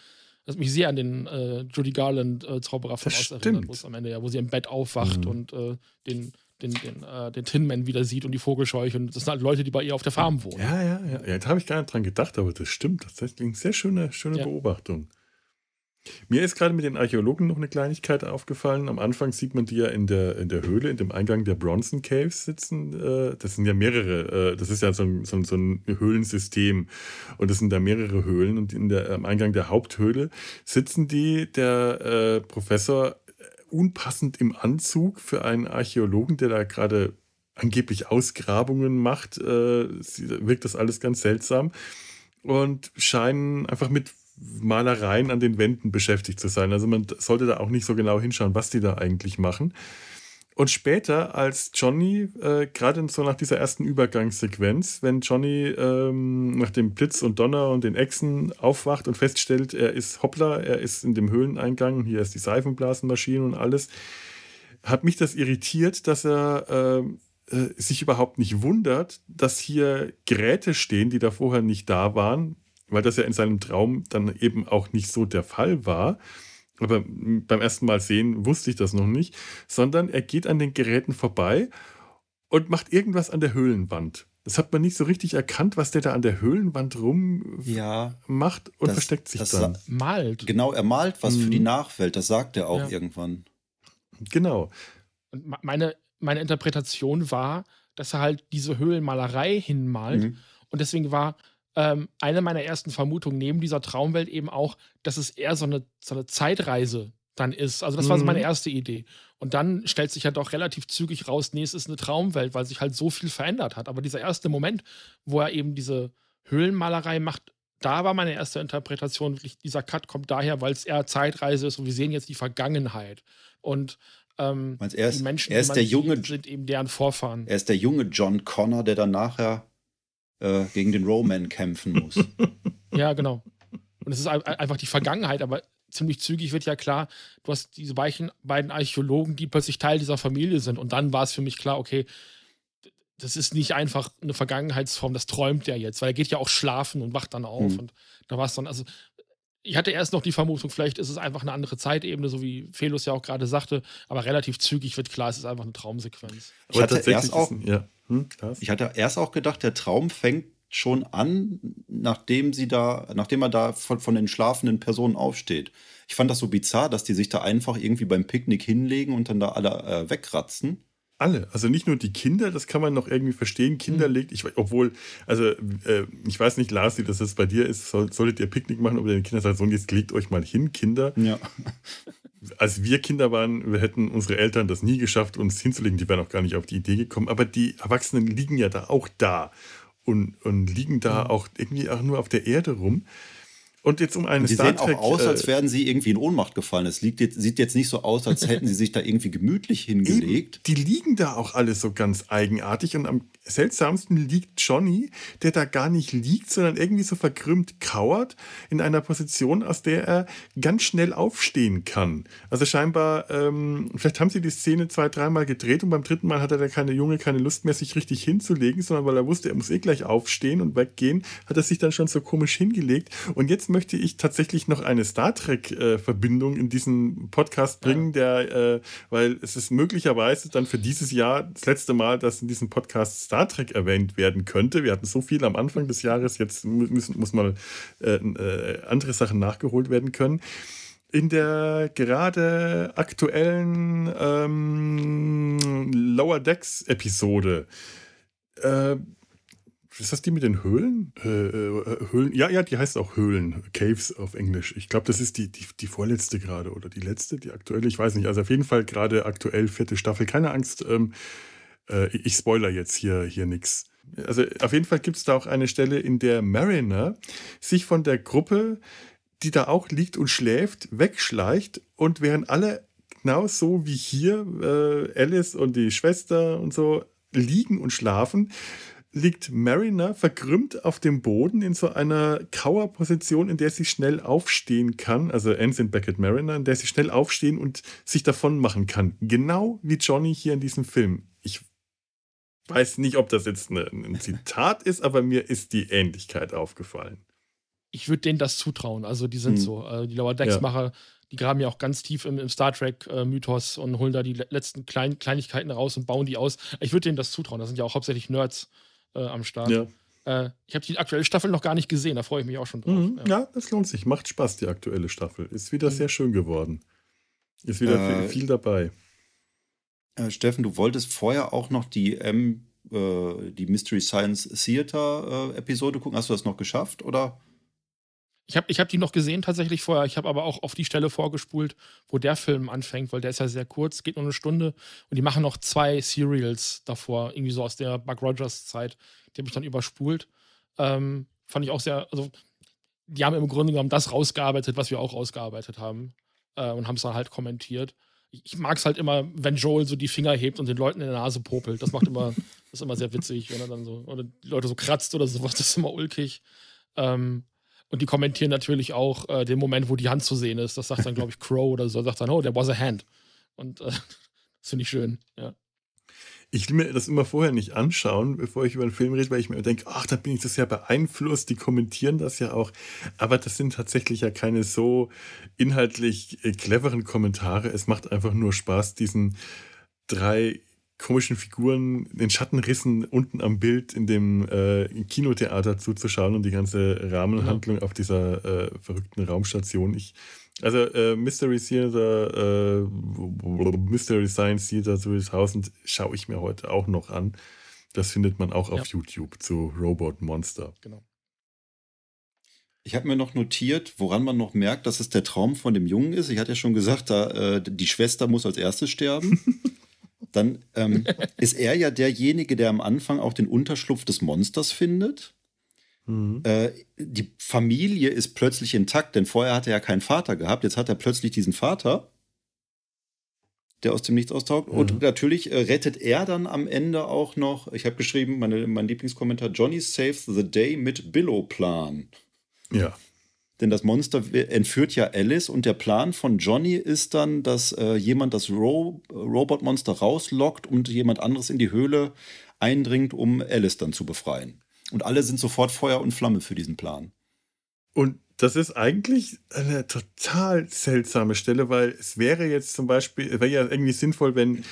Das mich sehr an den äh, Judy Garland äh, Zauberer von Oz erinnert, wo es am Ende ja, wo sie im Bett aufwacht mhm. und äh, den, den, den, äh, den Tin Man wieder sieht und die Vogelscheuche. Und das sind halt Leute, die bei ihr auf der Farm wohnen. Ja, ja, ja. ja da habe ich gar nicht dran gedacht, aber das stimmt. Das ist eine sehr schöne, schöne ja. Beobachtung. Mir ist gerade mit den Archäologen noch eine Kleinigkeit aufgefallen. Am Anfang sieht man die ja in der, in der Höhle, in dem Eingang der Bronson Caves sitzen. Äh, das sind ja mehrere, äh, das ist ja so ein, so, so ein Höhlensystem. Und das sind da mehrere Höhlen. Und in der, am Eingang der Haupthöhle sitzen die, der äh, Professor, äh, unpassend im Anzug für einen Archäologen, der da gerade angeblich Ausgrabungen macht. Äh, wirkt das alles ganz seltsam. Und scheinen einfach mit Malereien an den Wänden beschäftigt zu sein. Also man sollte da auch nicht so genau hinschauen, was die da eigentlich machen. Und später, als Johnny, äh, gerade so nach dieser ersten Übergangssequenz, wenn Johnny ähm, nach dem Blitz und Donner und den Echsen aufwacht und feststellt, er ist hoppla, er ist in dem Höhleneingang, hier ist die Seifenblasenmaschine und alles, hat mich das irritiert, dass er äh, äh, sich überhaupt nicht wundert, dass hier Geräte stehen, die da vorher nicht da waren, weil das ja in seinem Traum dann eben auch nicht so der Fall war. Aber beim ersten Mal sehen wusste ich das noch nicht, sondern er geht an den Geräten vorbei und macht irgendwas an der Höhlenwand. Das hat man nicht so richtig erkannt, was der da an der Höhlenwand rum ja, macht und das, versteckt sich dann. Malt. Genau, er malt was mhm. für die mhm. Nachwelt, das sagt er auch ja. irgendwann. Genau. Und meine, meine Interpretation war, dass er halt diese Höhlenmalerei hinmalt. Mhm. Und deswegen war ähm, eine meiner ersten Vermutungen neben dieser Traumwelt eben auch, dass es eher so eine, so eine Zeitreise dann ist. Also das war so meine mhm. erste Idee. Und dann stellt sich ja doch relativ zügig raus, nee, es ist eine Traumwelt, weil sich halt so viel verändert hat. Aber dieser erste Moment, wo er eben diese Höhlenmalerei macht, da war meine erste Interpretation wirklich, dieser Cut kommt daher, weil es eher Zeitreise ist und wir sehen jetzt die Vergangenheit. Und ähm, er ist, die Menschen, er ist der junge, sind eben deren Vorfahren. Er ist der junge John Connor, der dann nachher äh, gegen den Roman kämpfen muss. ja, genau. Und es ist einfach die Vergangenheit, aber ziemlich zügig wird ja klar, du hast diese beiden, beiden Archäologen, die plötzlich Teil dieser Familie sind. Und dann war es für mich klar, okay, das ist nicht einfach eine Vergangenheitsform, das träumt er jetzt, weil er geht ja auch schlafen und wacht dann auf. Mhm. Und da war es dann, also ich hatte erst noch die Vermutung, vielleicht ist es einfach eine andere Zeitebene, so wie Felus ja auch gerade sagte, aber relativ zügig wird klar, es ist einfach eine Traumsequenz. Ich hatte, erst auch, ja. Hm, ich hatte erst auch gedacht, der Traum fängt schon an, nachdem sie da, nachdem er da von, von den schlafenden Personen aufsteht. Ich fand das so bizarr, dass die sich da einfach irgendwie beim Picknick hinlegen und dann da alle äh, wegratzen alle. Also nicht nur die Kinder, das kann man noch irgendwie verstehen. Kinder mhm. legt, ich, obwohl, also äh, ich weiß nicht, Lars, wie das jetzt bei dir ist, soll, solltet ihr Picknick machen, aber deine Kinder sagen, so, jetzt legt euch mal hin, Kinder. Ja. Als wir Kinder waren, wir hätten unsere Eltern das nie geschafft, uns hinzulegen. Die wären auch gar nicht auf die Idee gekommen. Aber die Erwachsenen liegen ja da auch da und, und liegen da mhm. auch irgendwie auch nur auf der Erde rum. Und jetzt um einen die Star sehen Trek, auch aus, als äh, wären sie irgendwie in Ohnmacht gefallen. Es liegt jetzt, sieht jetzt nicht so aus, als hätten sie sich da irgendwie gemütlich hingelegt. Eben, die liegen da auch alle so ganz eigenartig und am seltsamsten liegt Johnny, der da gar nicht liegt, sondern irgendwie so verkrümmt kauert in einer Position, aus der er ganz schnell aufstehen kann. Also scheinbar, ähm, vielleicht haben sie die Szene zwei, dreimal gedreht und beim dritten Mal hatte der kleine Junge keine Lust mehr, sich richtig hinzulegen, sondern weil er wusste, er muss eh gleich aufstehen und weggehen, hat er sich dann schon so komisch hingelegt. Und jetzt möchte ich tatsächlich noch eine Star Trek-Verbindung in diesen Podcast bringen, der, äh, weil es ist möglicherweise dann für dieses Jahr das letzte Mal, dass in diesem Podcast Star Trek erwähnt werden könnte. Wir hatten so viel am Anfang des Jahres, jetzt müssen, muss mal äh, äh, andere Sachen nachgeholt werden können. In der gerade aktuellen ähm, Lower Decks Episode äh, ist das die mit den Höhlen? Äh, äh, Höhlen? Ja, ja, die heißt auch Höhlen, Caves auf Englisch. Ich glaube, das ist die, die, die vorletzte gerade oder die letzte, die aktuelle, ich weiß nicht. Also auf jeden Fall gerade aktuell vierte Staffel. Keine Angst, ähm, äh, ich spoiler jetzt hier, hier nichts. Also auf jeden Fall gibt es da auch eine Stelle, in der Mariner sich von der Gruppe, die da auch liegt und schläft, wegschleicht und während alle genau so wie hier, äh, Alice und die Schwester und so, liegen und schlafen, liegt Mariner verkrümmt auf dem Boden in so einer Kauerposition, in der sie schnell aufstehen kann, also Ensign Beckett Mariner, in der sie schnell aufstehen und sich davon machen kann. Genau wie Johnny hier in diesem Film. Ich weiß nicht, ob das jetzt eine, ein Zitat ist, aber mir ist die Ähnlichkeit aufgefallen. Ich würde denen das zutrauen. Also die sind hm. so. Also die Lower Decks-Macher, ja. die graben ja auch ganz tief im, im Star Trek-Mythos äh, und holen da die letzten Klein Kleinigkeiten raus und bauen die aus. Ich würde denen das zutrauen. Das sind ja auch hauptsächlich Nerds äh, am Start. Ja. Äh, ich habe die aktuelle Staffel noch gar nicht gesehen, da freue ich mich auch schon drauf. Mhm, ja. ja. das lohnt sich. Macht Spaß, die aktuelle Staffel. Ist wieder mhm. sehr schön geworden. Ist wieder viel, äh, viel, dabei. Äh, Steffen, du wolltest vorher auch noch die, ähm, äh, die Mystery Science Theater äh, Episode gucken. Hast du das noch geschafft oder? Ich habe ich hab die noch gesehen tatsächlich vorher. Ich habe aber auch auf die Stelle vorgespult, wo der Film anfängt, weil der ist ja sehr kurz, geht nur eine Stunde. Und die machen noch zwei Serials davor, irgendwie so aus der Buck Rogers Zeit. Die habe ich dann überspult. Ähm, fand ich auch sehr, also die haben im Grunde genommen das rausgearbeitet, was wir auch rausgearbeitet haben. Äh, und haben es dann halt kommentiert. Ich, ich mag es halt immer, wenn Joel so die Finger hebt und den Leuten in der Nase popelt. Das macht immer, das ist immer sehr witzig, wenn er dann so, oder die Leute so kratzt oder sowas, das ist immer ulkig. Ähm, und die kommentieren natürlich auch äh, den Moment, wo die Hand zu sehen ist. Das sagt dann, glaube ich, Crow oder so. Sagt dann, oh, there was a hand. Und äh, das finde ich schön, ja. Ich will mir das immer vorher nicht anschauen, bevor ich über einen Film rede, weil ich mir denke, ach, da bin ich das ja beeinflusst, die kommentieren das ja auch. Aber das sind tatsächlich ja keine so inhaltlich äh, cleveren Kommentare. Es macht einfach nur Spaß, diesen drei komischen Figuren, den Schattenrissen unten am Bild in dem äh, Kinotheater zuzuschauen und die ganze Rahmenhandlung ja. auf dieser äh, verrückten Raumstation. Ich, also äh, Mystery Theater, äh, Mystery Science Theater 2000 schaue ich mir heute auch noch an. Das findet man auch ja. auf YouTube zu Robot Monster. Genau. Ich habe mir noch notiert, woran man noch merkt, dass es der Traum von dem Jungen ist. Ich hatte ja schon gesagt, da, äh, die Schwester muss als erstes sterben. dann ähm, ist er ja derjenige, der am Anfang auch den Unterschlupf des Monsters findet. Mhm. Äh, die Familie ist plötzlich intakt, denn vorher hat er ja keinen Vater gehabt. Jetzt hat er plötzlich diesen Vater, der aus dem Nichts austaucht. Mhm. Und natürlich äh, rettet er dann am Ende auch noch, ich habe geschrieben, meine, mein Lieblingskommentar, Johnny saves the day mit Billow-Plan. Ja. Denn das Monster entführt ja Alice und der Plan von Johnny ist dann, dass äh, jemand das Ro Robotmonster rauslockt und jemand anderes in die Höhle eindringt, um Alice dann zu befreien. Und alle sind sofort Feuer und Flamme für diesen Plan. Und das ist eigentlich eine total seltsame Stelle, weil es wäre jetzt zum Beispiel, es wäre ja irgendwie sinnvoll, wenn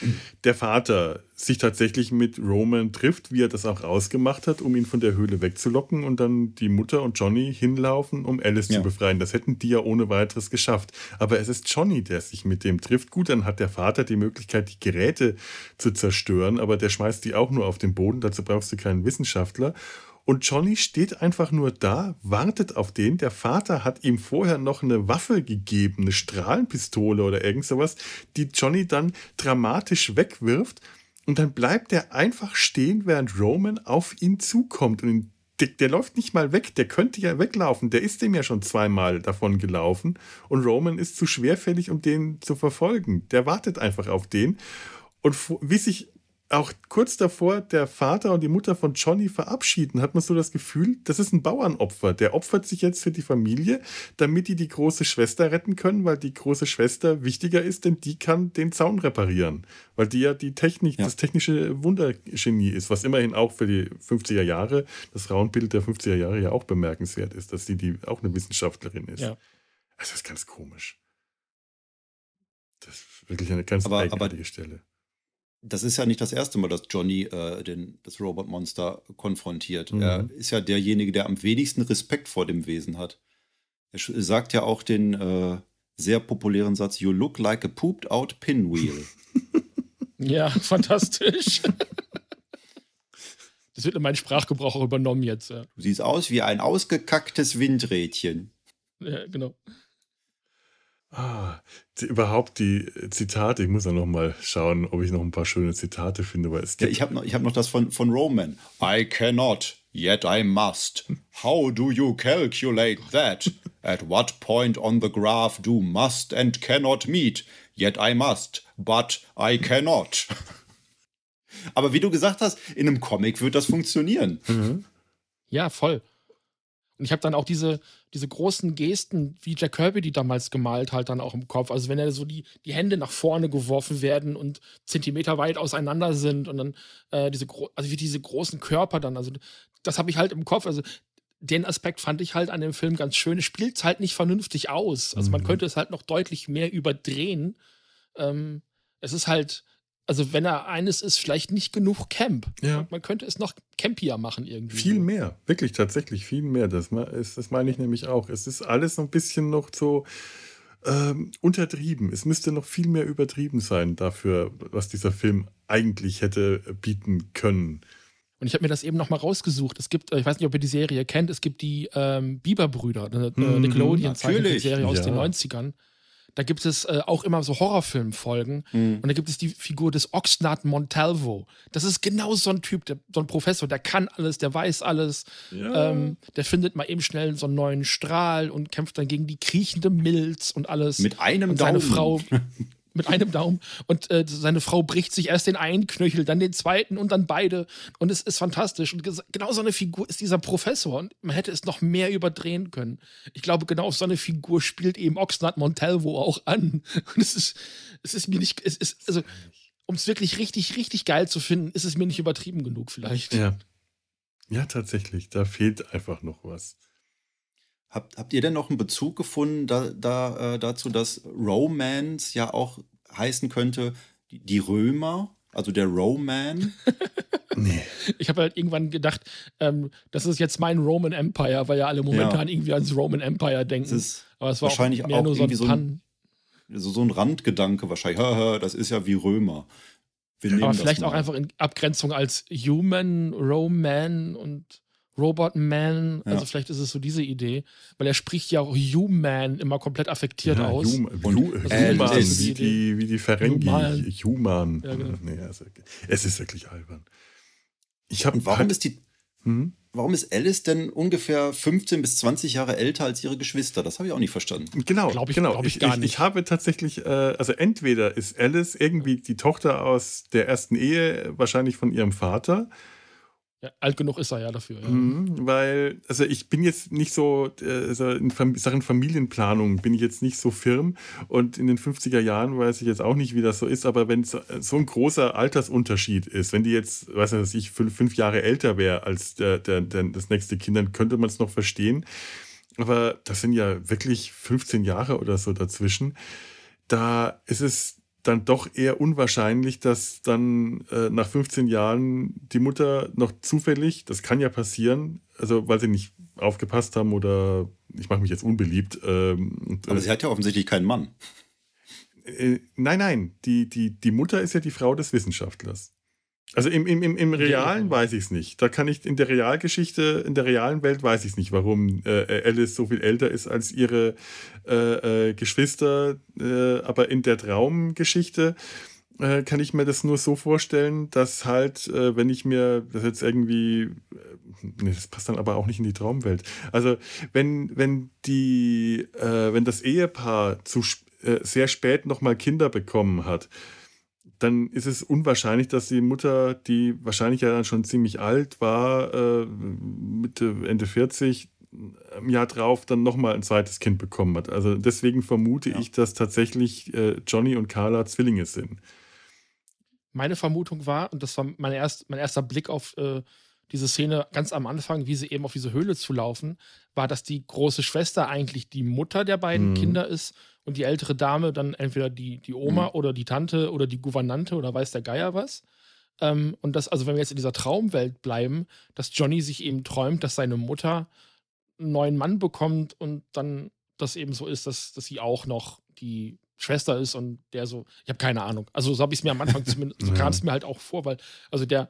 der Vater sich tatsächlich mit Roman trifft, wie er das auch ausgemacht hat, um ihn von der Höhle wegzulocken und dann die Mutter und Johnny hinlaufen, um Alice ja. zu befreien. Das hätten die ja ohne weiteres geschafft. Aber es ist Johnny, der sich mit dem trifft. Gut, dann hat der Vater die Möglichkeit, die Geräte zu zerstören, aber der schmeißt die auch nur auf den Boden. Dazu brauchst du keinen Wissenschaftler. Und Johnny steht einfach nur da, wartet auf den. Der Vater hat ihm vorher noch eine Waffe gegeben, eine Strahlenpistole oder irgend sowas, die Johnny dann dramatisch wegwirft. Und dann bleibt er einfach stehen, während Roman auf ihn zukommt. Und der, der, läuft nicht mal weg, der könnte ja weglaufen, der ist dem ja schon zweimal davon gelaufen und Roman ist zu schwerfällig, um den zu verfolgen. Der wartet einfach auf den. Und wie sich auch kurz davor der Vater und die Mutter von Johnny verabschieden, hat man so das Gefühl, das ist ein Bauernopfer. Der opfert sich jetzt für die Familie, damit die die große Schwester retten können, weil die große Schwester wichtiger ist, denn die kann den Zaun reparieren. Weil die ja die Technik, ja. das technische Wundergenie ist, was immerhin auch für die 50er Jahre, das Frauenbild der 50er Jahre ja auch bemerkenswert ist, dass sie die auch eine Wissenschaftlerin ist. Ja. Also das ist ganz komisch. Das ist wirklich eine ganz aber, eigenartige aber Stelle das ist ja nicht das erste Mal, dass Johnny äh, den, das Robot-Monster konfrontiert. Mhm. Er ist ja derjenige, der am wenigsten Respekt vor dem Wesen hat. Er sagt ja auch den äh, sehr populären Satz: You look like a pooped out pinwheel. ja, fantastisch. das wird in meinen Sprachgebrauch auch übernommen jetzt. Ja. Du siehst aus wie ein ausgekacktes Windrädchen. Ja, genau. Ah, die, überhaupt die Zitate, ich muss ja noch mal schauen, ob ich noch ein paar schöne Zitate finde. Weil es ja, ich habe noch, hab noch das von, von Roman. I cannot, yet I must. How do you calculate that? At what point on the graph do must and cannot meet? Yet I must, but I cannot. Aber wie du gesagt hast, in einem Comic wird das funktionieren. Mhm. Ja, voll. Und ich habe dann auch diese, diese großen Gesten, wie Jack Kirby die damals gemalt hat, dann auch im Kopf. Also wenn er so die, die Hände nach vorne geworfen werden und Zentimeter weit auseinander sind und dann äh, diese, also wie diese großen Körper dann, also das habe ich halt im Kopf. Also den Aspekt fand ich halt an dem Film ganz schön. Es spielt es halt nicht vernünftig aus. Also man mhm. könnte es halt noch deutlich mehr überdrehen. Ähm, es ist halt, also wenn er eines ist, vielleicht nicht genug Camp. Ja. Man könnte es noch campier machen irgendwie. Viel mehr, wirklich tatsächlich viel mehr. Das, das meine ich nämlich auch. Es ist alles so ein bisschen noch so ähm, untertrieben. Es müsste noch viel mehr übertrieben sein dafür, was dieser Film eigentlich hätte bieten können. Und ich habe mir das eben noch mal rausgesucht. Es gibt, äh, ich weiß nicht, ob ihr die Serie kennt, es gibt die ähm, Bieber-Brüder, eine mhm, Nickelodeon-Serie aus ja. den 90ern da gibt es äh, auch immer so Horrorfilmfolgen. Mhm. Und da gibt es die Figur des Oxnard Montalvo. Das ist genau so ein Typ, der, so ein Professor, der kann alles, der weiß alles. Ja. Ähm, der findet mal eben schnell so einen neuen Strahl und kämpft dann gegen die kriechende Milz und alles. Mit einem und Daumen. Seine Frau mit einem Daumen. Und äh, seine Frau bricht sich erst den einen Knöchel, dann den zweiten und dann beide. Und es ist fantastisch. Und genau so eine Figur ist dieser Professor. Und man hätte es noch mehr überdrehen können. Ich glaube, genau auf so eine Figur spielt eben Oxnard Montalvo auch an. Und es ist, es ist mir nicht, es ist, also, um es wirklich richtig, richtig geil zu finden, ist es mir nicht übertrieben genug, vielleicht. Ja. Ja, tatsächlich. Da fehlt einfach noch was. Habt, habt ihr denn noch einen Bezug gefunden da, da, äh, dazu, dass Romance ja auch heißen könnte, die, die Römer, also der Roman? nee. Ich habe halt irgendwann gedacht, ähm, das ist jetzt mein Roman Empire, weil ja alle momentan ja. irgendwie ans Roman Empire denken. ist Aber es war wahrscheinlich auch mehr auch nur so ein, so ein, so, so ein Randgedanke wahrscheinlich. das ist ja wie Römer. Aber vielleicht auch einfach in Abgrenzung als Human, Roman und Robot Man, ja. also vielleicht ist es so diese Idee, weil er spricht ja auch Human immer komplett affektiert ja, aus. Hum, und, also äh, Human, wie die, wie die Ferengi. Human. Human. Ja, genau. nee, also, es ist wirklich albern. Ich hab, warum halt, ist die. Hm? Warum ist Alice denn ungefähr 15 bis 20 Jahre älter als ihre Geschwister? Das habe ich auch nicht verstanden. Genau, glaub ich, genau. Glaub ich, ich, ich, ich, habe tatsächlich, äh, also entweder ist Alice irgendwie die Tochter aus der ersten Ehe, wahrscheinlich von ihrem Vater, ja, alt genug ist er ja dafür. Ja. Mhm, weil, also ich bin jetzt nicht so, also in Sachen Familienplanung bin ich jetzt nicht so firm und in den 50er Jahren weiß ich jetzt auch nicht, wie das so ist, aber wenn so, so ein großer Altersunterschied ist, wenn die jetzt, weiß nicht, ich fünf, fünf Jahre älter wäre als der, der, der, das nächste Kind, dann könnte man es noch verstehen. Aber das sind ja wirklich 15 Jahre oder so dazwischen. Da ist es dann doch eher unwahrscheinlich, dass dann äh, nach 15 Jahren die Mutter noch zufällig, das kann ja passieren, also weil sie nicht aufgepasst haben oder ich mache mich jetzt unbeliebt. Ähm, Aber sie hat ja offensichtlich keinen Mann. Äh, nein, nein, die, die, die Mutter ist ja die Frau des Wissenschaftlers. Also im, im, im, im Realen weiß ich es nicht. Da kann ich in der Realgeschichte, in der realen Welt weiß ich es nicht, warum äh, Alice so viel älter ist als ihre äh, äh, Geschwister. Äh, aber in der Traumgeschichte äh, kann ich mir das nur so vorstellen, dass halt, äh, wenn ich mir das jetzt irgendwie nee, das passt dann aber auch nicht in die Traumwelt. Also, wenn, wenn die, äh, wenn das Ehepaar zu äh, sehr spät nochmal Kinder bekommen hat, dann ist es unwahrscheinlich, dass die Mutter, die wahrscheinlich ja dann schon ziemlich alt war, äh, Mitte, Ende 40, im Jahr drauf dann nochmal ein zweites Kind bekommen hat. Also deswegen vermute ja. ich, dass tatsächlich äh, Johnny und Carla Zwillinge sind. Meine Vermutung war, und das war mein, erst, mein erster Blick auf äh, diese Szene ganz am Anfang, wie sie eben auf diese Höhle zu laufen, war, dass die große Schwester eigentlich die Mutter der beiden mhm. Kinder ist und die ältere Dame dann entweder die, die Oma mhm. oder die Tante oder die Gouvernante oder weiß der Geier was. Ähm, und das, also wenn wir jetzt in dieser Traumwelt bleiben, dass Johnny sich eben träumt, dass seine Mutter einen neuen Mann bekommt und dann das eben so ist, dass, dass sie auch noch die Schwester ist und der so, ich habe keine Ahnung. Also so habe ich es mir am Anfang zumindest, so kam es mir halt auch vor, weil, also der,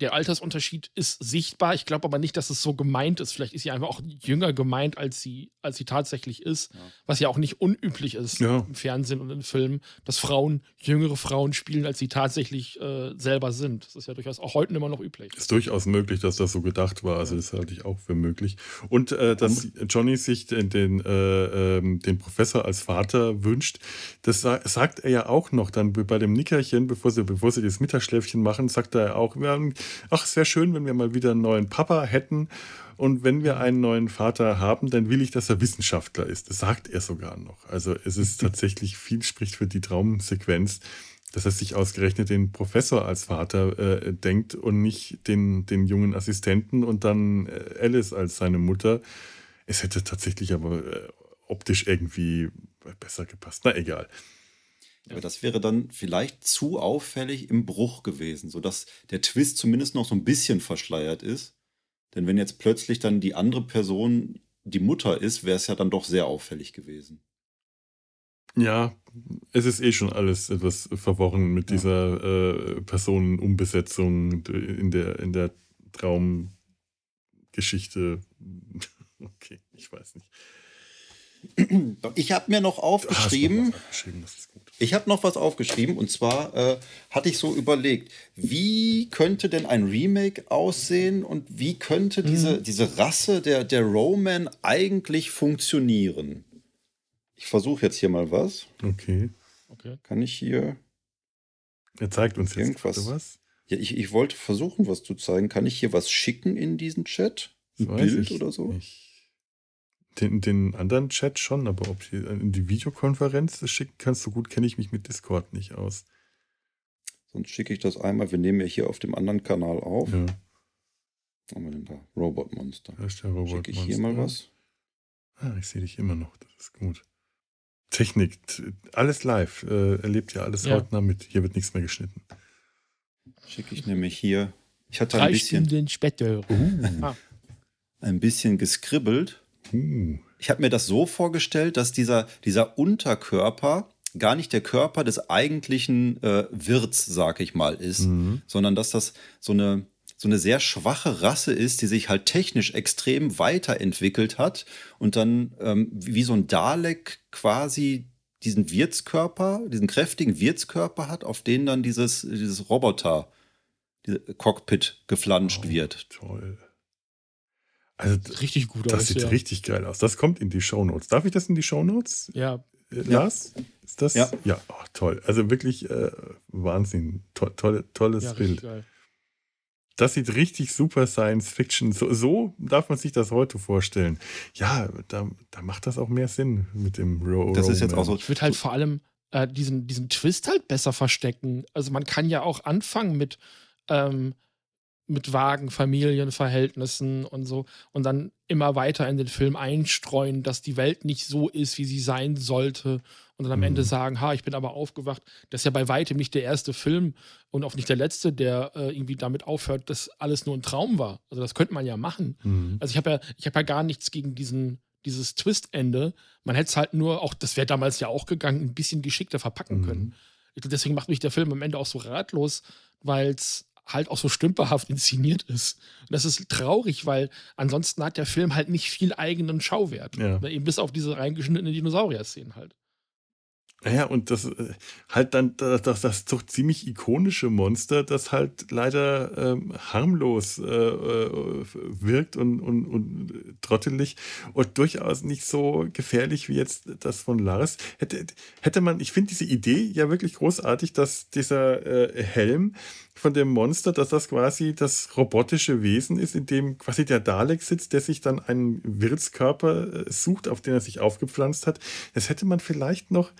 der Altersunterschied ist sichtbar. Ich glaube aber nicht, dass es so gemeint ist. Vielleicht ist sie einfach auch jünger gemeint, als sie, als sie tatsächlich ist. Ja. Was ja auch nicht unüblich ist ja. im Fernsehen und in Filmen, dass Frauen jüngere Frauen spielen, als sie tatsächlich äh, selber sind. Das ist ja durchaus auch heute immer noch üblich. Ist durchaus möglich, dass das so gedacht war. Also das halte ich auch für möglich. Und äh, dass Johnny sich den, den, äh, ähm, den Professor als Vater wünscht, das sagt er ja auch noch dann bei dem Nickerchen, bevor sie, bevor sie das Mittagsschläfchen machen, sagt er auch, wir haben ach, es wäre schön, wenn wir mal wieder einen neuen Papa hätten. Und wenn wir einen neuen Vater haben, dann will ich, dass er Wissenschaftler ist. Das sagt er sogar noch. Also es ist tatsächlich viel spricht für die Traumsequenz, dass er sich ausgerechnet den Professor als Vater äh, denkt und nicht den, den jungen Assistenten und dann äh, Alice als seine Mutter. Es hätte tatsächlich aber äh, optisch irgendwie besser gepasst. Na egal. Aber das wäre dann vielleicht zu auffällig im Bruch gewesen, sodass der Twist zumindest noch so ein bisschen verschleiert ist. Denn wenn jetzt plötzlich dann die andere Person die Mutter ist, wäre es ja dann doch sehr auffällig gewesen. Ja, es ist eh schon alles etwas verworren mit ja. dieser äh, Personenumbesetzung in der, in der Traumgeschichte. Okay, ich weiß nicht. Ich habe mir noch aufgeschrieben. Ich habe noch was aufgeschrieben und zwar äh, hatte ich so überlegt, wie könnte denn ein Remake aussehen und wie könnte diese, mhm. diese Rasse der, der Roman eigentlich funktionieren? Ich versuche jetzt hier mal was. Okay. okay. Kann ich hier. Er zeigt uns jetzt irgendwas. was. Ja, ich, ich wollte versuchen, was zu zeigen. Kann ich hier was schicken in diesen Chat? Ein Bild oder so? Nicht. Den, den anderen Chat schon, aber ob die in die Videokonferenz schicken kannst, so gut kenne ich mich mit Discord nicht aus. Sonst schicke ich das einmal. Wir nehmen ja hier auf dem anderen Kanal auf. Ja. Was haben wir denn da? Robot Monster. Da ist der Robot Schicke ich hier mal was? Ah, ich sehe dich immer noch. Das ist gut. Technik, alles live. Äh, erlebt ja alles ja. hautnah mit. Hier wird nichts mehr geschnitten. Schicke ich nämlich hier. Ich hatte Drei ein bisschen. Stunden später. Uh, ah. Ein bisschen geskribbelt. Uh. Ich habe mir das so vorgestellt, dass dieser, dieser Unterkörper gar nicht der Körper des eigentlichen äh, Wirts, sag ich mal, ist, mhm. sondern dass das so eine, so eine sehr schwache Rasse ist, die sich halt technisch extrem weiterentwickelt hat und dann ähm, wie so ein Dalek quasi diesen Wirtskörper, diesen kräftigen Wirtskörper hat, auf den dann dieses, dieses Roboter, dieses Cockpit geflanscht oh, wird. Toll. Also richtig gut das aus. Das sieht ja. richtig geil aus. Das kommt in die Shownotes. Darf ich das in die Shownotes? Ja. Äh, Lars? Ja. Ist das? Ja. Ja, oh, toll. Also wirklich äh, Wahnsinn. To tolle, tolles ja, Bild. Geil. Das sieht richtig super Science Fiction. So, so, darf man sich das heute vorstellen. Ja, da, da macht das auch mehr Sinn mit dem Ro Das ist jetzt auch so. Ich würde halt vor allem äh, diesen, diesen Twist halt besser verstecken. Also man kann ja auch anfangen mit ähm, mit vagen Familienverhältnissen und so und dann immer weiter in den Film einstreuen, dass die Welt nicht so ist, wie sie sein sollte und dann am mhm. Ende sagen, ha, ich bin aber aufgewacht. Das ist ja bei weitem nicht der erste Film und auch nicht der letzte, der äh, irgendwie damit aufhört, dass alles nur ein Traum war. Also das könnte man ja machen. Mhm. Also ich habe ja, ich habe ja gar nichts gegen diesen dieses Twist-Ende. Man hätte es halt nur, auch das wäre damals ja auch gegangen, ein bisschen geschickter verpacken mhm. können. Deswegen macht mich der Film am Ende auch so ratlos, weil es halt auch so stümperhaft inszeniert ist. Und das ist traurig, weil ansonsten hat der Film halt nicht viel eigenen Schauwert. Ja. Eben bis auf diese reingeschnittenen Dinosaurier-Szenen halt. Naja, und das äh, halt dann das, das, das doch ziemlich ikonische Monster, das halt leider ähm, harmlos äh, äh, wirkt und, und, und trottelig und durchaus nicht so gefährlich wie jetzt das von Lars. Hätte, hätte man, ich finde diese Idee ja wirklich großartig, dass dieser äh, Helm von dem Monster, dass das quasi das robotische Wesen ist, in dem quasi der Dalek sitzt, der sich dann einen Wirtskörper äh, sucht, auf den er sich aufgepflanzt hat. Das hätte man vielleicht noch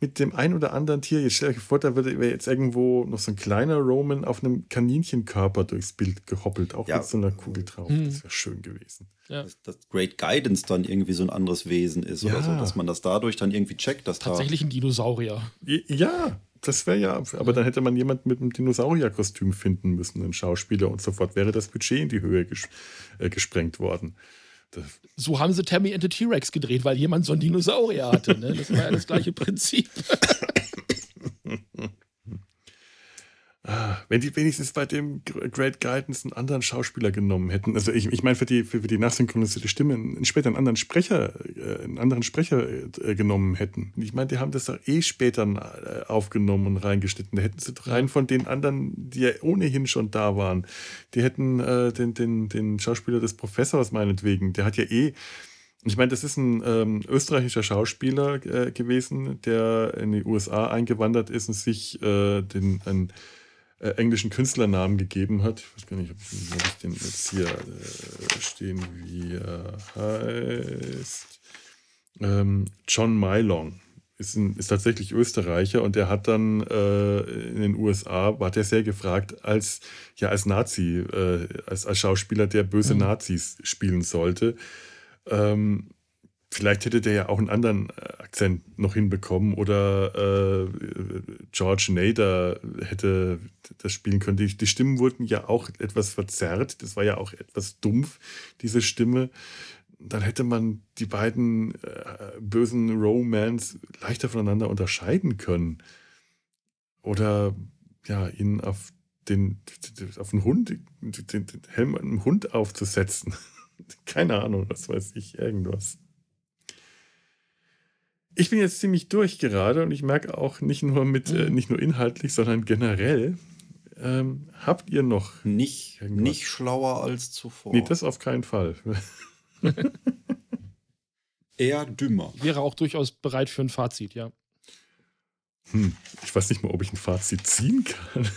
mit dem ein oder anderen Tier, jetzt stell euch vor, da würde jetzt irgendwo noch so ein kleiner Roman auf einem Kaninchenkörper durchs Bild gehoppelt, auch ja. mit so einer Kugel drauf. Hm. Das wäre schön gewesen. Ja. Dass, dass, Great Guidance dann irgendwie so ein anderes Wesen ist ja. oder so, dass man das dadurch dann irgendwie checkt, dass Tatsächlich da ein Dinosaurier. Ja, das wäre ja, aber dann hätte man jemanden mit einem Dinosaurierkostüm finden müssen, einen Schauspieler und sofort wäre das Budget in die Höhe ges äh, gesprengt worden. So haben sie Tammy and the T-Rex gedreht, weil jemand so einen Dinosaurier hatte. Ne? Das war ja das gleiche Prinzip. Wenn die wenigstens bei dem Great Guidance einen anderen Schauspieler genommen hätten. Also ich, ich meine für die, für, die nachsynchronisierte Stimme später einen anderen Sprecher, äh, einen anderen Sprecher äh, genommen hätten. Ich meine, die haben das doch eh später äh, aufgenommen und reingeschnitten. Da hätten sie rein von den anderen, die ja ohnehin schon da waren. Die hätten äh, den, den, den Schauspieler des Professors meinetwegen, der hat ja eh ich meine, das ist ein ähm, österreichischer Schauspieler äh, gewesen, der in die USA eingewandert ist und sich äh, den, ein, äh, englischen Künstlernamen gegeben hat. Ich weiß gar nicht, ob ich, ob ich den jetzt hier äh, stehen, wie er heißt. Ähm, John Mylong ist, ein, ist tatsächlich Österreicher und der hat dann äh, in den USA, war der sehr gefragt als, ja, als Nazi, äh, als, als Schauspieler, der böse mhm. Nazis spielen sollte. Ähm, Vielleicht hätte der ja auch einen anderen äh, Akzent noch hinbekommen oder äh, George Nader hätte das spielen können. Die, die, Stimmen wurden ja auch etwas verzerrt. Das war ja auch etwas dumpf, diese Stimme. Dann hätte man die beiden äh, bösen Romans leichter voneinander unterscheiden können. Oder ja, ihn auf den, auf den Hund, den, Helm einem Hund aufzusetzen. Keine Ahnung, was weiß ich, irgendwas. Ich bin jetzt ziemlich durch gerade und ich merke auch nicht nur mit, äh, mhm. nicht nur inhaltlich, sondern generell. Ähm, habt ihr noch nicht, nicht schlauer als zuvor? Nee, das auf keinen Fall. Eher dümmer. Wäre auch durchaus bereit für ein Fazit, ja. Hm, ich weiß nicht mal, ob ich ein Fazit ziehen kann.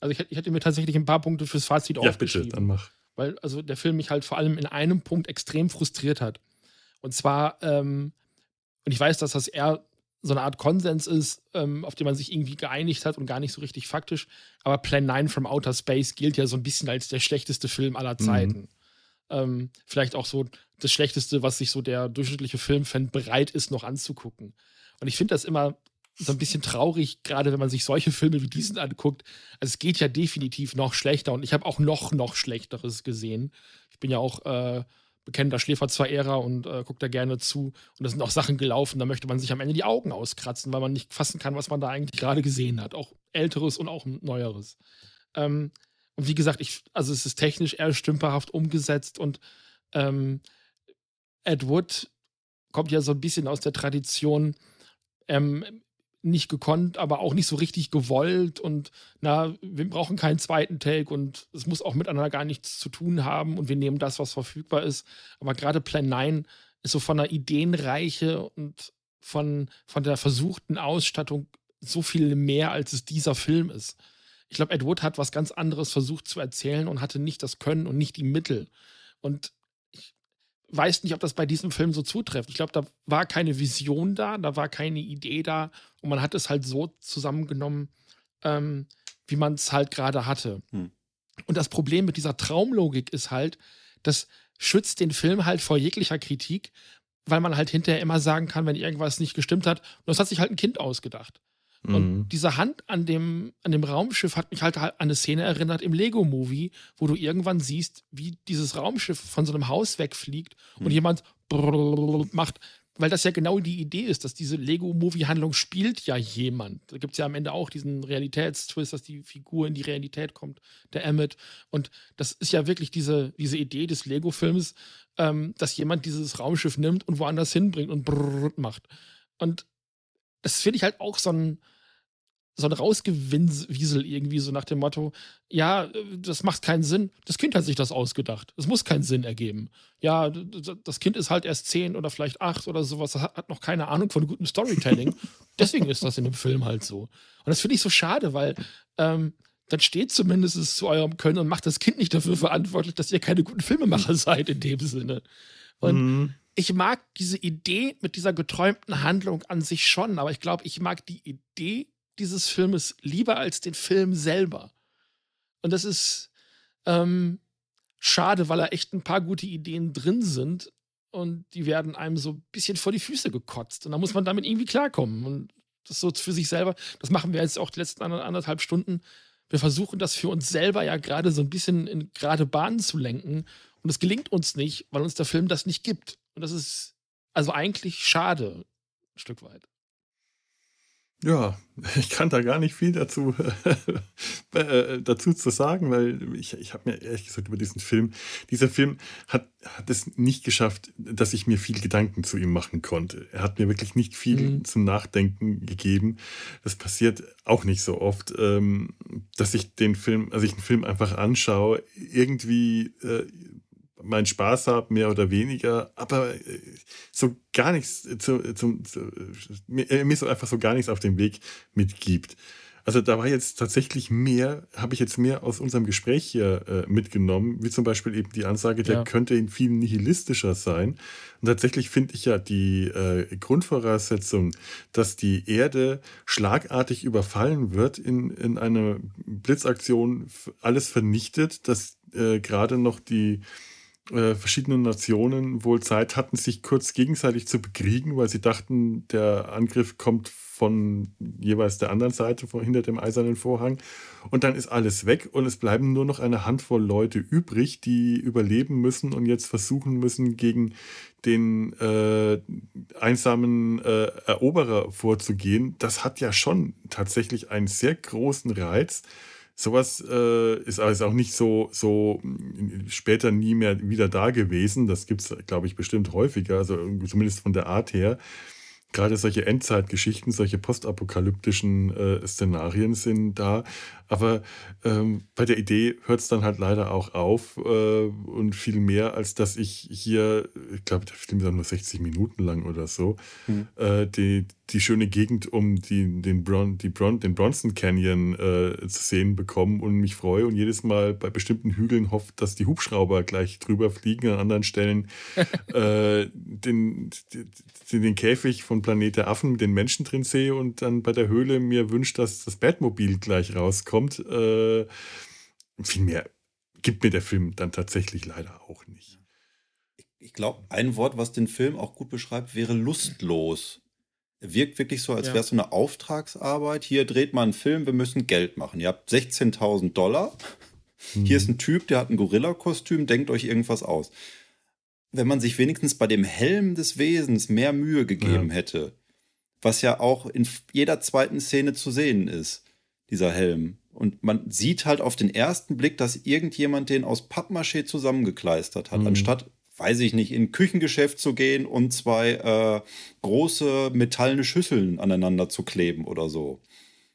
also ich, ich hätte mir tatsächlich ein paar Punkte fürs Fazit ja, aufgeschrieben. Bitte, dann mach. Weil also der Film mich halt vor allem in einem Punkt extrem frustriert hat. Und zwar, ähm, und ich weiß, dass das eher so eine Art Konsens ist, ähm, auf den man sich irgendwie geeinigt hat und gar nicht so richtig faktisch. Aber Plan 9 from Outer Space gilt ja so ein bisschen als der schlechteste Film aller mhm. Zeiten. Mhm. Ähm, vielleicht auch so das Schlechteste, was sich so der durchschnittliche Filmfan bereit ist, noch anzugucken. Und ich finde das immer so ein bisschen traurig, gerade wenn man sich solche Filme wie diesen anguckt. Also es geht ja definitiv noch schlechter und ich habe auch noch, noch Schlechteres gesehen. Ich bin ja auch äh, bekennender Schläfer-2-Ära und äh, guckt da gerne zu. Und da sind auch Sachen gelaufen, da möchte man sich am Ende die Augen auskratzen, weil man nicht fassen kann, was man da eigentlich gerade gesehen hat. Auch älteres und auch neueres. Ähm, und wie gesagt, ich, also es ist technisch eher stümperhaft umgesetzt und ähm, Ed Wood kommt ja so ein bisschen aus der Tradition, ähm, nicht gekonnt, aber auch nicht so richtig gewollt und na, wir brauchen keinen zweiten Take und es muss auch miteinander gar nichts zu tun haben und wir nehmen das, was verfügbar ist. Aber gerade Plan 9 ist so von der Ideenreiche und von, von der versuchten Ausstattung so viel mehr, als es dieser Film ist. Ich glaube, Ed Wood hat was ganz anderes versucht zu erzählen und hatte nicht das Können und nicht die Mittel. Und weiß nicht, ob das bei diesem Film so zutrifft. Ich glaube, da war keine Vision da, da war keine Idee da und man hat es halt so zusammengenommen, ähm, wie man es halt gerade hatte. Hm. Und das Problem mit dieser Traumlogik ist halt, das schützt den Film halt vor jeglicher Kritik, weil man halt hinterher immer sagen kann, wenn irgendwas nicht gestimmt hat, das hat sich halt ein Kind ausgedacht. Und mhm. diese Hand an dem, an dem Raumschiff hat mich halt an eine Szene erinnert im Lego-Movie, wo du irgendwann siehst, wie dieses Raumschiff von so einem Haus wegfliegt mhm. und jemand macht, weil das ja genau die Idee ist, dass diese Lego-Movie-Handlung spielt ja jemand. Da gibt es ja am Ende auch diesen Realitätstwist, dass die Figur in die Realität kommt, der Emmett. Und das ist ja wirklich diese, diese Idee des Lego-Films, ähm, dass jemand dieses Raumschiff nimmt und woanders hinbringt und macht. Und das finde ich halt auch so ein, so ein Rausgewinsel irgendwie, so nach dem Motto, ja, das macht keinen Sinn. Das Kind hat sich das ausgedacht. Es muss keinen Sinn ergeben. Ja, das Kind ist halt erst zehn oder vielleicht acht oder sowas, hat noch keine Ahnung von gutem Storytelling. Deswegen ist das in dem Film halt so. Und das finde ich so schade, weil ähm, dann steht zumindest zu eurem Können und macht das Kind nicht dafür verantwortlich, dass ihr keine guten Filmemacher seid in dem Sinne. Und mhm. ich mag diese Idee mit dieser geträumten Handlung an sich schon, aber ich glaube, ich mag die Idee dieses Filmes lieber als den Film selber. Und das ist ähm, schade, weil da echt ein paar gute Ideen drin sind und die werden einem so ein bisschen vor die Füße gekotzt. Und da muss man damit irgendwie klarkommen. Und das so für sich selber, das machen wir jetzt auch die letzten anderthalb Stunden. Wir versuchen das für uns selber ja gerade so ein bisschen in gerade Bahnen zu lenken. Und es gelingt uns nicht, weil uns der Film das nicht gibt. Und das ist also eigentlich schade, ein Stück weit. Ja, ich kann da gar nicht viel dazu, äh, dazu zu sagen, weil ich, ich habe mir ehrlich gesagt über diesen Film, dieser Film hat, hat es nicht geschafft, dass ich mir viel Gedanken zu ihm machen konnte. Er hat mir wirklich nicht viel mhm. zum Nachdenken gegeben. Das passiert auch nicht so oft, ähm, dass ich den Film, also ich einen Film einfach anschaue, irgendwie äh, meinen Spaß habe, mehr oder weniger, aber äh, so gar nichts zu, zu, zu, mir, mir so einfach so gar nichts auf dem Weg mitgibt. Also da war jetzt tatsächlich mehr, habe ich jetzt mehr aus unserem Gespräch hier äh, mitgenommen, wie zum Beispiel eben die Ansage, der ja. könnte in vielen nihilistischer sein. Und tatsächlich finde ich ja die äh, Grundvoraussetzung, dass die Erde schlagartig überfallen wird, in, in einer Blitzaktion alles vernichtet, dass äh, gerade noch die äh, verschiedene Nationen wohl Zeit hatten, sich kurz gegenseitig zu bekriegen, weil sie dachten, der Angriff kommt von jeweils der anderen Seite von, hinter dem eisernen Vorhang. Und dann ist alles weg und es bleiben nur noch eine Handvoll Leute übrig, die überleben müssen und jetzt versuchen müssen, gegen den äh, einsamen äh, Eroberer vorzugehen. Das hat ja schon tatsächlich einen sehr großen Reiz. Sowas äh, ist also auch nicht so, so mm, später nie mehr wieder da gewesen. Das gibt es, glaube ich, bestimmt häufiger, also zumindest von der Art her gerade solche Endzeitgeschichten, solche postapokalyptischen äh, Szenarien sind da. Aber ähm, bei der Idee hört es dann halt leider auch auf äh, und viel mehr, als dass ich hier, ich glaube, der Film ist nur 60 Minuten lang oder so, mhm. äh, die, die schöne Gegend um die, den, Bron, die Bron, den Bronson Canyon äh, zu sehen bekomme und mich freue und jedes Mal bei bestimmten Hügeln hoffe, dass die Hubschrauber gleich drüber fliegen, an anderen Stellen äh, den, den, den Käfig von Planet der Affen mit den Menschen drin sehe und dann bei der Höhle mir wünscht, dass das Batmobil gleich rauskommt kommt. Äh, viel mehr gibt mir der Film dann tatsächlich leider auch nicht. Ich glaube, ein Wort, was den Film auch gut beschreibt, wäre lustlos. Er wirkt wirklich so, als ja. wäre es so eine Auftragsarbeit. Hier dreht man einen Film, wir müssen Geld machen. Ihr habt 16.000 Dollar. Hm. Hier ist ein Typ, der hat ein Gorilla-Kostüm, denkt euch irgendwas aus. Wenn man sich wenigstens bei dem Helm des Wesens mehr Mühe gegeben ja. hätte, was ja auch in jeder zweiten Szene zu sehen ist, dieser Helm, und man sieht halt auf den ersten Blick, dass irgendjemand den aus Pappmaché zusammengekleistert hat, mhm. anstatt, weiß ich nicht, in ein Küchengeschäft zu gehen und zwei äh, große metallene Schüsseln aneinander zu kleben oder so.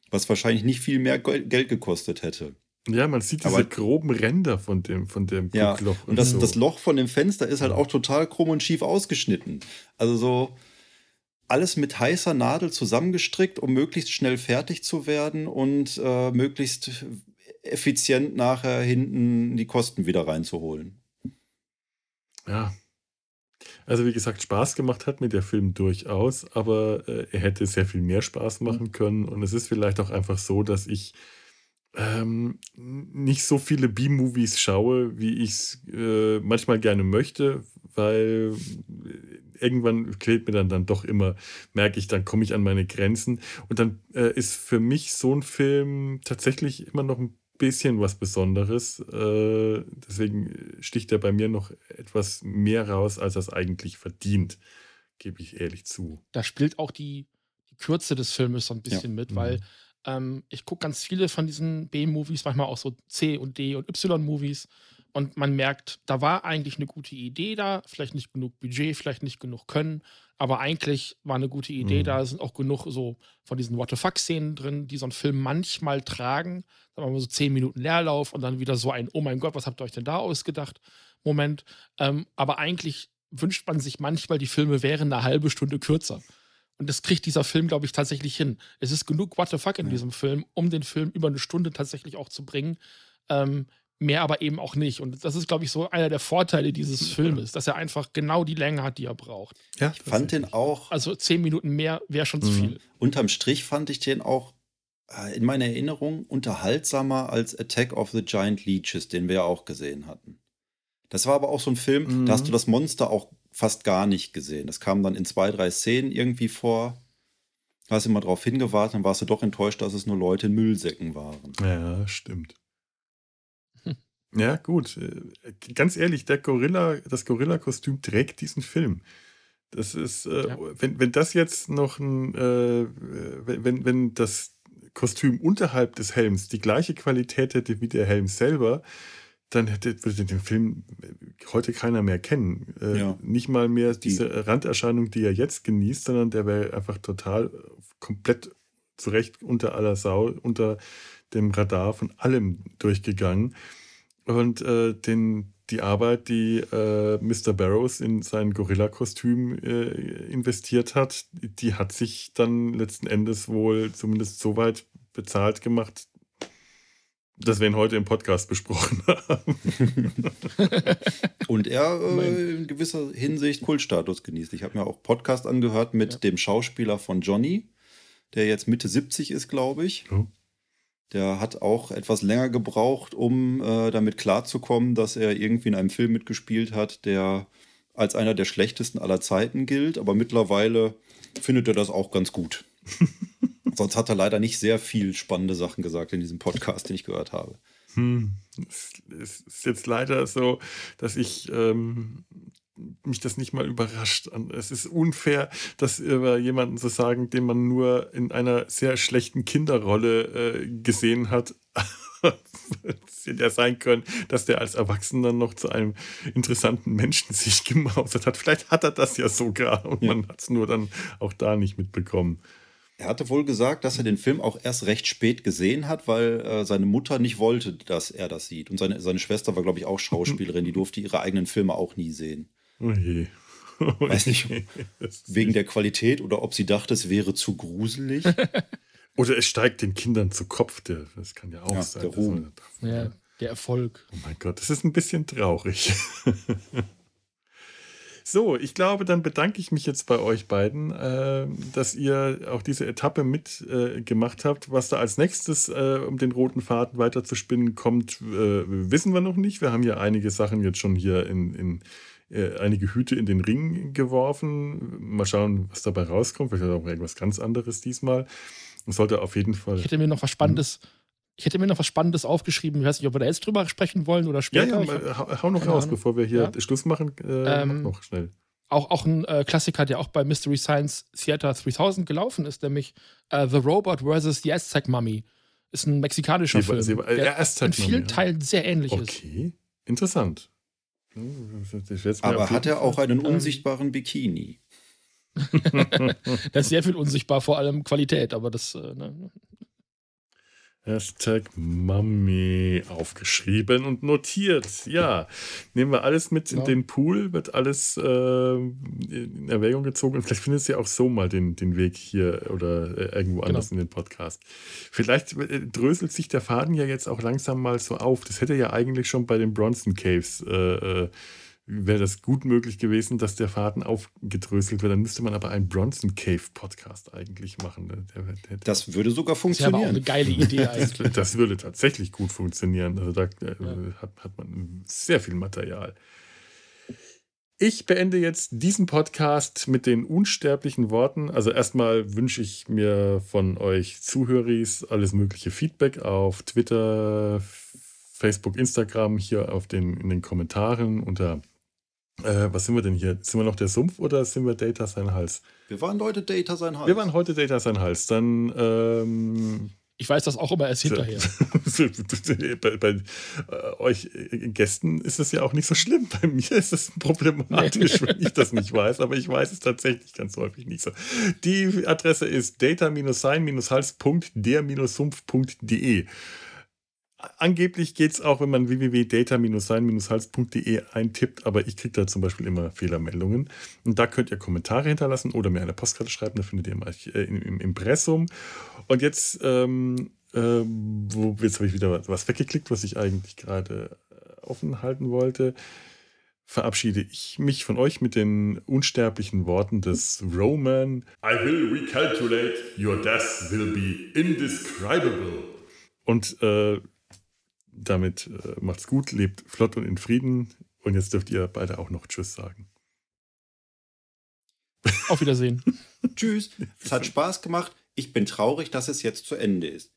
Was wahrscheinlich nicht viel mehr Geld gekostet hätte. Ja, man sieht diese Aber, groben Ränder von dem, von dem ja, Guckloch. Und, und das, so. das Loch von dem Fenster ist halt auch total krumm und schief ausgeschnitten. Also so, alles mit heißer Nadel zusammengestrickt, um möglichst schnell fertig zu werden und äh, möglichst effizient nachher hinten die Kosten wieder reinzuholen. Ja. Also wie gesagt, Spaß gemacht hat mir der Film durchaus, aber äh, er hätte sehr viel mehr Spaß machen können. Und es ist vielleicht auch einfach so, dass ich ähm, nicht so viele B-Movies schaue, wie ich es äh, manchmal gerne möchte, weil irgendwann quält mir dann, dann doch immer, merke ich, dann komme ich an meine Grenzen. Und dann äh, ist für mich so ein Film tatsächlich immer noch ein bisschen was Besonderes. Äh, deswegen sticht er bei mir noch etwas mehr raus, als er es eigentlich verdient, gebe ich ehrlich zu. Da spielt auch die, die Kürze des Filmes so ein bisschen ja. mit, weil mhm. Ähm, ich gucke ganz viele von diesen B-Movies, manchmal auch so C und D und Y-Movies Und man merkt, da war eigentlich eine gute Idee da, vielleicht nicht genug Budget, vielleicht nicht genug Können, aber eigentlich war eine gute Idee Mhm. da. Es sind auch genug so von diesen What the fuck-Szenen drin, die so einen Film manchmal tragen. Sagen wir mal so zehn Minuten Leerlauf und dann wieder so ein, oh mein Gott, was habt ihr euch denn da ausgedacht? Moment. Ähm, aber eigentlich wünscht man sich manchmal, die Filme wären eine halbe Stunde kürzer. Und das kriegt dieser Film, glaube ich, tatsächlich hin. Es ist genug What the fuck in Ja. diesem Film, um den Film über eine Stunde tatsächlich auch zu bringen. Ähm, mehr aber eben auch nicht. Und das ist, glaube ich, so einer der Vorteile dieses Filmes, dass er einfach genau die Länge hat, die er braucht. Ja, Ich fand den auch, Also zehn Minuten mehr wäre schon zu Mhm. viel. unterm Strich fand ich den auch äh, in meiner Erinnerung unterhaltsamer als Attack of the Giant Leeches, den wir ja auch gesehen hatten. Das war aber auch so ein Film, Mhm. da hast du das Monster auch fast gar nicht gesehen. Das kam dann in zwei, drei Szenen irgendwie vor. Da hast du immer drauf hingewartet, dann warst du doch enttäuscht, dass es nur Leute in Müllsäcken waren. Ja, stimmt. Hm. Ja, gut. Äh, Ganz ehrlich, der Gorilla, das Gorilla-Kostüm trägt diesen Film. Das ist, äh, Ja. wenn, wenn das jetzt noch ein, äh, wenn, wenn- wenn das Kostüm unterhalb des Helms die gleiche Qualität hätte wie der Helm selber, dann hätte, würde den Film heute keiner mehr kennen. Äh, Ja. Nicht mal mehr Die- diese Randerscheinung, die er jetzt genießt, sondern der wäre einfach total komplett zurecht unter aller Sau, unter dem Radar von allem durchgegangen. Und äh, den, die Arbeit, die äh, Mr. Barrows in sein Gorilla-Kostüm äh, investiert hat, die hat sich dann letzten Endes wohl zumindest so weit bezahlt gemacht, dass wir ihn heute im Podcast besprochen haben. Und er äh, in gewisser Hinsicht Kultstatus genießt. Ich habe mir auch Podcast angehört mit Ja. dem Schauspieler von Johnny, der jetzt Mitte 70 ist, glaube ich. Oh. Der hat auch etwas länger gebraucht, um äh, damit klarzukommen, dass er irgendwie in einem Film mitgespielt hat, der als einer der schlechtesten aller Zeiten gilt. Aber mittlerweile findet er das auch ganz gut. Sonst hat er leider nicht sehr viel spannende Sachen gesagt in diesem Podcast, den ich gehört habe. Hm. Es, ist jetzt leider so, dass ich ähm, mich das nicht mal überrascht. Es ist unfair, das über jemanden zu sagen, den man nur in einer sehr schlechten Kinderrolle äh, gesehen hat. Es hätte ja sein können, dass der als Erwachsener noch zu einem interessanten Menschen sich gemausert hat. Vielleicht hat er das ja sogar und Ja. man hat es nur dann auch da nicht mitbekommen. Er hatte wohl gesagt, dass er den Film auch erst recht spät gesehen hat, weil äh, seine Mutter nicht wollte, dass er das sieht. Und seine, seine Schwester war, glaube ich, auch Schauspielerin. Die durfte ihre eigenen Filme auch nie sehen. Oh je. Weiß nicht, Wegen der Qualität oder ob sie dachte, es wäre zu gruselig. Oder es steigt den Kindern zu Kopf. Der, das kann ja auch Ja, sein. der Ruhm. Ja, der Erfolg. Oh mein Gott, das ist ein bisschen traurig. so, ich glaube, dann bedanke ich mich jetzt bei euch beiden, äh, dass ihr auch diese Etappe mitgemacht äh, habt. Was da als nächstes, äh, um den roten Faden weiter zu spinnen, kommt, äh, wissen wir noch nicht. Wir haben ja einige Sachen jetzt schon hier in, in äh, einige Hüte in den Ring geworfen. Mal schauen, was dabei rauskommt. Vielleicht auch irgendwas ganz anderes diesmal. Es sollte auf jeden Fall. Ich hätte mir noch was Spannendes, ich hätte mir noch was Spannendes aufgeschrieben. Ich weiß nicht, ob wir da jetzt drüber sprechen wollen oder Ja, später. ja, Ich hab mal, hau, hau noch raus, Ahnung. bevor wir hier Ja. Schluss machen. Äh, Ähm, mach noch schnell. auch, auch ein äh, Klassiker, der auch bei Mystery Science Theater 3000 gelaufen ist, nämlich äh, The Robot vs. the Aztec Mummy. Ist ein mexikanischer Sie- Film, sie- äh, der Aztec in vielen Mummy, ja. Teilen sehr ähnlich ist. Okay, interessant. Hm, das Aber hat er auch einen Ähm, unsichtbaren Bikini? Da ist sehr viel unsichtbar, vor allem Qualität, aber das, äh, ne? Hashtag Mummy aufgeschrieben und notiert. Ja, nehmen wir alles mit in Ja. den Pool, wird alles äh, in Erwägung gezogen und vielleicht findet es ja auch so mal den, den Weg hier oder äh, irgendwo anders in den Podcast. Vielleicht äh, dröselt sich der Faden ja jetzt auch langsam mal so auf. Das hätte ja eigentlich schon bei den Bronson Caves äh, äh, wäre das gut möglich gewesen, dass der Faden aufgedröselt wird. Dann müsste man aber einen Bronson Cave Podcast eigentlich machen. Der, der, der, Das würde sogar das ist ja aber auch eine funktionieren. geile Idee eigentlich. das, das würde tatsächlich gut funktionieren. Also da äh, Ja. hat, hat man sehr viel Material. Ich beende jetzt diesen Podcast mit den unsterblichen Worten. Also erstmal wünsche ich mir von euch Zuhöris alles mögliche Feedback auf Twitter, Facebook, Instagram, hier auf den, in den Kommentaren unter äh, was sind wir denn hier? Sind wir noch der Sumpf oder sind wir Data sein Hals? Wir waren Leute Data sein Hals. Wir waren heute Data sein Hals. Dann ähm, Ich weiß das auch immer erst hinterher. bei, bei äh, euch äh, Gästen ist es ja auch nicht so schlimm. Bei mir ist es problematisch, wenn ich das nicht weiß, aber ich weiß es tatsächlich ganz häufig nicht so. Die Adresse ist data-sein-hals.der-sumpf.de. Angeblich geht es auch, wenn man www.data-sein-hals.de eintippt, aber ich kriege da zum Beispiel immer Fehlermeldungen. Und da könnt ihr Kommentare hinterlassen oder mir eine Postkarte schreiben, da findet ihr im, äh, im Impressum. Und jetzt, ähm, äh, wo, jetzt habe ich wieder was weggeklickt, was ich eigentlich gerade äh, offen halten wollte. Verabschiede ich mich von euch mit den unsterblichen Worten des Roman. I will recalculate, your death will be indescribable. Und äh, damit äh, macht's gut, lebt flott und in Frieden. Und jetzt dürft ihr beide auch noch Tschüss sagen. Auf Wiedersehen. Tschüss. Es hat Spaß gemacht. Ich bin traurig, dass es jetzt zu Ende ist.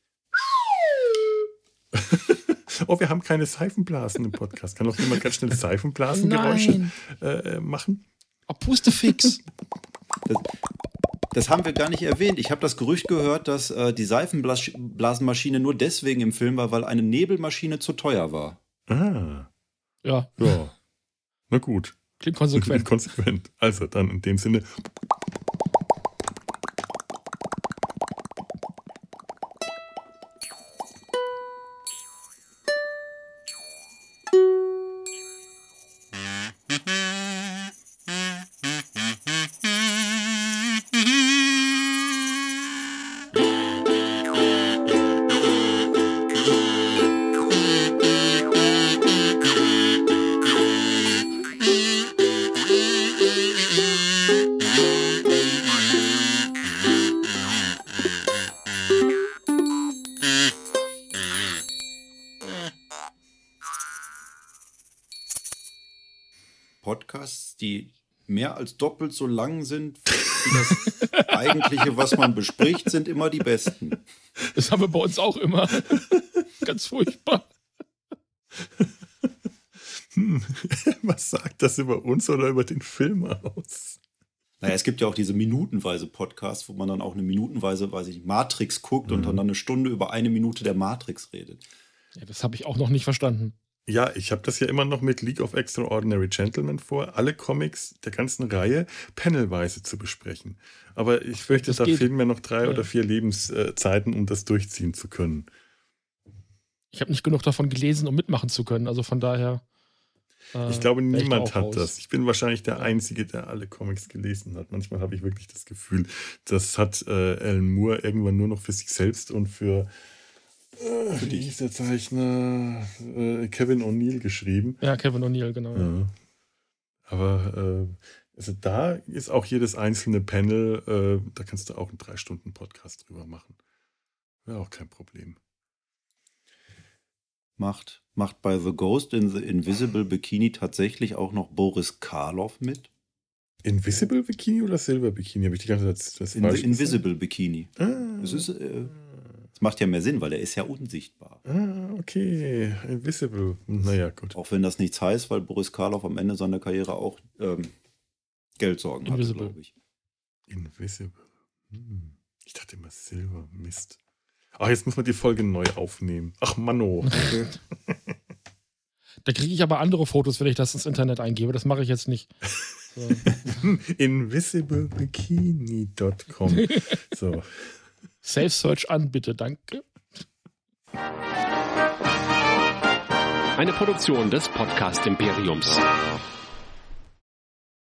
oh, wir haben keine Seifenblasen im Podcast. Kann doch jemand ganz schnell Seifenblasengeräusche äh, machen? Oh, Pustefix. Das, das haben wir gar nicht erwähnt. Ich habe das Gerücht gehört, dass äh, die Seifenblasenmaschine nur deswegen im Film war, weil eine Nebelmaschine zu teuer war. Ah. Ja. Ja. Na gut. Klingt konsequent. konsequent. Also dann in dem Sinne. Doppelt so lang sind wie das eigentliche, was man bespricht, sind immer die besten. Das haben wir bei uns auch immer. Ganz furchtbar. Hm. Was sagt das über uns oder über den Film aus? Naja, es gibt ja auch diese minutenweise Podcasts, wo man dann auch eine minutenweise, weiß ich nicht, Matrix guckt mhm. und dann eine Stunde über eine Minute der Matrix redet. Ja, das habe ich auch noch nicht verstanden. Ja, ich habe das ja immer noch mit League of Extraordinary Gentlemen vor, alle Comics der ganzen Reihe panelweise zu besprechen. Aber ich fürchte, das da geht. fehlen mir noch drei ja. oder vier Lebenszeiten, um das durchziehen zu können. Ich habe nicht genug davon gelesen, um mitmachen zu können. Also von daher. Äh, ich glaube, niemand hat raus. das. Ich bin wahrscheinlich der Einzige, der alle Comics gelesen hat. Manchmal habe ich wirklich das Gefühl, das hat äh, Alan Moore irgendwann nur noch für sich selbst und für äh, wie hieß der Zeichner? Äh, Kevin O'Neill geschrieben. Ja, Kevin O'Neill, genau. Ja. Aber äh, also da ist auch jedes einzelne Panel, äh, da kannst du auch einen drei Stunden Podcast drüber machen. Wäre auch kein Problem. Macht, macht bei The Ghost in the Invisible Bikini tatsächlich auch noch Boris Karloff mit? Invisible Bikini oder Silver Bikini? Habe ich die ganze Zeit das In the Invisible Bikini. Ah. Das ist äh, das macht ja mehr Sinn, weil er ist ja unsichtbar. Ah, okay. Invisible. Naja, gut. Auch wenn das nichts heißt, weil Boris Karloff am Ende seiner Karriere auch ähm, Geldsorgen Invisible. hatte, glaube ich. Invisible. Hm. Ich dachte immer Silber. Mist. Ach, jetzt muss man die Folge neu aufnehmen. Ach, Manno. da kriege ich aber andere Fotos, wenn ich das ins Internet eingebe. Das mache ich jetzt nicht. So. Invisiblebikini.com. So. Safe Search an, bitte, danke. Eine Produktion des Podcast Imperiums.